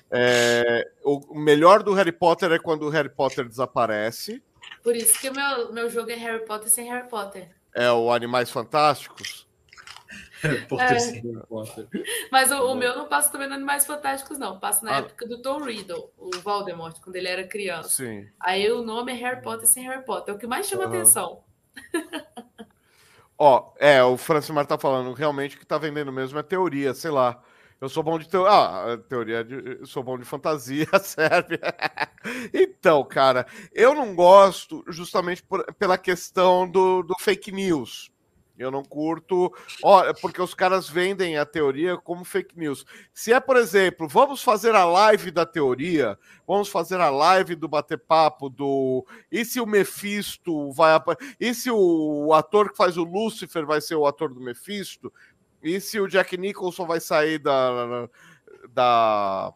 É, o melhor do Harry Potter é quando o Harry Potter desaparece. Por isso que o meu, meu jogo é Harry Potter sem Harry Potter. É o Animais Fantásticos. Potter é. Harry Potter. Mas o, o, meu não passa também no Animais Fantásticos, não. Passa na ah. época do Tom Riddle, o Voldemort, quando ele era criança. Sim. Aí o nome é Harry Potter sem Harry Potter. É o que mais chama uhum. atenção. Ó, é, o Francimar tá falando, realmente o que tá vendendo mesmo é teoria, sei lá. Eu sou bom de teoria. Ah, teoria de. Eu sou bom de fantasia, serve. então, cara, eu não gosto justamente por, pela questão do, do fake news. Eu não curto, ó, porque os caras vendem a teoria como fake news. Se é, por exemplo, vamos fazer a live da teoria, vamos fazer a live do bater-papo do. E se o Mephisto vai. E se o ator que faz o Lúcifer vai ser o ator do Mephisto? E se o Jack Nicholson vai sair da, da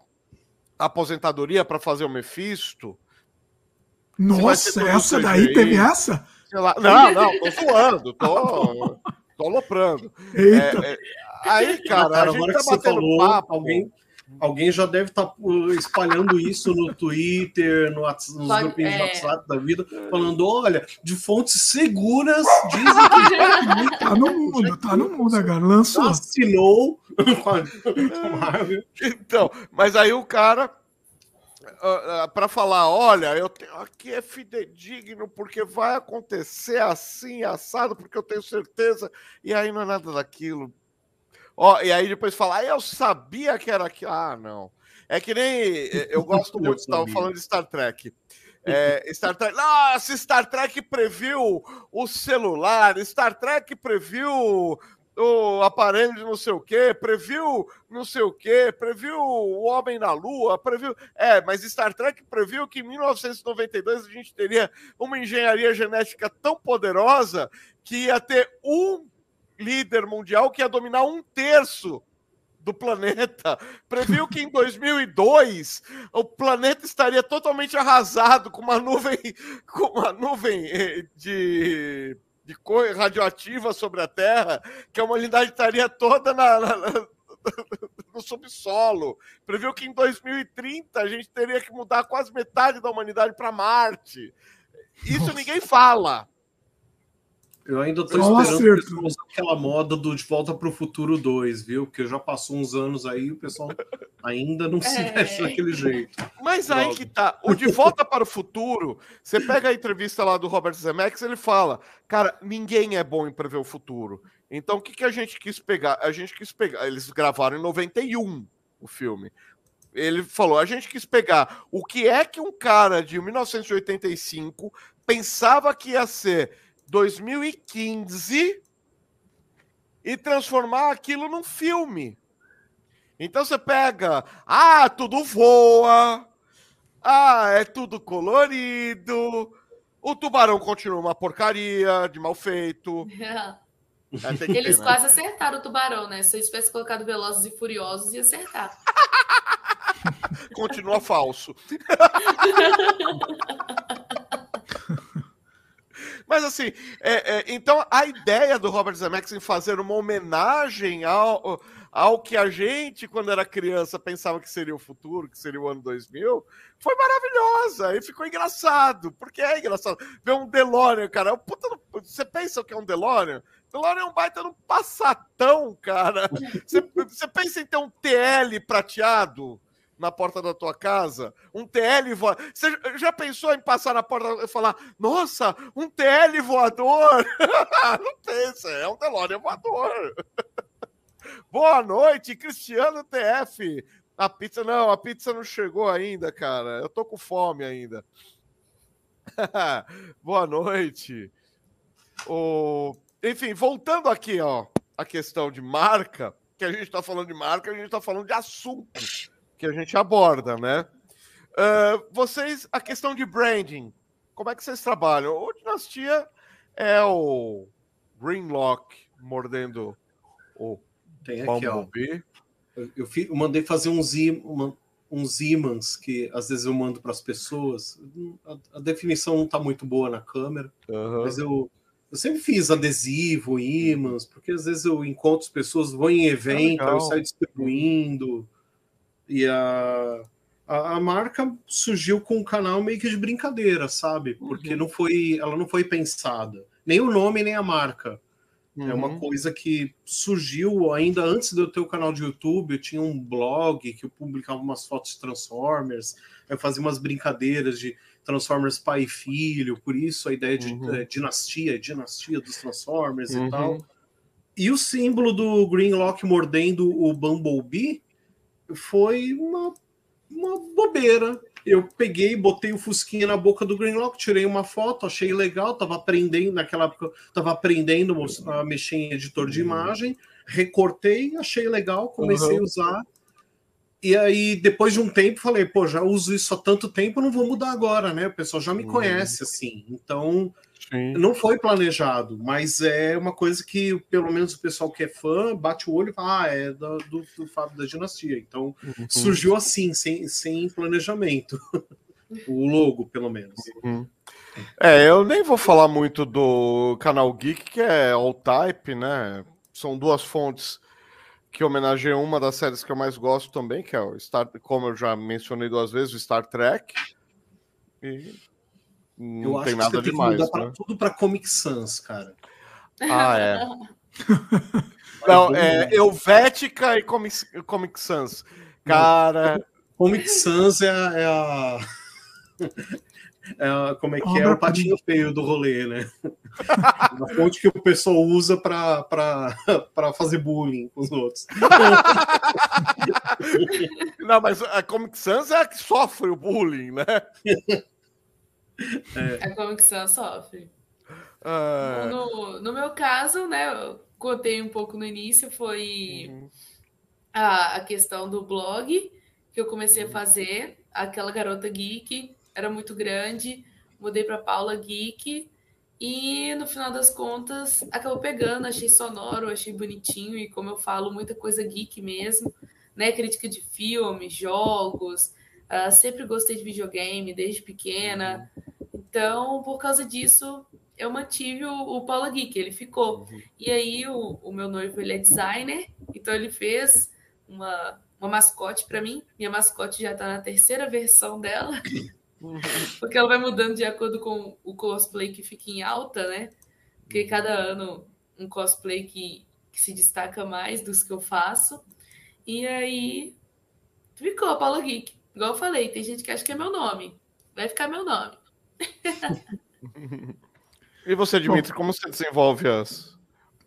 aposentadoria para fazer o Mephisto? Nossa, essa daí teve essa? Lá, não, não, tô zoando, tô, tô aloprando. É, é, aí, cara, cara, a gente tá batendo falou, papo. Alguém, alguém já deve estar tá uh, espalhando isso no Twitter, no WhatsApp, nos grupinhos é... WhatsApp da vida, falando: olha, de fontes seguras dizem que tá no mundo, tá no mundo, cara. Lançou. Assinou Então, mas aí o cara uh, para falar, olha, eu tenho aqui é fidedigno porque vai acontecer assim, assado, porque eu tenho certeza, e aí não é nada daquilo. Ó, e aí depois falar, ah, eu sabia que era aquilo. Ah, não. É que nem eu gosto muito, estava falando de Star Trek. É, Star Trek. Nossa, Star Trek previu o celular, Star Trek previu o aparelho de não sei o quê, previu não sei o quê, previu o Homem na Lua, previu. É, mas Star Trek previu que em 1992 a gente teria uma engenharia genética tão poderosa que ia ter um líder mundial que ia dominar um terço do planeta. Previu que em 2002 o planeta estaria totalmente arrasado com uma nuvem com uma nuvem eh, de de cor radioativa sobre a Terra, que a humanidade estaria toda na, na, na, no subsolo. Previu que em 2030 a gente teria que mudar quase metade da humanidade para Marte. Isso Nossa. ninguém fala. Eu ainda estou esperando usar aquela moda do De Volta para o Futuro 2, viu? Porque já passou uns anos aí o pessoal ainda não se é. mexe daquele jeito. Mas Logo. aí que tá. O De Volta para o Futuro, você pega a entrevista lá do Robert Zemeckis, ele fala, cara, ninguém é bom em prever o futuro. Então o que, que a gente quis pegar? A gente quis pegar. Eles gravaram em 91 o filme. Ele falou: a gente quis pegar o que é que um cara de 1985 pensava que ia ser 2015 e transformar aquilo num filme. Então você pega, ah, tudo voa, ah, é tudo colorido, o tubarão continua uma porcaria de mal feito. É, Eles ter, né? quase acertaram o tubarão, né? Se eu tivesse colocado Velozes e Furiosos, ia acertar. Continua falso. Mas assim, é, é, então a ideia do Robert Zemeckis em fazer uma homenagem ao, ao que a gente, quando era criança, pensava que seria o futuro, que seria o ano 2000, foi maravilhosa e ficou engraçado, porque é engraçado. Ver um DeLorean, cara, puta, você pensa que é um DeLorean? DeLorean é um baita no passatão, cara. Você, você pensa em ter um TL prateado? Na porta da tua casa, um TL voador. Você já pensou em passar na porta e falar, nossa, um TL voador? Não pensa, é um DeLorean voador. Boa noite, Cristiano TF. A pizza, não, a pizza não chegou ainda, cara. Eu tô com fome ainda. Boa noite. O... Enfim, voltando aqui, ó, a questão de marca, que a gente tá falando de marca, a gente tá falando de assunto que a gente aborda, né? Uh, vocês, a questão de branding, como é que vocês trabalham? O Dinastia é o Greenlock mordendo o Tem aqui, ó. Eu, eu, eu, mandei fazer Z, uma, uns ímãs que às vezes eu mando para as pessoas. A, a, definição não está muito boa na câmera, uhum. mas eu, eu sempre fiz adesivo, ímãs, porque às vezes eu encontro as pessoas, vou em evento, é eu saio distribuindo. E a, a, a, marca surgiu com um canal meio que de brincadeira, sabe? Porque uhum. não foi, ela não foi pensada. Nem o nome, nem a marca. Uhum. É uma uhum. coisa que surgiu ainda antes de eu ter o canal de YouTube. Eu tinha um blog que eu publicava umas fotos de Transformers, eu fazia umas brincadeiras de Transformers pai e filho, por isso a ideia de uhum. é, dinastia, dinastia dos Transformers uhum. e tal. E o símbolo do Greenlock mordendo o Bumblebee foi uma, uma bobeira eu peguei, botei o Fusquinha na boca do Greenlock, tirei uma foto, achei legal, tava aprendendo, naquela época, tava aprendendo a mexer em editor de uhum. imagem, recortei, achei legal, comecei uhum. a usar. E aí, depois de um tempo, falei, pô, já uso isso há tanto tempo, não vou mudar agora, né? O pessoal já me uhum. conhece, assim. Então, Sim. Não foi planejado, mas é uma coisa que, pelo menos, o pessoal que é fã bate o olho e fala: ah, é do, do, do Fábio da Dinastia. Então, uhum. surgiu assim, sem, sem planejamento. o logo, pelo menos. Uhum. É, eu nem vou falar muito do canal Geek, que é All Type, né? São duas fontes que homenageiam uma das séries que eu mais gosto também, que é o Star, como eu já mencionei duas vezes, o Star Trek. E não eu tem nada demais. Tem né? tudo para Comic Sans, cara. Ah, é. Não, é Helvética e Comic, Comic Sans. Cara. Comic Sans é a. É a... É a, como é que é? O patinho feio do rolê, né? Uma fonte que o pessoal usa para fazer bullying com os outros. Não, mas a Comic Sans é a que sofre o bullying, né? É. A Comic Sans sofre. Uh... No, no meu caso, né, eu contei um pouco no início, foi uhum. a, a questão do blog que eu comecei a fazer. Aquela garota geek era muito grande, mudei para Paula Geek e no final das contas acabou pegando, achei sonoro, achei bonitinho e como eu falo, muita coisa geek mesmo, né? Crítica de filmes, jogos, Uh, sempre gostei de videogame desde pequena. Então, por causa disso, eu mantive o, o Paula Geek, ele ficou. E aí, o, o, meu noivo, ele é designer, então ele fez uma, uma mascote para mim. Minha mascote já está na terceira versão dela, porque ela vai mudando de acordo com o cosplay que fica em alta, né? Porque cada ano um cosplay que, que se destaca mais dos que eu faço. E aí, ficou a Paula Geek. Igual eu falei, tem gente que acha que é meu nome. Vai ficar meu nome. e você, Dimitri, Bom, como você desenvolve as.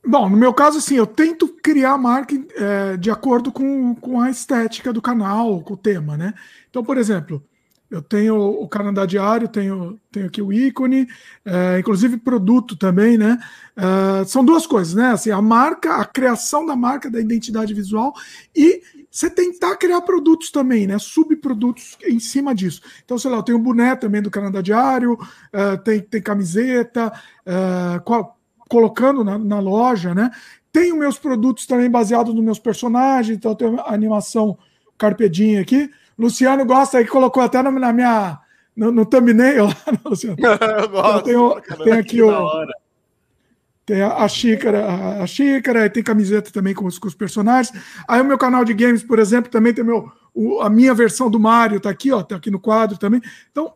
Bom, no meu caso, assim, eu tento criar a marca é, de acordo com, com a estética do canal, com o tema, né? Então, por exemplo, eu tenho o Canadá Diário, tenho, tenho aqui o ícone, é, inclusive produto também, né? É, são duas coisas, né? Assim, a marca, a criação da marca, da identidade visual e você tentar criar produtos também, né? Subprodutos em cima disso. Então, sei lá, eu tenho um boné também do Canadá Diário, uh, tem, tem camiseta, uh, colocando na, na, loja, né? Tenho meus produtos também baseados nos meus personagens, então eu tenho a animação Carpedinha aqui. Luciano gosta aí, colocou até na minha. No, no thumbnail lá, Luciano. eu gosto. Eu tenho, tenho aqui o. Tem a, xícara, a, a, xícara, tem camiseta também com os, com os, personagens. Aí o meu canal de games, por exemplo, também tem meu, o, a minha versão do Mario, tá aqui, ó, tá aqui no quadro também. Então,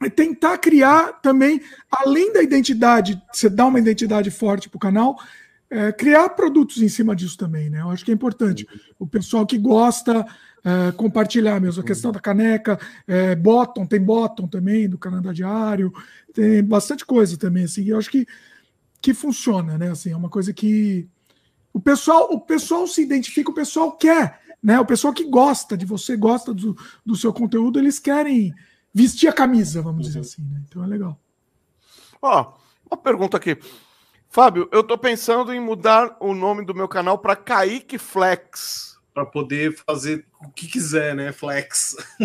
é tentar criar também, além da identidade, você dá uma identidade forte para o canal, é, criar produtos em cima disso também, né? Eu acho que é importante. O pessoal que gosta, é, compartilhar mesmo. A questão da caneca, é, bottom, tem bottom também do Canadá Diário, tem bastante coisa também, assim. Eu acho que que funciona, né? Assim, é uma coisa que o pessoal, o pessoal se identifica, o pessoal quer, né? O pessoal que gosta de você, gosta do, do seu conteúdo, eles querem vestir a camisa, vamos dizer uhum. assim, né? Então é legal. Ó, uma pergunta aqui. Fábio, eu tô pensando em mudar o nome do meu canal para Kaique Flex. Para poder fazer o que quiser, né? Flex.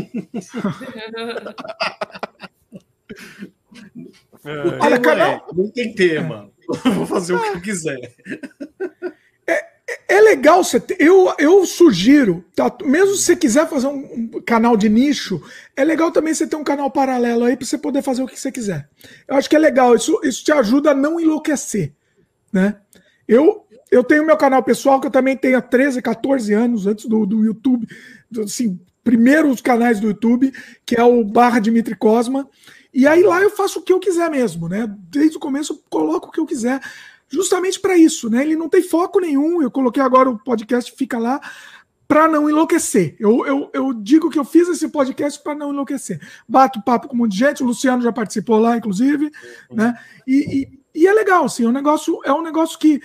É. Olha, cara, é, não tem tema. Vou fazer o que eu quiser. É, é, é legal você ter, eu, eu sugiro, tá, mesmo se você quiser fazer um, um, canal de nicho, é legal também você ter um canal paralelo aí para você poder fazer o que você quiser. Eu acho que é legal, isso, isso te ajuda a não enlouquecer, né? Eu, eu tenho meu canal pessoal que eu também tenho há 13, 14 anos antes do, do YouTube, do, assim, primeiros canais do YouTube, que é o barra Dimitri Cosma, e aí lá eu faço o que eu quiser mesmo, né? Desde o começo eu coloco o que eu quiser justamente para isso, né? Ele não tem foco nenhum. Eu coloquei agora o podcast, fica lá para não enlouquecer. Eu, eu, eu digo que eu fiz esse podcast para não enlouquecer. Bato papo com um monte de gente, o Luciano já participou lá, inclusive, uhum. né? E, e, e, é legal, assim, é um negócio, é um negócio que,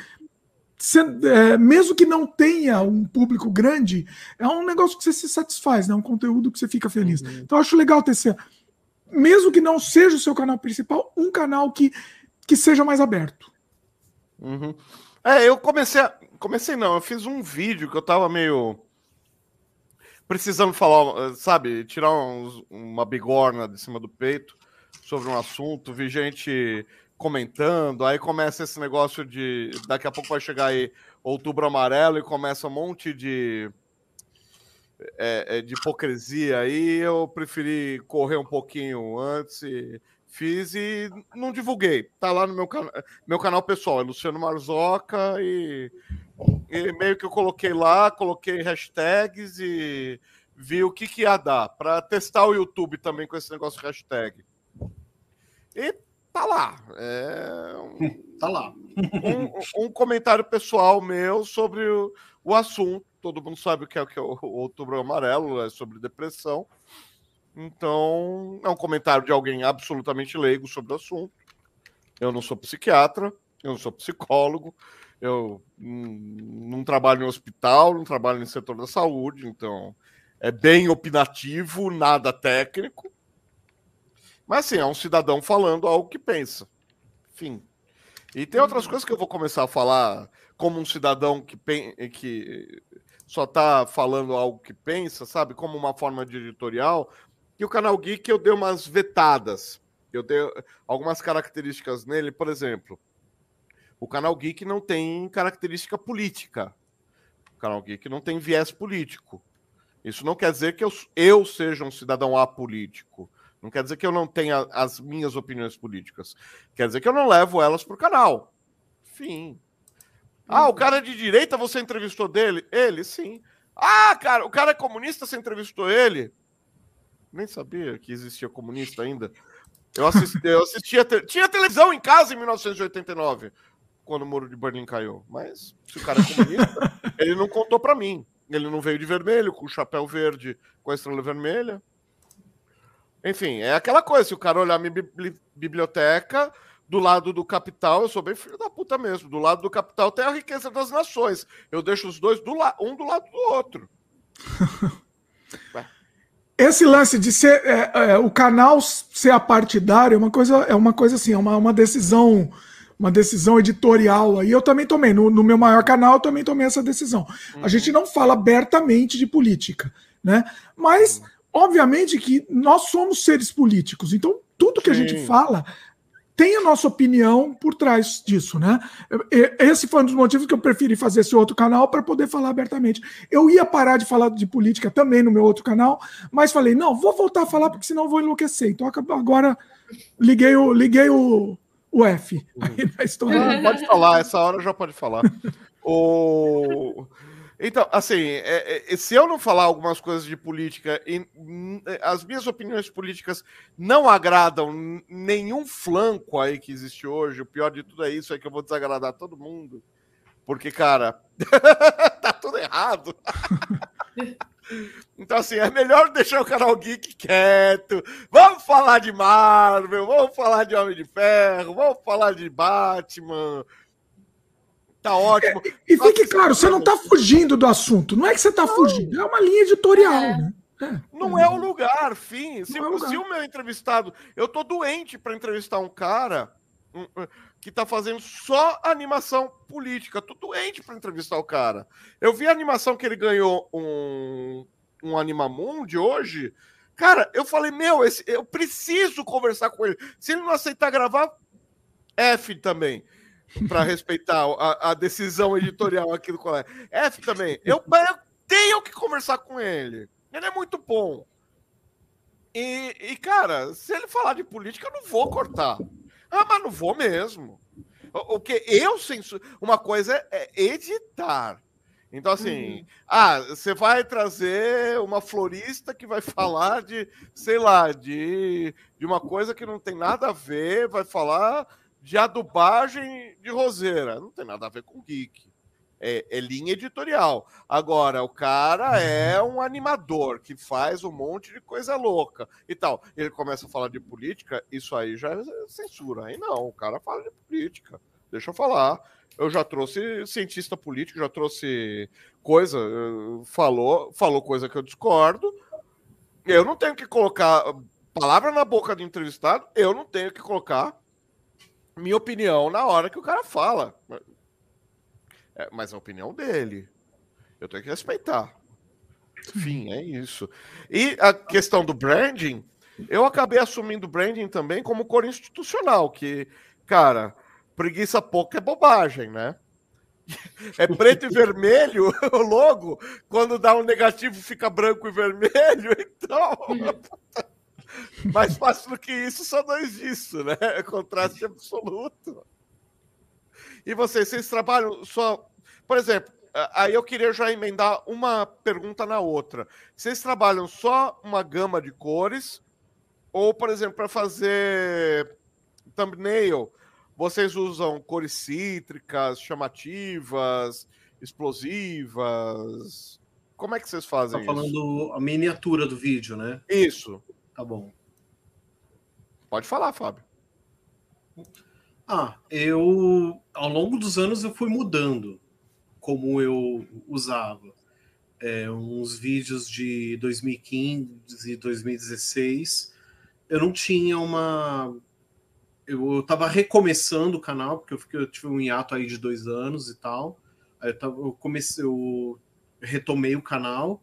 é, mesmo que não tenha um público grande, é um negócio que você se satisfaz, né? Um conteúdo que você fica feliz. Uhum. Então eu acho legal ter esse, mesmo que não seja o seu canal principal, um canal que, que seja mais aberto. Uhum. É, eu comecei a... Comecei não, eu fiz um vídeo que eu tava meio precisando falar, sabe, tirar uns, uma bigorna de cima do peito sobre um assunto, vi gente comentando, aí começa esse negócio de daqui a pouco vai chegar aí outubro amarelo e começa um monte de é, é de hipocrisia aí, eu preferi correr um pouquinho antes e Fiz e não divulguei. Tá lá no meu, can... meu canal pessoal, é Luciano Marzoca e... e meio que eu coloquei lá, coloquei hashtags e vi o que, que ia dar para testar o YouTube também com esse negócio de hashtag. E tá lá. É um, tá lá. Um, um, comentário pessoal meu sobre o, o assunto. Todo mundo sabe o que é, o, que é o Outubro Amarelo, é sobre depressão. Então, é um comentário de alguém absolutamente leigo sobre o assunto. Eu não sou psiquiatra, eu não sou psicólogo, eu não trabalho em hospital, não trabalho no setor da saúde, então é bem opinativo, nada técnico. Mas assim, é um cidadão falando algo que pensa. Enfim. E tem outras coisas que eu vou começar a falar como um cidadão que, que só está falando algo que pensa, sabe? Como uma forma de editorial, e o canal Geek eu dei umas vetadas. Eu dei algumas características nele, por exemplo. O canal Geek não tem característica política. O canal Geek não tem viés político. Isso não quer dizer que eu, eu seja um cidadão apolítico. Não quer dizer que eu não tenha as minhas opiniões políticas. Quer dizer que eu não levo elas para o canal. Fim. Ah, o cara é de direita, você entrevistou dele? Ele, sim. Ah, cara, o cara é comunista, você entrevistou ele? nem sabia que existia comunista ainda. Eu, assisti, eu assistia. Tinha televisão em casa em 1989, quando o muro de Berlim caiu. Mas se o cara é comunista, ele não contou para mim. Ele não veio de vermelho, com o chapéu verde, com a estrela vermelha. Enfim, é aquela coisa. Se o cara olhar minha biblioteca, do lado do capital, eu sou bem filho da puta mesmo. Do lado do capital tem a riqueza das nações. Eu deixo os dois do la um do lado do outro. Esse lance de ser é, é, o canal ser apartidário é uma coisa, é uma coisa assim, é uma, uma decisão, uma decisão editorial aí. Eu também tomei no, no meu maior canal, eu também tomei essa decisão. Uhum. A gente não fala abertamente de política, né? Mas uhum. obviamente que nós somos seres políticos, então tudo que Sim. a gente fala tem a nossa opinião por trás disso, né? Esse foi um dos motivos que eu preferi fazer esse outro canal para poder falar abertamente. Eu ia parar de falar de política também no meu outro canal, mas falei, não, vou voltar a falar porque senão vou enlouquecer. Então agora liguei o, liguei o, o F aí na história. pode falar, essa hora já pode falar. o... Então, assim, é, é, se eu não falar algumas coisas de política e as minhas opiniões políticas não agradam nenhum flanco aí que existe hoje, o pior de tudo é isso, é que eu vou desagradar todo mundo. Porque, cara, tá tudo errado. então, assim, é melhor deixar o canal Geek quieto. Vamos falar de Marvel, vamos falar de Homem de Ferro, vamos falar de Batman Tá ótimo. É, e fique claro, você não está fugindo do assunto. Não é que você está fugindo, é uma linha editorial, é. né? É, não é, o lugar, fim. Se, é lugar. se, o meu entrevistado. Eu tô doente para entrevistar um cara que tá fazendo só animação política. Tô doente para entrevistar o cara. Eu vi a animação que ele ganhou um, um Animamundi hoje. Cara, eu falei, meu, esse, eu preciso conversar com ele. Se ele não aceitar gravar, F também. Para respeitar a, a, decisão editorial aqui do colégio. F também. Eu, eu tenho que conversar com ele. Ele é muito bom. E, e, cara, se ele falar de política, eu não vou cortar. Ah, mas não vou mesmo. O, o que eu censuro. Uma coisa é, é editar. Então, assim, uhum. ah, você vai trazer uma florista que vai falar de, sei lá, de, de uma coisa que não tem nada a ver, vai falar de adubagem de roseira. Não tem nada a ver com geek. É, é, linha editorial. Agora, o cara é um animador que faz um monte de coisa louca e tal. Ele começa a falar de política, isso aí já é censura. Aí não, o cara fala de política. Deixa eu falar. Eu já trouxe cientista político, já trouxe coisa, eh, falou, falou coisa que eu discordo. Eu não tenho que colocar palavra na boca do entrevistado, eu não tenho que colocar minha opinião na hora que o cara fala. É, mas é a opinião dele. Eu tenho que respeitar. Enfim, é isso. E a questão do branding, eu acabei assumindo o branding também como cor institucional, que, cara, preguiça pouca é bobagem, né? É preto e vermelho o logo, quando dá um negativo fica branco e vermelho, então. Mais fácil do que isso, só dois disso, né? É contraste absoluto. E vocês, vocês trabalham só. Por exemplo, aí eu queria já emendar uma pergunta na outra. Vocês trabalham só uma gama de cores? Ou, por exemplo, para fazer thumbnail, vocês usam cores cítricas, chamativas, explosivas? Como é que vocês fazem tá falando isso? a miniatura do vídeo, né? Isso. Tá bom. Pode falar, Fábio. Ah, eu ao longo dos anos eu fui mudando como eu usava. É, uns vídeos de 2015 e 2016, eu não tinha uma. Eu estava recomeçando o canal, porque eu, fiquei, eu tive um hiato aí de dois anos e tal. Aí eu, tava, eu comecei, eu retomei o canal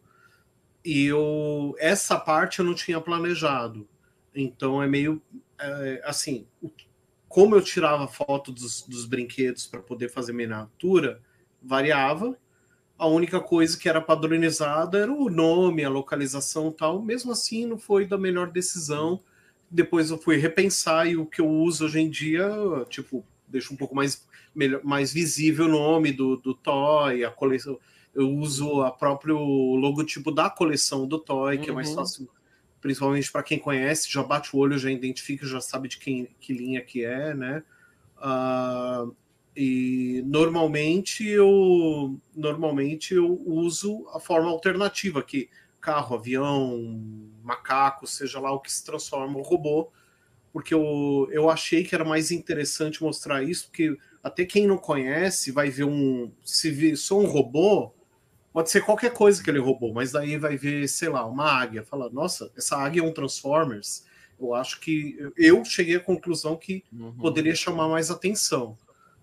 e eu essa parte eu não tinha planejado. Então é meio é, assim, como eu tirava foto dos, dos brinquedos para poder fazer miniatura, variava. A única coisa que era padronizada era o nome, a localização tal. Mesmo assim, não foi da melhor decisão. Depois eu fui repensar e o que eu uso hoje em dia, tipo, deixa um pouco mais, melhor, mais visível o nome do, do toy, a coleção. Eu uso a próprio logotipo da coleção do toy, que uhum. é mais uhum. fácil principalmente para quem conhece, já bate o olho, já identifica, já sabe de quem que linha que é, né? Uh, e normalmente eu normalmente eu uso a forma alternativa que carro, avião, macaco, seja lá o que se transforma o robô, porque eu, eu achei que era mais interessante mostrar isso, porque até quem não conhece vai ver um se vir só um robô, Pode ser qualquer coisa que ele roubou, mas daí vai ver, sei lá, uma águia. Fala, nossa, essa águia é um Transformers. Eu acho que eu cheguei à conclusão que uhum. poderia chamar mais atenção.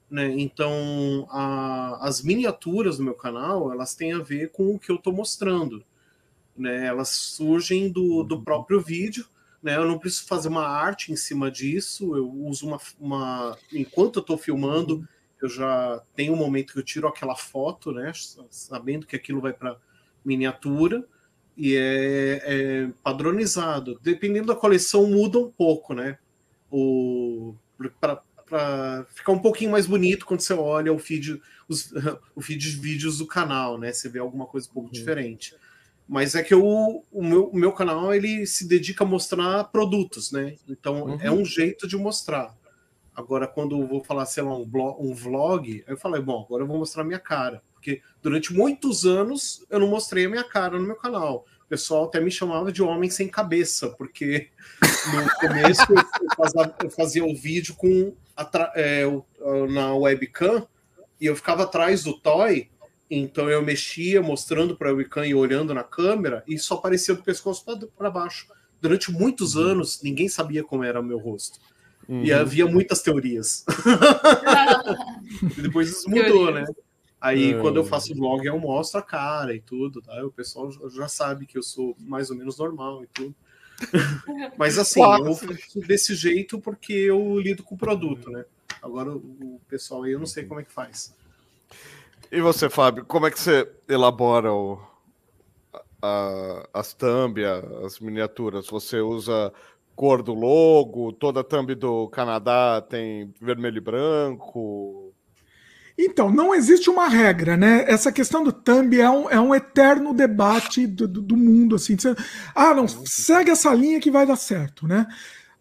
Né? Então, a, as miniaturas do meu canal, elas têm a ver com o que eu estou mostrando. Né? Elas surgem do, do uhum. próprio vídeo. Né? Eu não preciso fazer uma arte em cima disso. Eu uso uma. uma enquanto eu estou filmando, uhum eu já tenho um momento que eu tiro aquela foto, né, sabendo que aquilo vai para miniatura e é, é, padronizado. Dependendo da coleção muda um pouco, né? O para ficar um pouquinho mais bonito quando você olha o feed, os, o feed de vídeos do canal, né? Você vê alguma coisa um pouco uhum. diferente. Mas é que eu, o, meu, o meu canal ele se dedica a mostrar produtos, né? Então uhum. é um jeito de mostrar. Agora, quando eu vou falar, sei lá, um, blog, um vlog, eu falei, bom, agora eu vou mostrar minha cara. Porque durante muitos anos eu não mostrei a minha cara no meu canal. O pessoal até me chamava de homem sem cabeça, porque no começo eu, fazia, eu fazia o vídeo com é, na webcam e eu ficava atrás do toy, então eu mexia mostrando para a webcam e olhando na câmera e só aparecia do pescoço para baixo. Durante muitos uhum. anos, ninguém sabia como era o meu rosto. Uhum. E havia muitas teorias. e depois isso mudou, né? Aí uhum. quando eu faço vlog, eu mostro a cara e tudo, tá? O pessoal já sabe que eu sou mais ou menos normal e tudo. Mas assim, eu faço desse jeito porque eu lido com o produto, né? Agora o, pessoal aí eu não sei como é que faz. E você, Fábio, como é que você elabora o, a, as thumb, as miniaturas? Você usa cor do logo, toda a thumb do Canadá tem vermelho e branco? Então, não existe uma regra, né? Essa questão do thumb é um, é um eterno debate do, do, do mundo, assim. Você, ah, não, segue essa linha que vai dar certo, né?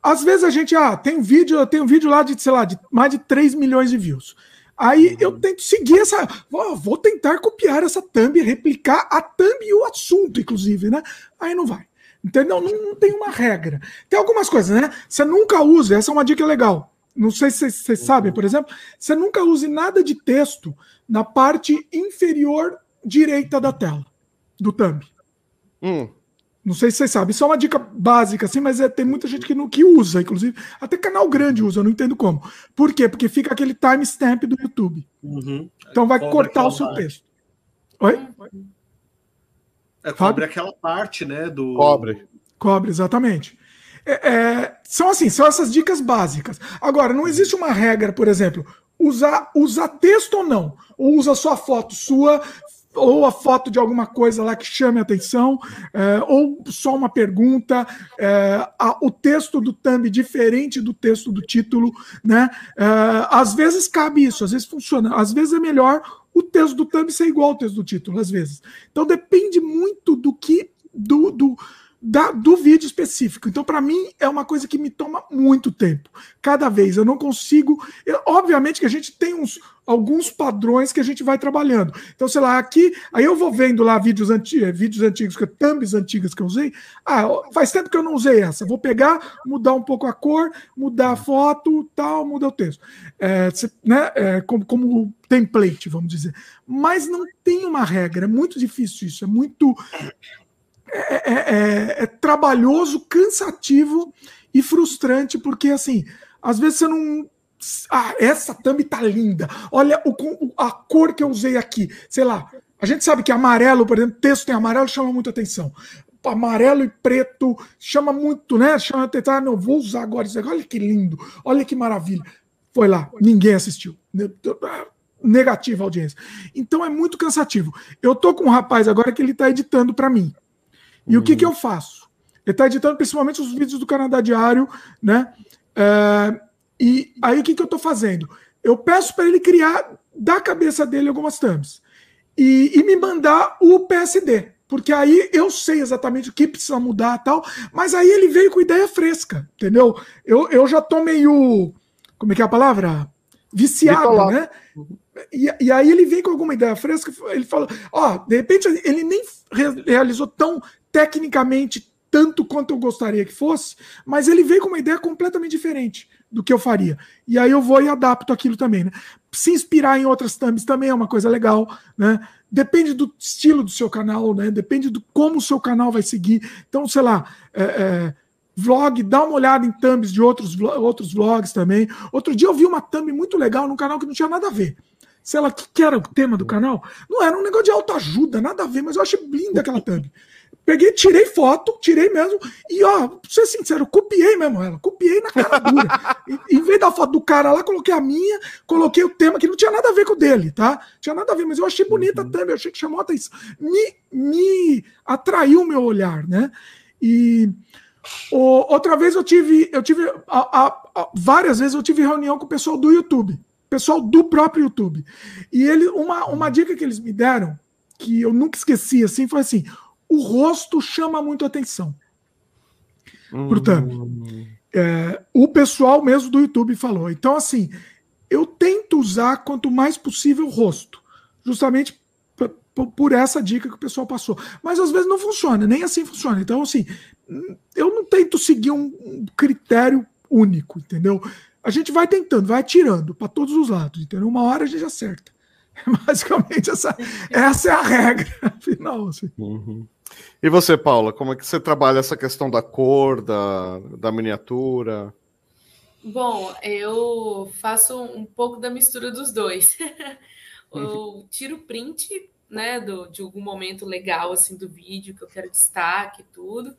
Às vezes a gente, ah, tem um vídeo, tem um vídeo lá de, sei lá, de mais de 3 milhões de views. Aí uhum. eu tento seguir essa. Vou, vou tentar copiar essa thumb, replicar a thumb e o assunto, inclusive, né? Aí não vai. Entendeu? Não, não tem uma regra. Tem algumas coisas, né? Você nunca usa, essa é uma dica legal. Não sei se vocês sabem, por exemplo, você nunca use nada de texto na parte inferior direita da tela, do thumb. Hum. Não sei se vocês sabem. Isso é uma dica básica, assim, mas é, tem muita gente que, não, que usa, inclusive. Até canal grande usa, eu não entendo como. Por quê? Porque fica aquele timestamp do YouTube. Uhum. Então vai cortar o seu texto. Oi? É, cobre aquela parte, né? Do... Cobre. Cobre, exatamente. É, é, são assim, são essas dicas básicas. Agora, não existe uma regra, por exemplo, usar, usar texto ou não. Ou usa só foto sua, ou a foto de alguma coisa lá que chame a atenção, é, ou só uma pergunta, é, a, o texto do thumb diferente do texto do título, né? É, às vezes cabe isso, às vezes funciona, às vezes é melhor o texto do thumb ser igual ao texto do título, às vezes. Então depende muito do que do, do da, do vídeo específico. Então, para mim, é uma coisa que me toma muito tempo. Cada vez eu não consigo. Eu, obviamente que a gente tem uns alguns padrões que a gente vai trabalhando. Então, sei lá, aqui, aí eu vou vendo lá vídeos, anti, vídeos antigos, thumbs antigas que eu usei. Ah, faz tempo que eu não usei essa. Vou pegar, mudar um pouco a cor, mudar a foto, tal, mudar o texto. É, né, é, como, como template, vamos dizer. Mas não tem uma regra, é muito difícil isso, é muito é, é, é, é, trabalhoso, cansativo e frustrante, porque assim, às vezes você não. Ah, essa thumb tá linda. Olha o, a cor que eu usei aqui. Sei lá. A gente sabe que amarelo, por exemplo, texto em amarelo chama muita atenção. Amarelo e preto chama muito, né? Chama atenção. Ah, não, vou usar agora isso. Olha que lindo, olha que maravilha. Foi lá, ninguém assistiu. Negativa audiência. Então é muito cansativo. Eu tô com um rapaz agora que ele tá editando para mim. E uhum. o que, que eu faço? Ele está editando principalmente os vídeos do Canadá Diário, né? É, e aí o que, que eu estou fazendo? Eu peço para ele criar da cabeça dele algumas thumbs e, e, me mandar o PSD, porque aí eu sei exatamente o que precisa mudar tal, mas aí ele veio com ideia fresca, entendeu? Eu, eu já tô meio. Como é que é a palavra? Viciado, né? E, e, aí ele vem com alguma ideia fresca, ele fala, ó, de repente ele nem realizou tão tecnicamente tanto quanto eu gostaria que fosse, mas ele veio com uma ideia completamente diferente do que eu faria. E aí eu vou e adapto aquilo também, né? Se inspirar em outras thumbs também é uma coisa legal, né? Depende do estilo do seu canal, né? Depende do como o seu canal vai seguir. Então, sei lá, é, é, vlog, dá uma olhada em thumbs de outros, outros vlogs também. Outro dia eu vi uma thumb muito legal num canal que não tinha nada a ver sei lá, o que, que era o tema do canal? Não era um negócio de autoajuda, nada a ver, mas eu achei linda aquela thumb. Peguei, tirei foto, tirei mesmo, e ó, pra ser sincero, copiei mesmo ela, copiei na cara dura. em, vez da foto do cara lá, coloquei a minha, coloquei o tema que não tinha nada a ver com o dele, tá? Tinha nada a ver, mas eu achei bonita uhum. também, eu achei que chamou a atenção. Me, me atraiu o meu olhar, né? E o, outra vez eu tive, eu tive a, a, a, várias vezes eu tive reunião com o pessoal do YouTube, pessoal do próprio YouTube. E ele, uma, uma dica que eles me deram, que eu nunca esqueci, assim, foi assim: o rosto chama muito atenção. Hum. Portanto, é, o pessoal mesmo do YouTube falou. Então, assim, eu tento usar quanto mais possível o rosto, justamente por essa dica que o pessoal passou. Mas às vezes não funciona, nem assim funciona. Então, assim, eu não tento seguir um critério único, entendeu? A gente vai tentando, vai atirando para todos os lados, entendeu? Uma hora a gente acerta. Basicamente, essa, essa é a regra final. Assim. Uhum. E você, Paula, como é que você trabalha essa questão da cor, da, da miniatura? Bom, eu faço um pouco da mistura dos dois. eu tiro print, né, do, de algum momento legal assim do vídeo que eu quero destaque e tudo,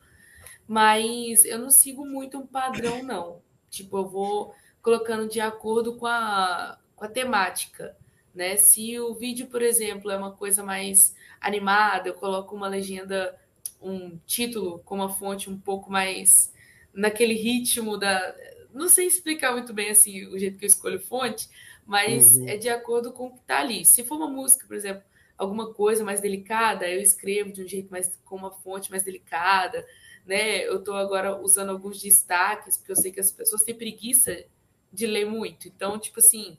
mas eu não sigo muito um padrão não. Tipo, eu vou colocando de acordo com a, com a temática. Né? Se o vídeo, por exemplo, é uma coisa mais animada, eu coloco uma legenda, um título com uma fonte um pouco mais naquele ritmo da. Não sei explicar muito bem assim o jeito que eu escolho fonte, mas uhum. é de acordo com o que está ali. Se for uma música, por exemplo, alguma coisa mais delicada, eu escrevo de um jeito mais com uma fonte mais delicada, né? Eu estou agora usando alguns destaques, porque eu sei que as pessoas têm preguiça de ler muito. Então, tipo assim,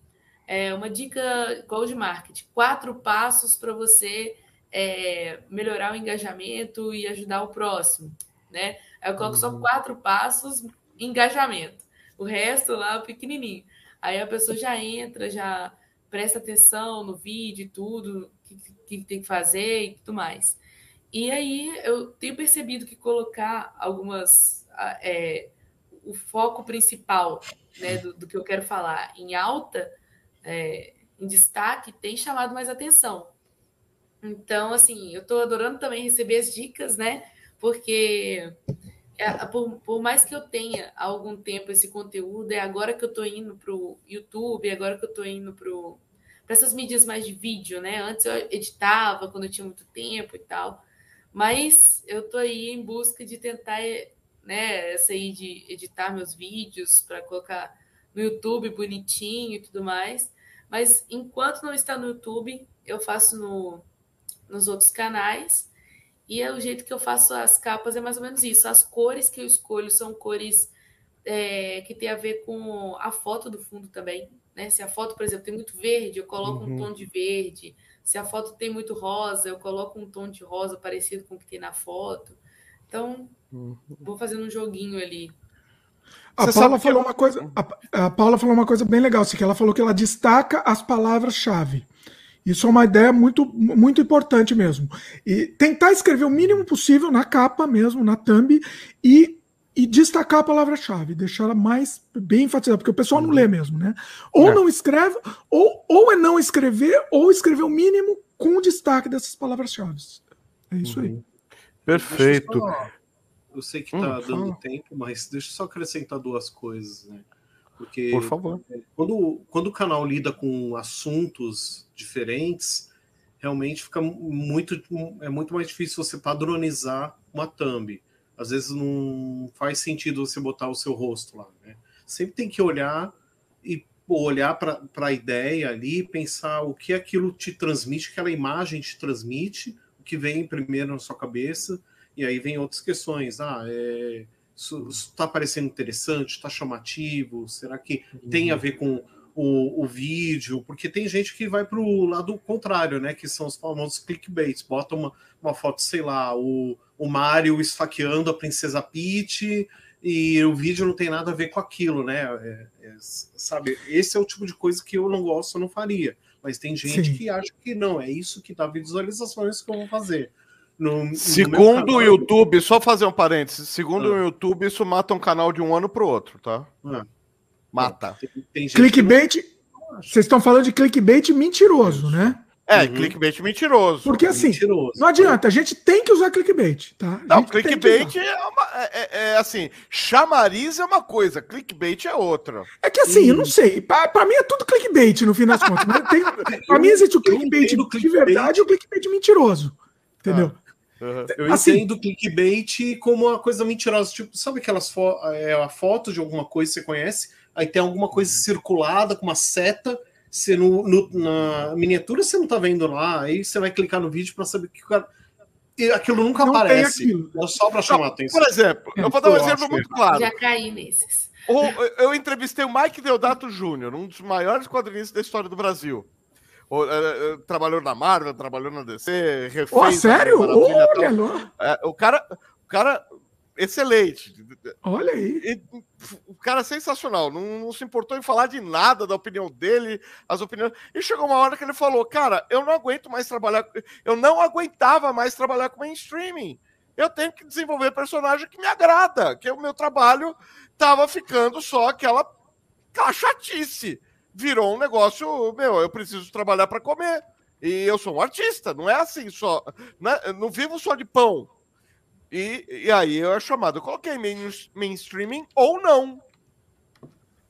é uma dica igual de marketing: quatro passos para você é, melhorar o engajamento e ajudar o próximo, né? Aí eu coloco uhum. só quatro passos, engajamento. O resto lá, pequenininho. Aí a pessoa já entra, já presta atenção no vídeo e tudo, o que, que, tem que fazer e tudo mais. E aí eu tenho percebido que colocar algumas. É, o foco principal né, do, do, que eu quero falar em alta, é, em destaque, tem chamado mais atenção. Então, assim, eu estou adorando também receber as dicas, né? Porque é, por, por, mais que eu tenha há algum tempo esse conteúdo, é agora que eu estou indo para o YouTube, é agora que eu estou indo para essas mídias mais de vídeo, né? Antes eu editava quando eu tinha muito tempo e tal. Mas eu estou aí em busca de tentar, né, essa aí de editar meus vídeos para colocar no YouTube bonitinho e tudo mais. Mas enquanto não está no YouTube, eu faço no, nos outros canais. E é o jeito que eu faço as capas é mais ou menos isso. As cores que eu escolho são cores é, que tem a ver com a foto do fundo também. Né? Se a foto, por exemplo, tem muito verde, eu coloco uhum. um tom de verde. Se a foto tem muito rosa, eu coloco um tom de rosa parecido com o que tem na foto. Então, uhum. vou fazendo um joguinho ali. A Você Paula falou eu... uma coisa. A, a Paula falou uma coisa bem legal, assim, que ela falou que ela destaca as palavras-chave. Isso é uma ideia muito, muito importante mesmo. E tentar escrever o mínimo possível na capa mesmo, na thumb, e, e destacar a palavra-chave, deixar ela mais bem enfatizada, porque o pessoal não lê mesmo, né? Ou é. não escreve, ou, ou é não escrever, ou escrever o mínimo com o destaque dessas palavras-chave. É isso uhum. aí. Perfeito. Eu sei que está hum, dando fala. tempo, mas deixa eu só acrescentar duas coisas, né? Porque Por favor. Quando, quando o canal lida com assuntos diferentes, realmente fica muito, é muito mais difícil você padronizar uma thumb. Às vezes não faz sentido você botar o seu rosto lá. Né? Sempre tem que olhar e olhar para a ideia ali, pensar o que aquilo te transmite, aquela imagem te transmite, o que vem primeiro na sua cabeça, e aí vem outras questões. Ah, é isso está parecendo interessante, está chamativo? Será que uhum. tem a ver com o, o, vídeo? Porque tem gente que vai para o lado contrário, né? Que são os famosos clickbaits. Bota uma, uma foto, sei lá, o, o Mario esfaqueando a princesa Peach e o vídeo não tem nada a ver com aquilo, né? É, é, sabe, esse é o tipo de coisa que eu não gosto, eu não faria. Mas tem gente Sim. que acha que não, é isso que dá visualizações que eu vou fazer. No, segundo o YouTube, só fazer um parênteses, segundo ah. o YouTube, isso mata um canal de um ano para o outro, tá? Ah. Mata. Tem, tem clickbait, não... vocês estão falando de clickbait mentiroso, né? É, uhum. clickbait mentiroso. Porque assim, mentiroso. não adianta, a gente tem que usar clickbait, tá? Não, clickbait é, uma, é, é, é, assim, chamariz é uma coisa, clickbait é outra. É que assim, eu não sei, pra, pra mim é tudo clickbait no fim das contas. Tem, pra mim existe o clickbait, clickbait de verdade e o clickbait mentiroso, entendeu? Ah. Uhum. Eu assim, entendo clickbait como uma coisa mentirosa. Tipo, sabe aquelas fo é, a foto de alguma coisa que você conhece, aí tem alguma coisa circulada com uma seta, você no, no, na miniatura você não tá vendo lá, aí você vai clicar no vídeo para saber que o cara. E aquilo nunca não aparece. É só para chamar a atenção. Por exemplo, eu vou dar um exemplo muito claro. Já caí nesses. Eu entrevistei o Mike Deodato Jr., um dos maiores quadrinistas da história do Brasil. O, é, é, trabalhou na Marvel, trabalhou na DC, refez. Oh, sério? Olha, é, o cara, o cara excelente. Olha aí. E, o cara sensacional, não, não, se importou em falar de nada da opinião dele, as opiniões. E chegou uma hora que ele falou: Cara, eu não aguento mais trabalhar, eu não aguentava mais trabalhar com mainstream. Eu tenho que desenvolver personagem que me agrada, que o meu trabalho tava ficando só aquela, aquela chatice virou um negócio, meu, eu preciso trabalhar para comer. E eu sou um artista, não é assim só. Né? Não vivo só de pão. E, e aí eu é chamado. Eu coloquei main, mainstreaming ou não.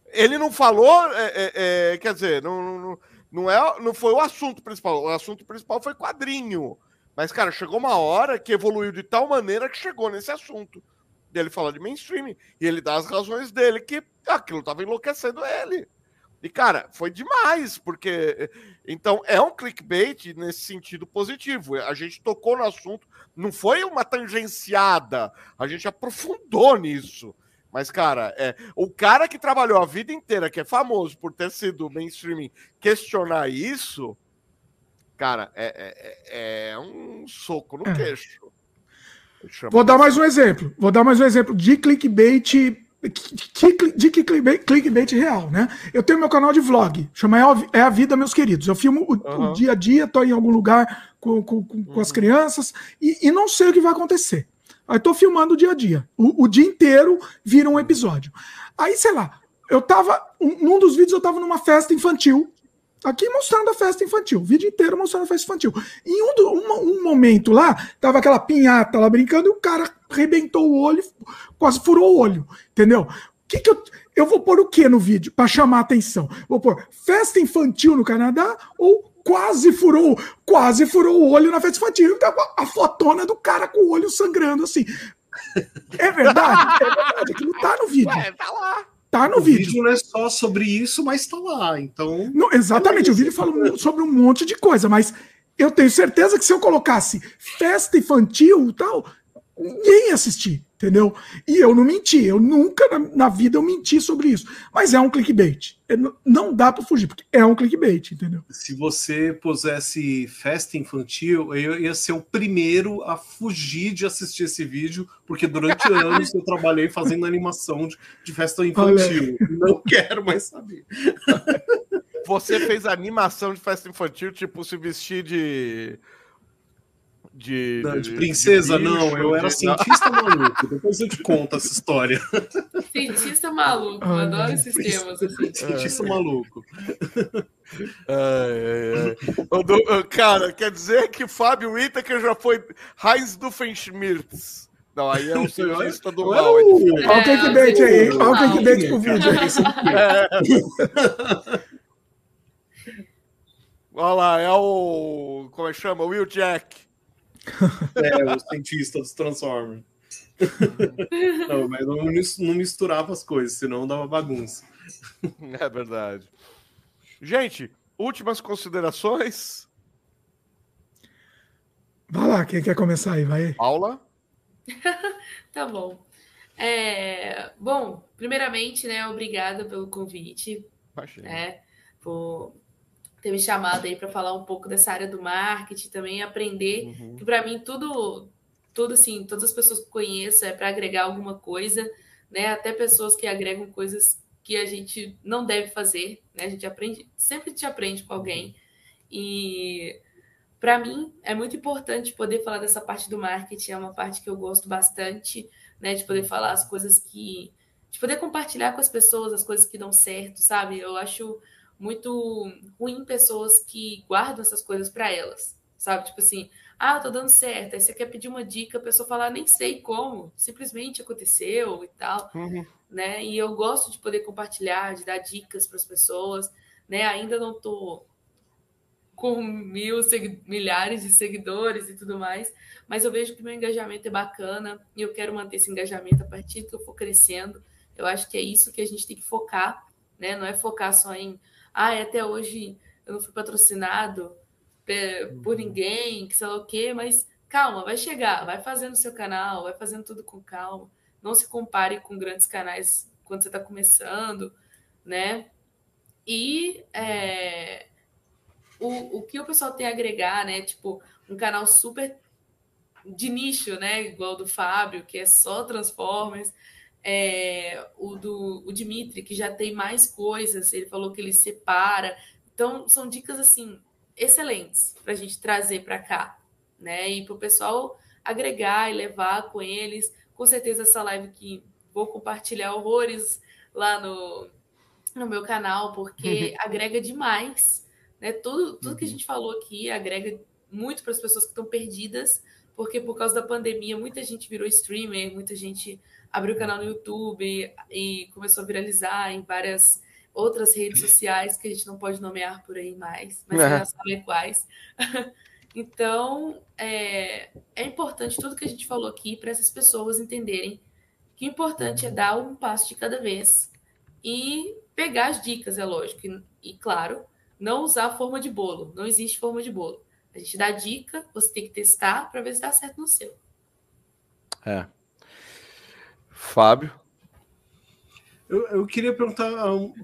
ele não falou, é, é, é, quer dizer, não, não, não, é, não foi o assunto principal. O assunto principal foi quadrinho. Mas, cara, chegou uma hora que evoluiu de tal maneira que chegou nesse assunto. Ele fala de mainstream. E ele dá as razões dele que aquilo estava enlouquecendo ele. E, cara, foi demais, porque. Então, é um clickbait nesse sentido positivo. A gente tocou no assunto, não foi uma tangenciada, a gente aprofundou nisso. Mas, cara, é, o cara que trabalhou a vida inteira, que é famoso por ter sido mainstream, questionar isso, cara, é, é, é um soco no é. queixo. Vou dar mais um exemplo. Vou dar mais um exemplo de clickbait de clickbait, clickbait real, né? Eu tenho meu canal de vlog, chama É a Vida, meus queridos. Eu filmo o, uhum. o dia a dia, tô em algum lugar com, com, com uhum. as crianças e, e, não sei o que vai acontecer. Aí tô filmando o dia a dia. O, o, dia inteiro vira um episódio. Aí, sei lá, eu tava. Um, num dos vídeos eu tava numa festa infantil. Aqui mostrando a festa infantil, o vídeo inteiro mostrando a festa infantil. Em um, um, um momento lá, tava aquela pinhata lá brincando e o cara arrebentou o olho, quase furou o olho, entendeu? Que que eu, eu vou pôr o que no vídeo para chamar atenção? Vou pôr festa infantil no Canadá ou quase furou, quase furou o olho na festa infantil. Então, a fotona do cara com o olho sangrando assim. É verdade? É verdade. Aquilo tá no vídeo. Ué, tá lá. Tá no o vídeo. vídeo não é só sobre isso, mas tá lá. Então. Não, exatamente. É o vídeo fala sobre um monte de coisa, mas eu tenho certeza que se eu colocasse festa infantil tal, ninguém ia assistir, entendeu? E eu não menti, eu nunca na, na vida eu menti sobre isso. Mas é um clickbait. É, não dá para fugir, porque é um clickbait, entendeu? Se você pusesse festa infantil, eu ia ser o primeiro a fugir de assistir esse vídeo, porque durante anos eu trabalhei fazendo animação de, de festa infantil. Olha. Não quero mais saber. Você fez animação de festa infantil, tipo, se vestir de de, não, de princesa, de bicho, não. Eu era cientista maluco. Depois eu te conto essa história. Cientista maluco, eu adoro esses temas. Assim. Cientista é. maluco. Ai, ai, ai. Cara, quer dizer que Fábio Whittaker já foi Heinz Doofenshmirtz. Não, aí é um cientista do mal. Olha o clickbait aí. Olha o clickbait pro vídeo aí. É. Olha lá, é o. Como é que chama? Will Jack. É, o cientista dos Transformers. não, mas não, não misturava as coisas, senão dava bagunça. É verdade. Gente, últimas considerações? Vai lá, quem quer começar aí? Vai. Paula? tá bom. É, bom, primeiramente, né, obrigada pelo convite. Imagina. Né, por ter me chamado aí para falar um pouco dessa área do marketing também, aprender uhum. que para mim tudo, tudo assim, todas as pessoas que conheço é para agregar alguma coisa, né? Até pessoas que agregam coisas que a gente não deve fazer, né? A gente aprende, sempre te aprende com alguém. E para mim é muito importante poder falar dessa parte do marketing, é uma parte que eu gosto bastante, né? De poder falar as coisas que. de poder compartilhar com as pessoas as coisas que dão certo, sabe? Eu acho muito ruim pessoas que guardam essas coisas para elas, sabe? Tipo assim, ah, tô dando certo. Aí você quer pedir uma dica, a pessoa fala, ah, nem sei como, simplesmente aconteceu e tal, uhum. né? E eu gosto de poder compartilhar, de dar dicas para as pessoas, né? Ainda não tô com mil milhares de seguidores e tudo mais, mas eu vejo que meu engajamento é bacana e eu quero manter esse engajamento a partir que eu for crescendo. Eu acho que é isso que a gente tem que focar, né? Não é focar só em ah, até hoje eu não fui patrocinado por uhum. ninguém, que sei lá o quê, mas calma, vai chegar, vai fazendo seu canal, vai fazendo tudo com calma. Não se compare com grandes canais quando você está começando, né? E é, o, o que o pessoal tem a agregar, né? Tipo, um canal super de nicho, né? Igual do Fábio, que é só Transformers é, o do o Dimitri, que já tem mais coisas, ele falou que ele separa. Então, são dicas assim excelentes para a gente trazer para cá, né? E para o pessoal agregar e levar com eles. Com certeza, essa live que vou compartilhar horrores lá no, no meu canal, porque agrega demais. Né? Tudo, tudo que a uhum. gente falou aqui agrega muito para as pessoas que estão perdidas porque por causa da pandemia muita gente virou streamer, muita gente abriu canal no YouTube e, começou a viralizar em várias outras redes sociais que a gente não pode nomear por aí mais, mas é. já sabe quais. então, é, é importante tudo que a gente falou aqui para essas pessoas entenderem que o importante é dar um passo de cada vez e pegar as dicas, é lógico. E, e claro, não usar forma de bolo. Não existe forma de bolo. A gente dá dica, você tem que testar para ver se dá certo no seu. É. Fábio? Eu, eu queria perguntar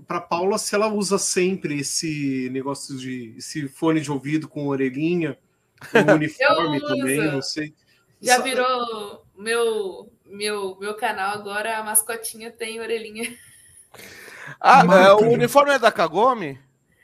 para Paula se ela usa sempre esse negócio de esse fone de ouvido com orelhinha, com uniforme também, não sei. Já virou meu meu meu canal agora a mascotinha tem orelhinha. Ah, é, o uniforme é da Kagome?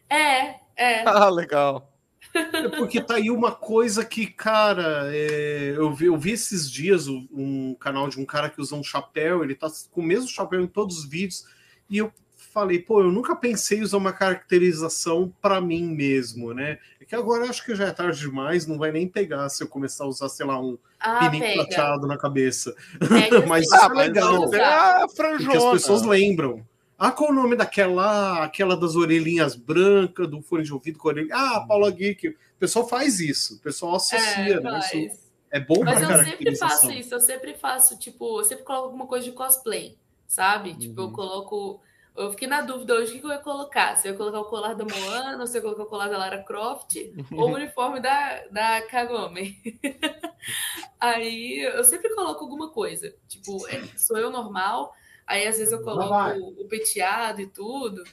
É, é. Ah, legal. É porque tá aí uma coisa que, cara, é, eu, vi, eu vi esses dias um, um, canal de um cara que usa um chapéu, ele tá com o mesmo chapéu em todos os vídeos, e eu falei, pô, eu nunca pensei em usar uma caracterização para mim mesmo, né? É que agora acho que já é tarde demais, não vai nem pegar se eu começar a usar, sei lá, um ah, pininho prateado na cabeça. mas isso é legal. É a franjona. Porque as pessoas lembram. Ah, qual o nome daquela, aquela das orelhinhas brancas, do fone de ouvido com orelha? Ah, Paula Geek. O pessoal faz isso, o pessoal associa, é, né? Isso é bom Mas eu sempre faço isso, eu sempre faço, tipo, eu sempre coloco alguma coisa de cosplay, sabe? Tipo, eu uhum. coloco. Eu fiquei na dúvida hoje o que eu ia colocar. Se eu ia colocar o colar da Moana, se eu ia colocar o colar da Lara Croft, ou o uniforme da, da Kagome. Aí eu sempre coloco alguma coisa. Tipo, é, sou eu normal, Aí às vezes eu coloco o, o peteado e tudo.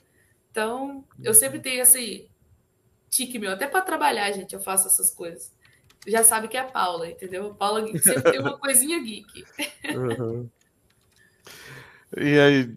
Então, eu sempre tenho esse tique meu, até para trabalhar, gente, eu faço essas coisas. Já sabe que é a Paula, entendeu? A Paula sempre tem uma coisinha geek. Uhum. E aí,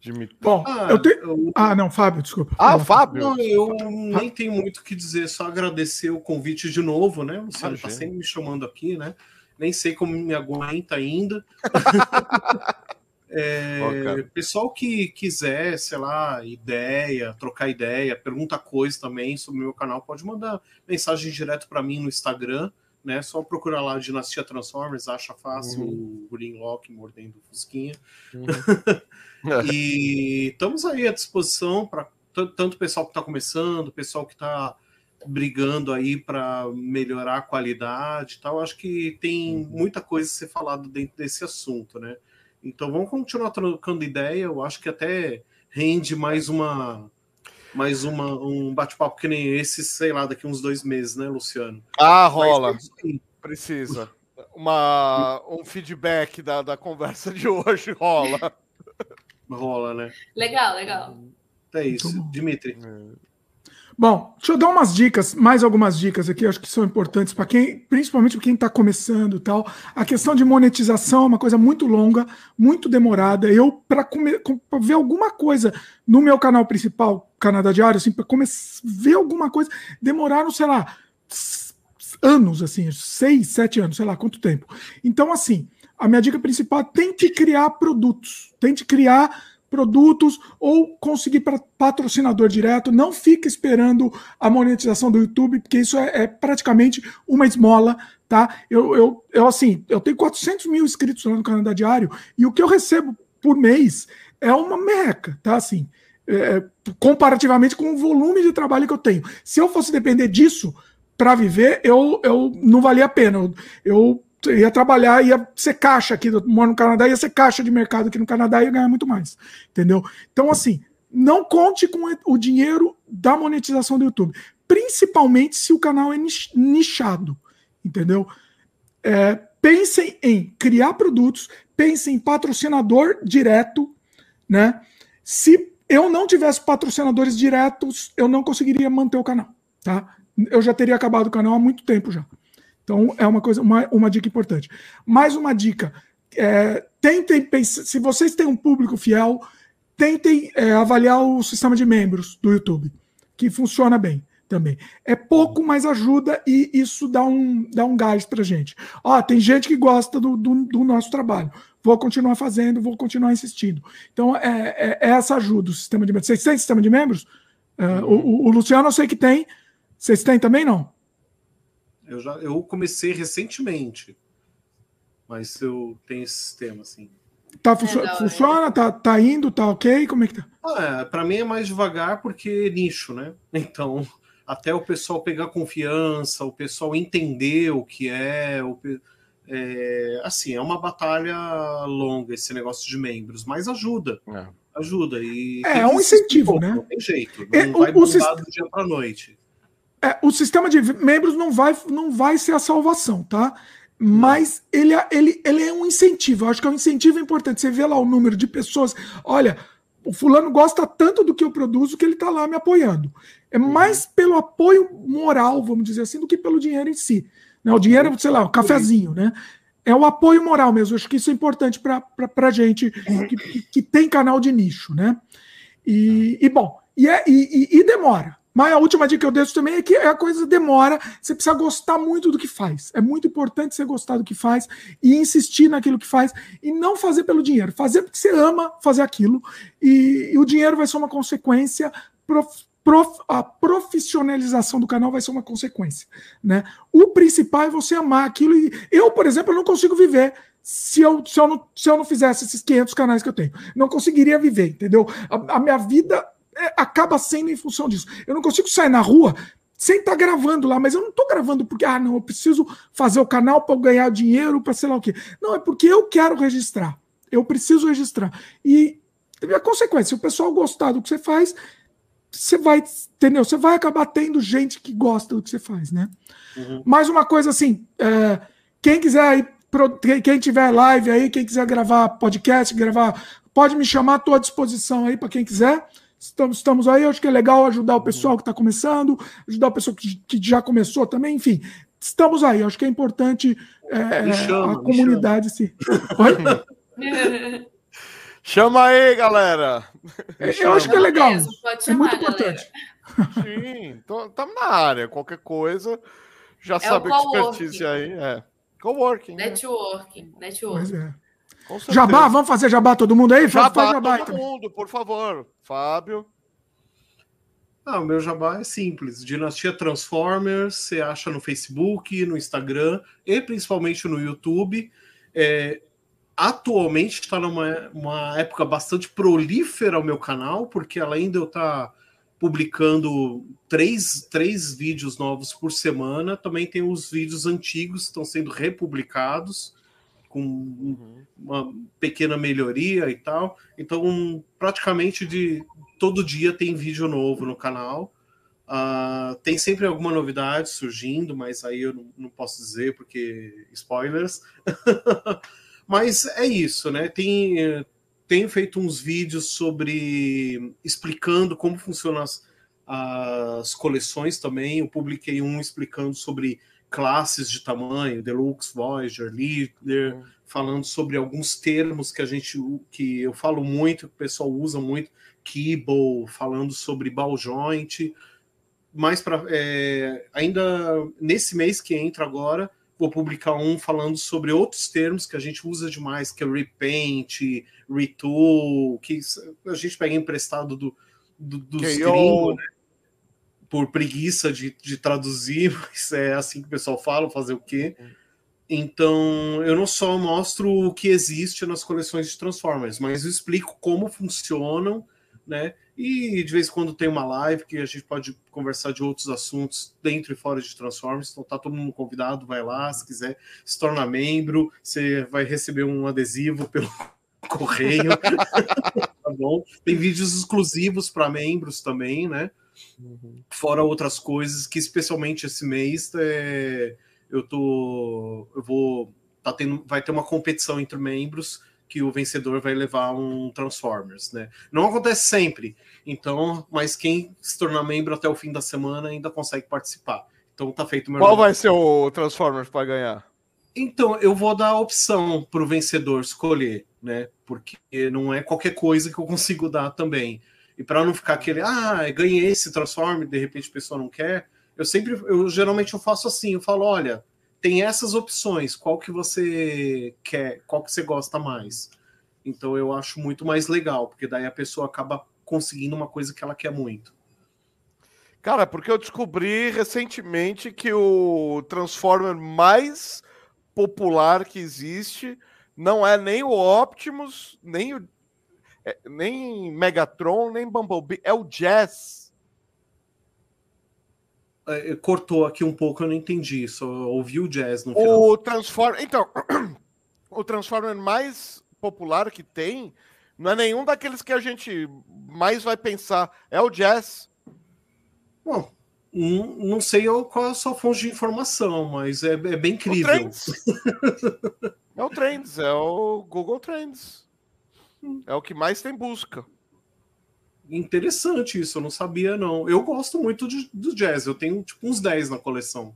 Jimmy? Bom, ah, eu tenho. Eu... Ah, não, Fábio, desculpa. Ah, Fábio? Não, eu nem tenho muito o que dizer, só agradecer o convite de novo, né? Você está sempre me chamando aqui, né? Nem sei como me aguenta ainda. É, pessoal que quiser, sei lá, ideia, trocar ideia, pergunta coisa também sobre o meu canal, pode mandar mensagem direto para mim no Instagram, né? Só procurar lá Dinastia Transformers, acha fácil uhum. o Greenlock mordendo Fusquinha. Uhum. e estamos aí à disposição para tanto o pessoal que está começando, o pessoal que está brigando aí para melhorar a qualidade e tal. Acho que tem uhum. muita coisa a ser falado dentro desse assunto, né? Então vamos continuar trocando ideia. Eu acho que até rende mais uma mais uma, um bate-papo que nem esse, sei lá, daqui uns dois meses, né, Luciano? Ah, rola. Mas, Precisa. Uma, um feedback da, da conversa de hoje rola. Rola, né? Legal, legal. É isso. Dimitri. É. Bom, deixa eu dar umas dicas, mais algumas dicas aqui, acho que são importantes para quem, principalmente para quem está começando tal. A questão de monetização é uma coisa muito longa, muito demorada. Eu, para ver alguma coisa no meu canal principal, Canadá Diário, assim, para ver alguma coisa, demoraram, sei lá, anos, assim, seis, sete anos, sei lá quanto tempo. Então, assim, a minha dica principal é tente criar produtos, tente criar produtos ou conseguir patrocinador direto. Não fique esperando a monetização do YouTube, porque isso é, é praticamente uma esmola, tá? Eu, eu, eu, assim, eu tenho 400 mil inscritos lá no Canadá Diário e o que eu recebo por mês é uma merreca, tá? Assim, é, comparativamente com o volume de trabalho que eu tenho. Se eu fosse depender disso para viver, eu, eu não valia a pena. Eu, eu ia trabalhar, ia ser caixa aqui, moro no Canadá, ia ser caixa de mercado aqui no Canadá e ia ganhar muito mais. Entendeu? Então, assim, não conte com o dinheiro da monetização do YouTube, principalmente se o canal é nichado. Entendeu? É, pensem em criar produtos, pensem em patrocinador direto, né? Se eu não tivesse patrocinadores diretos, eu não conseguiria manter o canal, tá? Eu já teria acabado o canal há muito tempo já. Então, é uma coisa, uma, uma dica importante. Mais uma dica: é, tentem se vocês têm um público fiel, tentem é, avaliar o sistema de membros do YouTube, que funciona bem também. É pouco, mas ajuda e isso dá um, dá um gás pra gente. Ó, tem gente que gosta do, do, do nosso trabalho. Vou continuar fazendo, vou continuar insistindo. Então, é, é, é essa ajuda o sistema de membros. Vocês têm sistema de membros? Uh, o, o, Luciano eu sei que tem. Vocês têm também, não? Eu já eu comecei recentemente, mas eu tenho esse sistema assim. Tá, funcio é, funciona? Tá, tá indo? Tá ok? Como é que tá? Ah, é, para mim é mais devagar porque é nicho, né? Então, até o pessoal pegar confiança, o pessoal entender o que é, o, é assim, é uma batalha longa esse negócio de membros, mas ajuda. É. Ajuda. E é, é um incentivo, né? Não tem jeito. Não é, vai o, mudar do dia para noite. É, o sistema de membros não vai, não vai ser a salvação, tá? Mas ele, é, ele, ele é um incentivo. Eu acho que é um incentivo importante. Você vê lá o número de pessoas. Olha, o fulano gosta tanto do que eu produzo que ele está lá me apoiando. É uhum. mais pelo apoio moral, vamos dizer assim, do que pelo dinheiro em si. Né? O dinheiro, sei lá, o cafezinho, né? É o apoio moral mesmo. Eu acho que isso é importante para a gente que, que, que, tem canal de nicho, né? E, e bom, e, é, e, e demora. Mas a última dica que eu deixo também é que a coisa demora, você precisa gostar muito do que faz. É muito importante você gostar do que faz e insistir naquilo que faz e não fazer pelo dinheiro. Fazer porque você ama fazer aquilo e, e o dinheiro vai ser uma consequência. Prof, prof, a profissionalização do canal vai ser uma consequência. Né? O principal é você amar aquilo. E eu, por exemplo, não consigo viver se eu, se, eu não, se eu não fizesse esses 500 canais que eu tenho. Não conseguiria viver, entendeu? A, a minha vida acaba sendo em função disso. Eu não consigo sair na rua sem estar tá gravando lá, mas eu não estou gravando porque, ah, não, eu preciso fazer o canal para ganhar dinheiro, para sei lá o quê. Não, é porque eu quero registrar. Eu preciso registrar. E a consequência, se o pessoal gostar do que você faz, você vai, entendeu? Você vai acabar tendo gente que gosta do que você faz, né? Uhum. Mais uma coisa assim, é, quem quiser aí, quem tiver live aí, quem quiser gravar podcast, gravar, pode me chamar, estou à disposição aí para quem quiser. Estamos, estamos aí, acho que é legal ajudar o pessoal que está começando, ajudar o pessoal que, que, já começou também, enfim. Estamos aí, acho que é importante é, chama, a comunidade se. chama aí, galera! Eu acho que é legal. é muito importante. Sim, estamos na área. Qualquer coisa, já é sabe a expertise aí. É. Coworking. Networking. Né? Networking. Jabá, vamos fazer jabá todo mundo aí? Jabá, Faz jabá todo mundo, por favor. Fábio. Ah, o meu jabá é simples. Dinastia Transformers, você acha no Facebook, no Instagram e principalmente no YouTube. É, atualmente está numa uma época bastante prolífera o meu canal, porque além de eu estar tá publicando três, três vídeos novos por semana, também tem os vídeos antigos que estão sendo republicados com uhum. uma pequena melhoria e tal. Então, praticamente de todo dia tem vídeo novo no canal. Uh, tem sempre alguma novidade surgindo, mas aí eu não, não posso dizer porque spoilers. mas é isso, né? Tem, tenho feito uns vídeos sobre explicando como funcionam as, as coleções também. Eu publiquei um explicando sobre classes de tamanho, Deluxe, Voyager, Leader, uhum. falando sobre alguns termos que a gente que eu falo muito, que o pessoal usa muito, Keyboard, falando sobre ball joint. Mais para é, ainda nesse mês que entra agora, vou publicar um falando sobre outros termos que a gente usa demais, que é repaint, retool, que a gente pega emprestado do, do dos gringos, né? Por preguiça de, de traduzir, mas é assim que o pessoal fala, fazer o quê? Então, eu não só mostro o que existe nas coleções de Transformers, mas eu explico como funcionam, né? E de vez em quando tem uma live que a gente pode conversar de outros assuntos dentro e fora de Transformers. Então tá todo mundo convidado, vai lá, se quiser se tornar membro, você vai receber um adesivo pelo correio. tá bom? Tem vídeos exclusivos para membros também, né? Uhum. Fora outras coisas que, especialmente esse mês, é, eu tô. Eu vou. Tá tendo, vai ter uma competição entre membros que o vencedor vai levar um Transformers, né? Não acontece sempre, então, mas quem se tornar membro até o fim da semana ainda consegue participar. Então tá feito meu Qual nome. vai ser o Transformers para ganhar? Então, eu vou dar a opção para o vencedor escolher, né? Porque não é qualquer coisa que eu consigo dar também. E para não ficar aquele, ah, ganhei esse transforme, de repente a pessoa não quer, eu sempre, eu geralmente eu faço assim, eu falo, olha, tem essas opções, qual que você quer, qual que você gosta mais. Então eu acho muito mais legal, porque daí a pessoa acaba conseguindo uma coisa que ela quer muito. Cara, porque eu descobri recentemente que o Transformer mais popular que existe não é nem o Optimus, nem o é, nem Megatron, nem Bumblebee, é o Jazz. É, cortou aqui um pouco, eu não entendi, só ouvi o Jazz no final. O Transformer, então, o Transformer mais popular que tem não é nenhum daqueles que a gente mais vai pensar, é o Jazz. Bom, não sei qual é a sua fonte de informação, mas é, é bem incrível. O Trends. é o Trends, é o Google Trends. É o que mais tem busca. Interessante isso, eu não sabia, não. Eu gosto muito de, do jazz, eu tenho tipo uns 10 na coleção.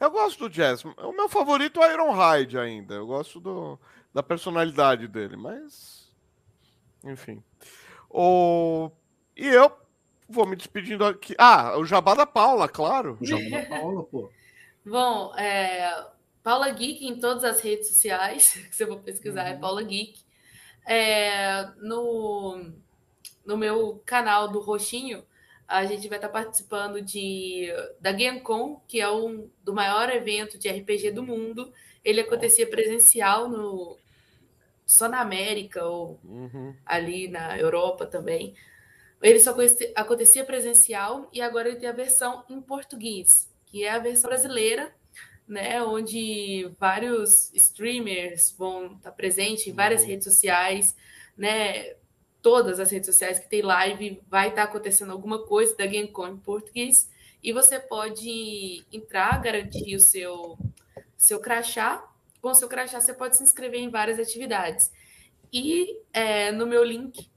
Eu gosto do jazz. O meu favorito é o Iron Hyde ainda. Eu gosto do, da personalidade dele, mas. Enfim. O... E eu vou me despedindo aqui. Ah, o Jabá da Paula, claro. O Jabá da Paula, pô. Bom, é, Paula Geek em todas as redes sociais, que você for pesquisar, é uhum. é Paula Geek. É, no, no meu canal do Roxinho, a gente vai estar participando de da GameCon, que é um do maior evento de RPG do mundo. Ele acontecia presencial no só na América ou uhum. ali na Europa também. Ele só acontecia presencial e agora ele tem a versão em português, que é a versão brasileira, né, onde vários streamers vão estar presentes em várias uhum. redes sociais, né, todas as redes sociais que tem live, vai estar acontecendo alguma coisa da GameCon em português, e você pode entrar, garantir o seu, seu crachá, com o seu crachá você pode se inscrever em várias atividades. E é, no meu link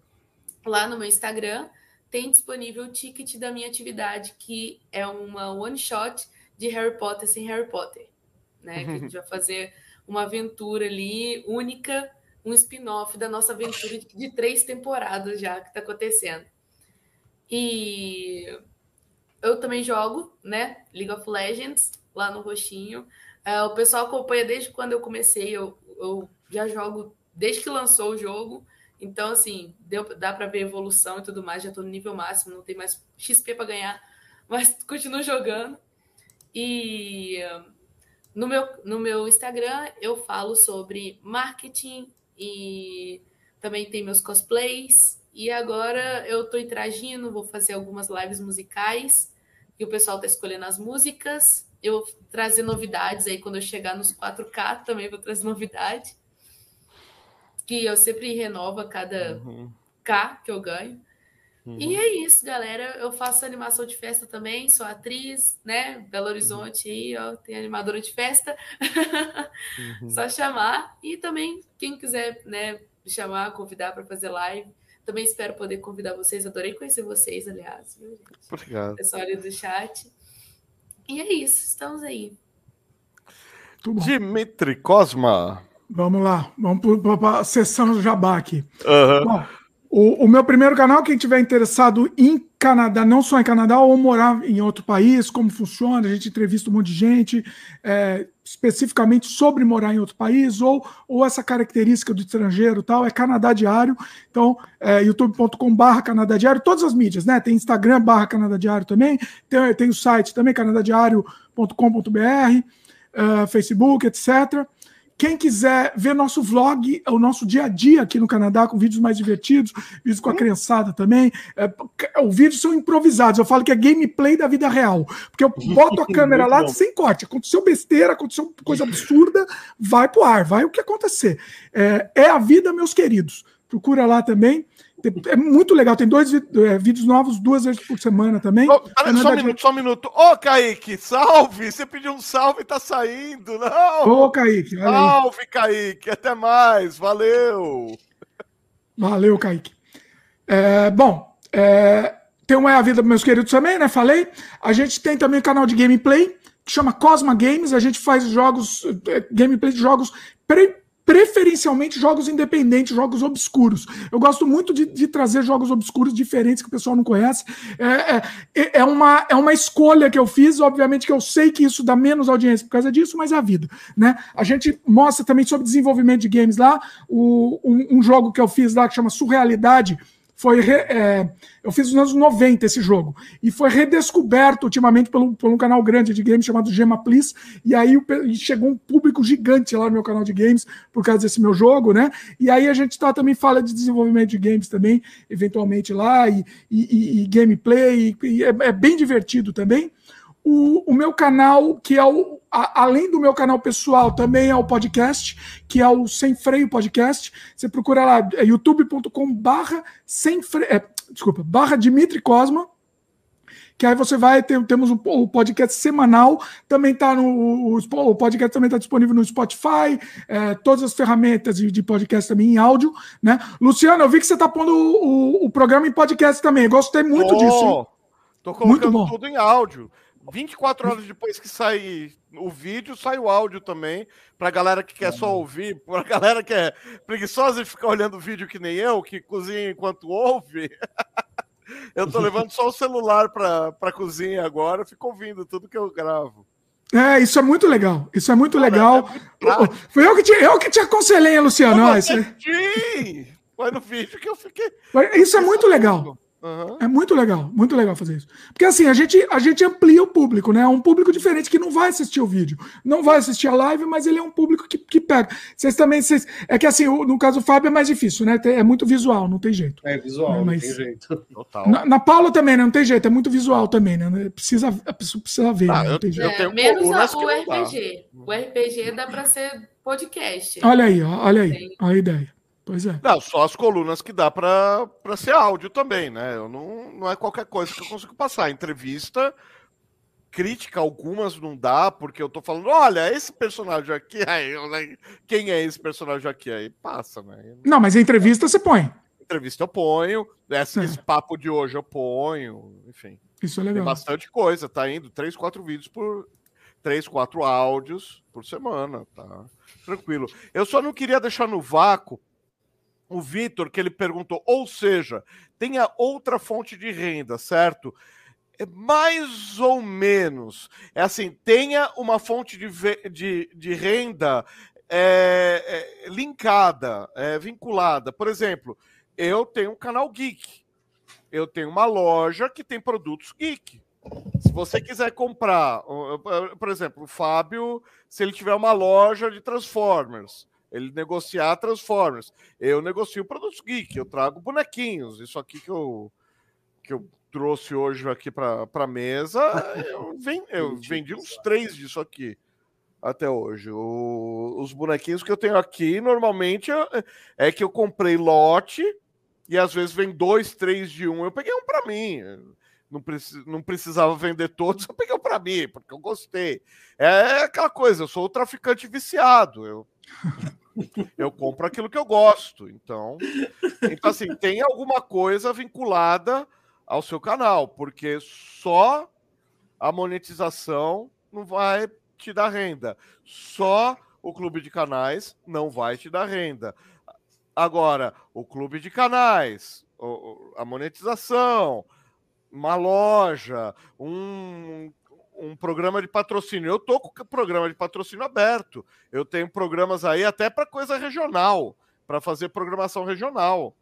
lá no meu Instagram, tem disponível o ticket da minha atividade, que é uma one shot de Harry Potter sem Harry Potter. Né? Que a gente vai fazer uma aventura ali única, um spin-off da nossa aventura de, de três temporadas já que está acontecendo. E eu também jogo, né? League of Legends, lá no Roxinho. Uh, o pessoal acompanha desde quando eu comecei, eu, eu já jogo desde que lançou o jogo. Então, assim, deu, dá para ver evolução e tudo mais. Já estou no nível máximo, não tem mais XP para ganhar, mas continuo jogando. E no meu, no meu Instagram eu falo sobre marketing e também tem meus cosplays. E agora eu estou interagindo, vou fazer algumas lives musicais e o pessoal está escolhendo as músicas. Eu vou trazer novidades aí quando eu chegar nos 4K também vou trazer novidade que eu sempre renovo a cada uhum. K que eu ganho. Uhum. E é isso, galera. Eu faço animação de festa também, sou atriz, né? Belo Horizonte aí, ó, tem animadora de festa. Uhum. Só chamar. E também, quem quiser, né, me chamar, convidar para fazer live. Também espero poder convidar vocês. Adorei conhecer vocês, aliás. Viu, gente? Obrigado. Pessoal ali do chat. E é isso, estamos aí. Dimitri Cosma. Vamos lá, vamos para a sessão do Jabá aqui. Uhum. Bom, o, o, meu primeiro canal, quem tiver interessado em Canadá, não só em Canadá, ou morar em outro país, como funciona, a gente entrevista um monte de gente, é, especificamente sobre morar em outro país, ou, ou essa característica do estrangeiro tal, é Canadá Diário. Então, é, youtube.com.br Canadá Diário, todas as mídias, né? Tem Instagram barra Canadá Diário também, tem, tem o site também, canadadiário.com.br, uh, Facebook, etc. Quem quiser ver nosso vlog, o nosso dia a dia aqui no Canadá, com vídeos mais divertidos, vídeos com a criançada também. É, os vídeos são improvisados. Eu falo que é gameplay da vida real. Porque eu boto a câmera lá sem corte. Aconteceu besteira, aconteceu coisa absurda, vai pro ar, vai o que acontecer. É, é a vida, meus queridos. Procura lá também. É muito legal, tem dois é, vídeos novos duas vezes por semana também. Oh, só um minuto, só um minuto. Ô, oh, Kaique, salve! Você pediu um salve e tá saindo, não? Ô, oh, Kaique, Salve, aí. Kaique, até mais, valeu! Valeu, Kaique. É, bom, é, tem uma É a Vida meus queridos também, né? Falei. A gente tem também um canal de gameplay que chama Cosma Games. A gente faz jogos, gameplay de jogos pre preferencialmente jogos independentes, jogos obscuros. Eu gosto muito de, de, trazer jogos obscuros diferentes que o pessoal não conhece. É, é, é, uma, é uma escolha que eu fiz, obviamente que eu sei que isso dá menos audiência por causa disso, mas é a vida. Né? A gente mostra também sobre desenvolvimento de games lá, o, um, um jogo que eu fiz lá que chama Surrealidade, foi re, é, eu fiz nos anos 90 esse jogo e foi redescoberto ultimamente por um, por um canal grande de games chamado Gema Please e aí chegou um público gigante lá no meu canal de games por causa desse meu jogo, né? E aí a gente tá também fala de desenvolvimento de games também, eventualmente lá e, e, e gameplay e, é, é bem divertido também. O, o, meu canal, que é o. A, além do meu canal pessoal, também é o podcast, que é o Sem Freio Podcast. Você procura lá, é youtube.com barra sem freio. É, desculpa, barra Dimitri Cosma. Que aí você vai ter, temos o um, um podcast semanal, também está no. O, o podcast também está disponível no Spotify, é, todas as ferramentas de, de, podcast também em áudio, né? Luciano, eu vi que você está pondo o, o, o, programa em podcast também. Gostei muito oh, disso. Hein? Tô colocando tudo em áudio. 24 horas depois que sai o vídeo, sai o áudio também. Pra galera que quer só ouvir, pra galera que é preguiçosa de ficar olhando o vídeo que nem eu, que cozinha enquanto ouve. eu tô levando só o celular pra, pra cozinha agora, fico ouvindo tudo que eu gravo. É, isso é muito legal. Isso é muito legal. É Foi eu que te, eu que te aconselhei, Luciano. Não, isso é... Foi no vídeo que eu fiquei. Isso é muito legal. Uhum. É muito legal, muito legal fazer isso. Porque assim, a gente, a gente amplia o público, né? É um público diferente que não vai assistir o vídeo, não vai assistir a live, mas ele é um público que, que pega. Vocês também. Vocês, é que assim, no caso do Fábio é mais difícil, né? É muito visual, não tem jeito. É visual, mas, não tem jeito. Total. Na, na Paula também, né? Não tem jeito, é muito visual também, né? Precisa, a pessoa precisa ver. Ah, né? eu, tenho é, menos a, o RPG. O RPG dá para ser podcast. Olha aí, olha aí, a ideia. Pois é. Não, só as colunas que dá para ser áudio também, né? Eu não, não é qualquer coisa que eu consigo passar. Entrevista, crítica, algumas não dá, porque eu tô falando, olha, esse personagem aqui, aí, quem é esse personagem aqui? Aí passa, né? Não, mas a entrevista você põe. Entrevista eu ponho, esse, é. esse papo de hoje eu ponho, enfim. Isso é legal. Tem bastante coisa, tá indo três, quatro vídeos por. Três, quatro áudios por semana, tá? Tranquilo. Eu só não queria deixar no vácuo o Vitor, que ele perguntou, ou seja, tenha outra fonte de renda, certo? É mais ou menos. É assim, tenha uma fonte de, de, de renda é, é, linkada, é, vinculada. Por exemplo, eu tenho um canal geek. Eu tenho uma loja que tem produtos geek. Se você quiser comprar, por exemplo, o Fábio, se ele tiver uma loja de Transformers, ele negociar Transformers. Eu negocio produtos geek, eu trago bonequinhos. Isso aqui que eu, que eu trouxe hoje aqui para a mesa, eu, vem, eu vendi uns três disso aqui até hoje. O, os bonequinhos que eu tenho aqui, normalmente, é que eu comprei lote e às vezes vem dois, três de um. Eu peguei um para mim. Não, precis, não precisava vender todos, eu peguei um para mim, porque eu gostei. É aquela coisa, eu sou o traficante viciado. Eu eu compro aquilo que eu gosto. Então, então assim, tem alguma coisa vinculada ao seu canal, porque só a monetização não vai te dar renda. Só o clube de canais não vai te dar renda. Agora, o clube de canais, a monetização, uma loja, um um programa de patrocínio. Eu tô com o programa de patrocínio aberto. Eu tenho programas aí até para coisa regional, para fazer programação regional.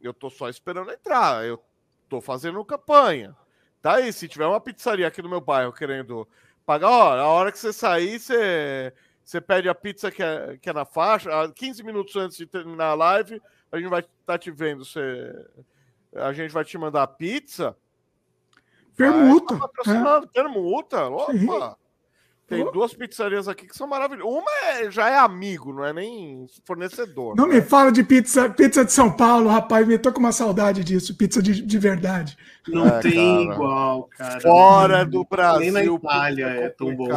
Eu tô só esperando entrar. Eu tô fazendo campanha. Tá aí, se tiver uma pizzaria aqui no meu bairro querendo pagar, ó, a hora que você sair, você, você pede a pizza que é, que é na faixa, 15 minutos antes de terminar a live, a gente vai estar tá te vendo, você, a gente vai te mandar a pizza Permuta. Tá é. Permuta. Opa. Tem duas pizzarias aqui que são maravilhosas. Uma é, já é amigo, não é nem fornecedor. Não né? me fala de pizza, pizza de São Paulo, rapaz. Me tô com uma saudade disso. Pizza de, de verdade. Não é, tem cara. igual, cara. Fora do Brasil. Nem na Itália é, é tão bom.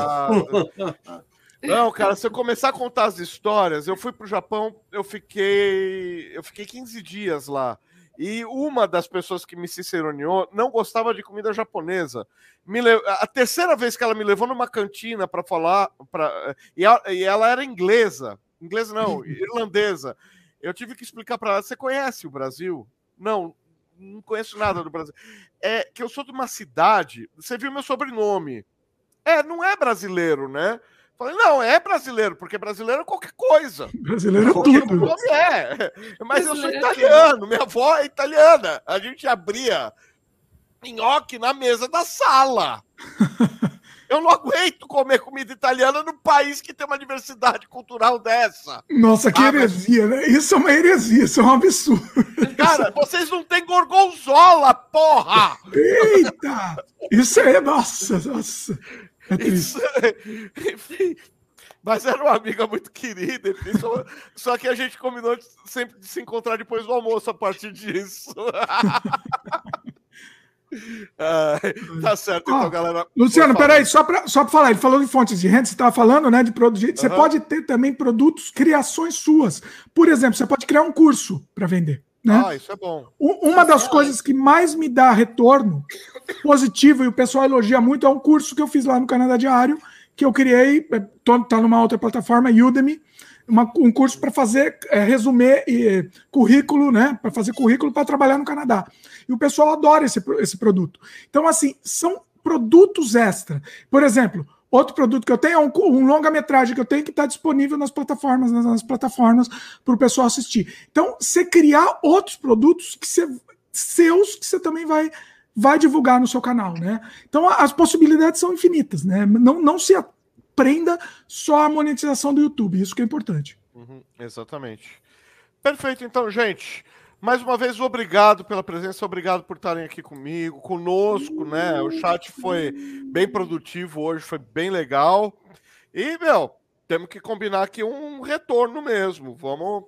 Não, cara, se eu começar a contar as histórias, eu fui pro Japão, eu fiquei, eu fiquei 15 dias lá. E uma das pessoas que me ciceroneou não gostava de comida japonesa. Me le... A terceira vez que ela me levou numa cantina para falar, pra... e, e ela era inglesa. Inglesa não, irlandesa. Eu tive que explicar para ela: você conhece o Brasil? Não, não conheço nada do Brasil. É que eu sou de uma cidade. Você viu meu sobrenome? É, não é brasileiro, né? Falei, não, é brasileiro, porque brasileiro é qualquer coisa. Brasileiro é tudo. É, mas eu sou é italiano, minha avó é italiana. A gente abria nhoque na mesa da sala. Eu não aguento comer comida italiana no país que tem uma diversidade cultural dessa. Nossa, que ah, heresia, mas... né? Isso é uma heresia, isso é um absurdo. Cara, vocês não têm gorgonzola, porra! Eita! Isso é, nossa, nossa. É isso, enfim, mas era uma amiga muito querida, enfim, só, só, que a gente combinou sempre de se encontrar depois do almoço a partir disso. Ah, tá certo, então, galera. Luciano, peraí, só para só falar, ele falou de fontes de renda, você estava falando, né, de produtos. Você pode ter também produtos, criações suas. Por exemplo, você pode criar um curso para vender. Né? Ah, isso é bom. Uma das é coisas que mais me dá retorno positivo e o pessoal elogia muito é um curso que eu fiz lá no Canadá Diário, que eu criei, está numa outra plataforma, Udemy, uma, um curso para fazer é, resumir e, currículo, né? Para fazer currículo para trabalhar no Canadá. E o pessoal adora esse, esse produto. Então, assim, são produtos extra. Por exemplo, outro produto que eu tenho é um, um longa-metragem que eu tenho que está disponível nas plataformas, nas, nas plataformas para o pessoal assistir. Então, você criar outros produtos que seus que você também vai vai divulgar no seu canal, né? Então as possibilidades são infinitas, né? Não, não se prenda só a monetização do YouTube. Isso que é importante. Uhum, exatamente. Perfeito, então, gente. Mais uma vez, obrigado pela presença, obrigado por estarem aqui comigo, conosco, né? O chat foi bem produtivo hoje, foi bem legal. E, meu, temos que combinar aqui um retorno mesmo. Vamos,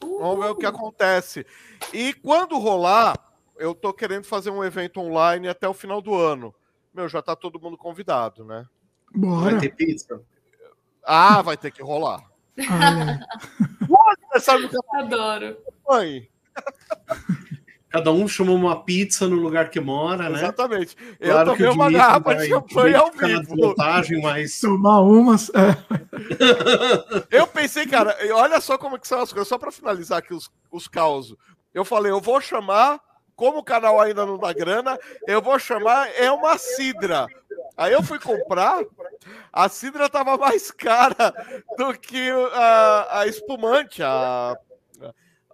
vamos ver o que acontece. E quando rolar, eu tô querendo fazer um evento online até o final do ano. Meu, já tá todo mundo convidado, né? Bora. Vai ter pizza? Ah, vai ter que rolar. Ah, é. Adoro. Mãe. Cada um chama uma pizza no lugar que mora, né? Exatamente. Eu claro tomei uma garrafa de champanhe ao vivo. Montagem, mas... Tomar umas. É. Eu pensei, cara, olha só como que são as coisas, só para finalizar aqui os, os causos. Eu falei, eu vou chamar, como o canal ainda não dá grana, eu vou chamar, é uma cidra. Aí eu fui comprar, a cidra tava mais cara do que a, a espumante, a,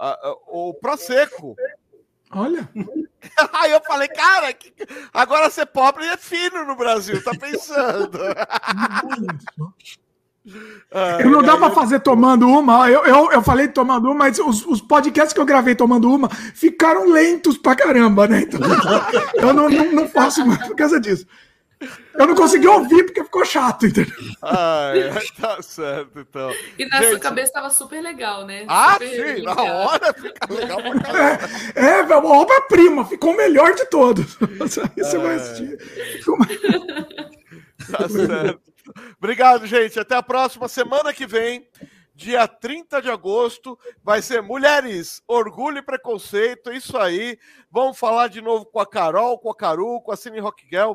a, a, o Prosecco. Olha. Aí eu falei, cara, que... agora ser pobre é fino no Brasil, tá pensando? eu não dá para fazer tomando uma. Eu, eu, eu falei tomando uma, mas os, os podcasts que eu gravei tomando uma ficaram lentos pra caramba, né? Então, eu não, não, não faço mais por causa disso. Eu não consegui ouvir porque ficou chato, entendeu? Ai, tá certo, então. E na Gente... sua cabeça estava super legal, né? Ah, super sim, na hora fica legal pra caramba. É, é uma obra-prima, ficou o melhor de todos. Você vai assistir. Tá certo. Obrigado, gente. Até a próxima semana que vem. Dia 30 de agosto vai ser Mulheres, Orgulho e Preconceito. Isso aí. Vamos falar de novo com a Carol, com a Caru, com a Cine Rock Girl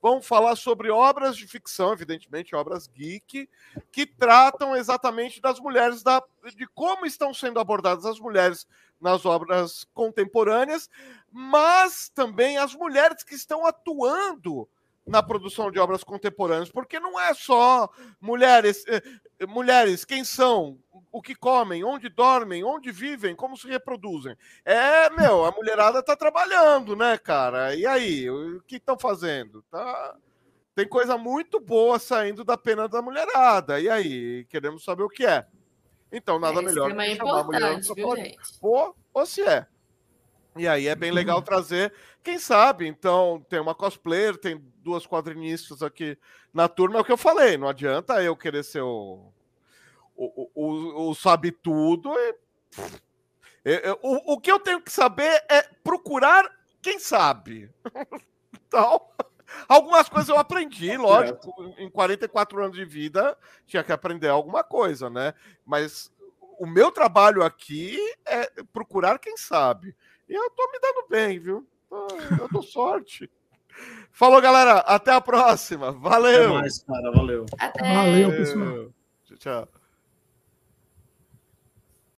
vão falar sobre obras de ficção, evidentemente, obras geek, que tratam exatamente das mulheres, da, de como estão sendo abordadas as mulheres nas obras contemporâneas, mas também as mulheres que estão atuando na produção de obras contemporâneas, porque não é só mulheres, eh, mulheres, quem são, o que comem, onde dormem, onde vivem, como se reproduzem. É, meu, a mulherada tá trabalhando, né, cara? E aí, o que estão fazendo? Tá tem coisa muito boa saindo da pena da mulherada. E aí, queremos saber o que é. Então, nada é melhor que chamar a mulher viu? Ou, ou se é. E aí é bem legal trazer, quem sabe, então, tem uma cosplayer, tem duas quadrinistas aqui na turma, é o que eu falei, não adianta eu querer ser o o, o, o sabe tudo. E, o, o que eu tenho que saber é procurar quem sabe. então, algumas coisas eu aprendi, lógico. Em 44 anos de vida, tinha que aprender alguma coisa, né? Mas o meu trabalho aqui é procurar quem sabe. E eu tô me dando bem, viu? Eu dou sorte. Falou, galera. Até a próxima. Valeu. Até mais, cara. Valeu. Até. Valeu, pessoal. Tchau.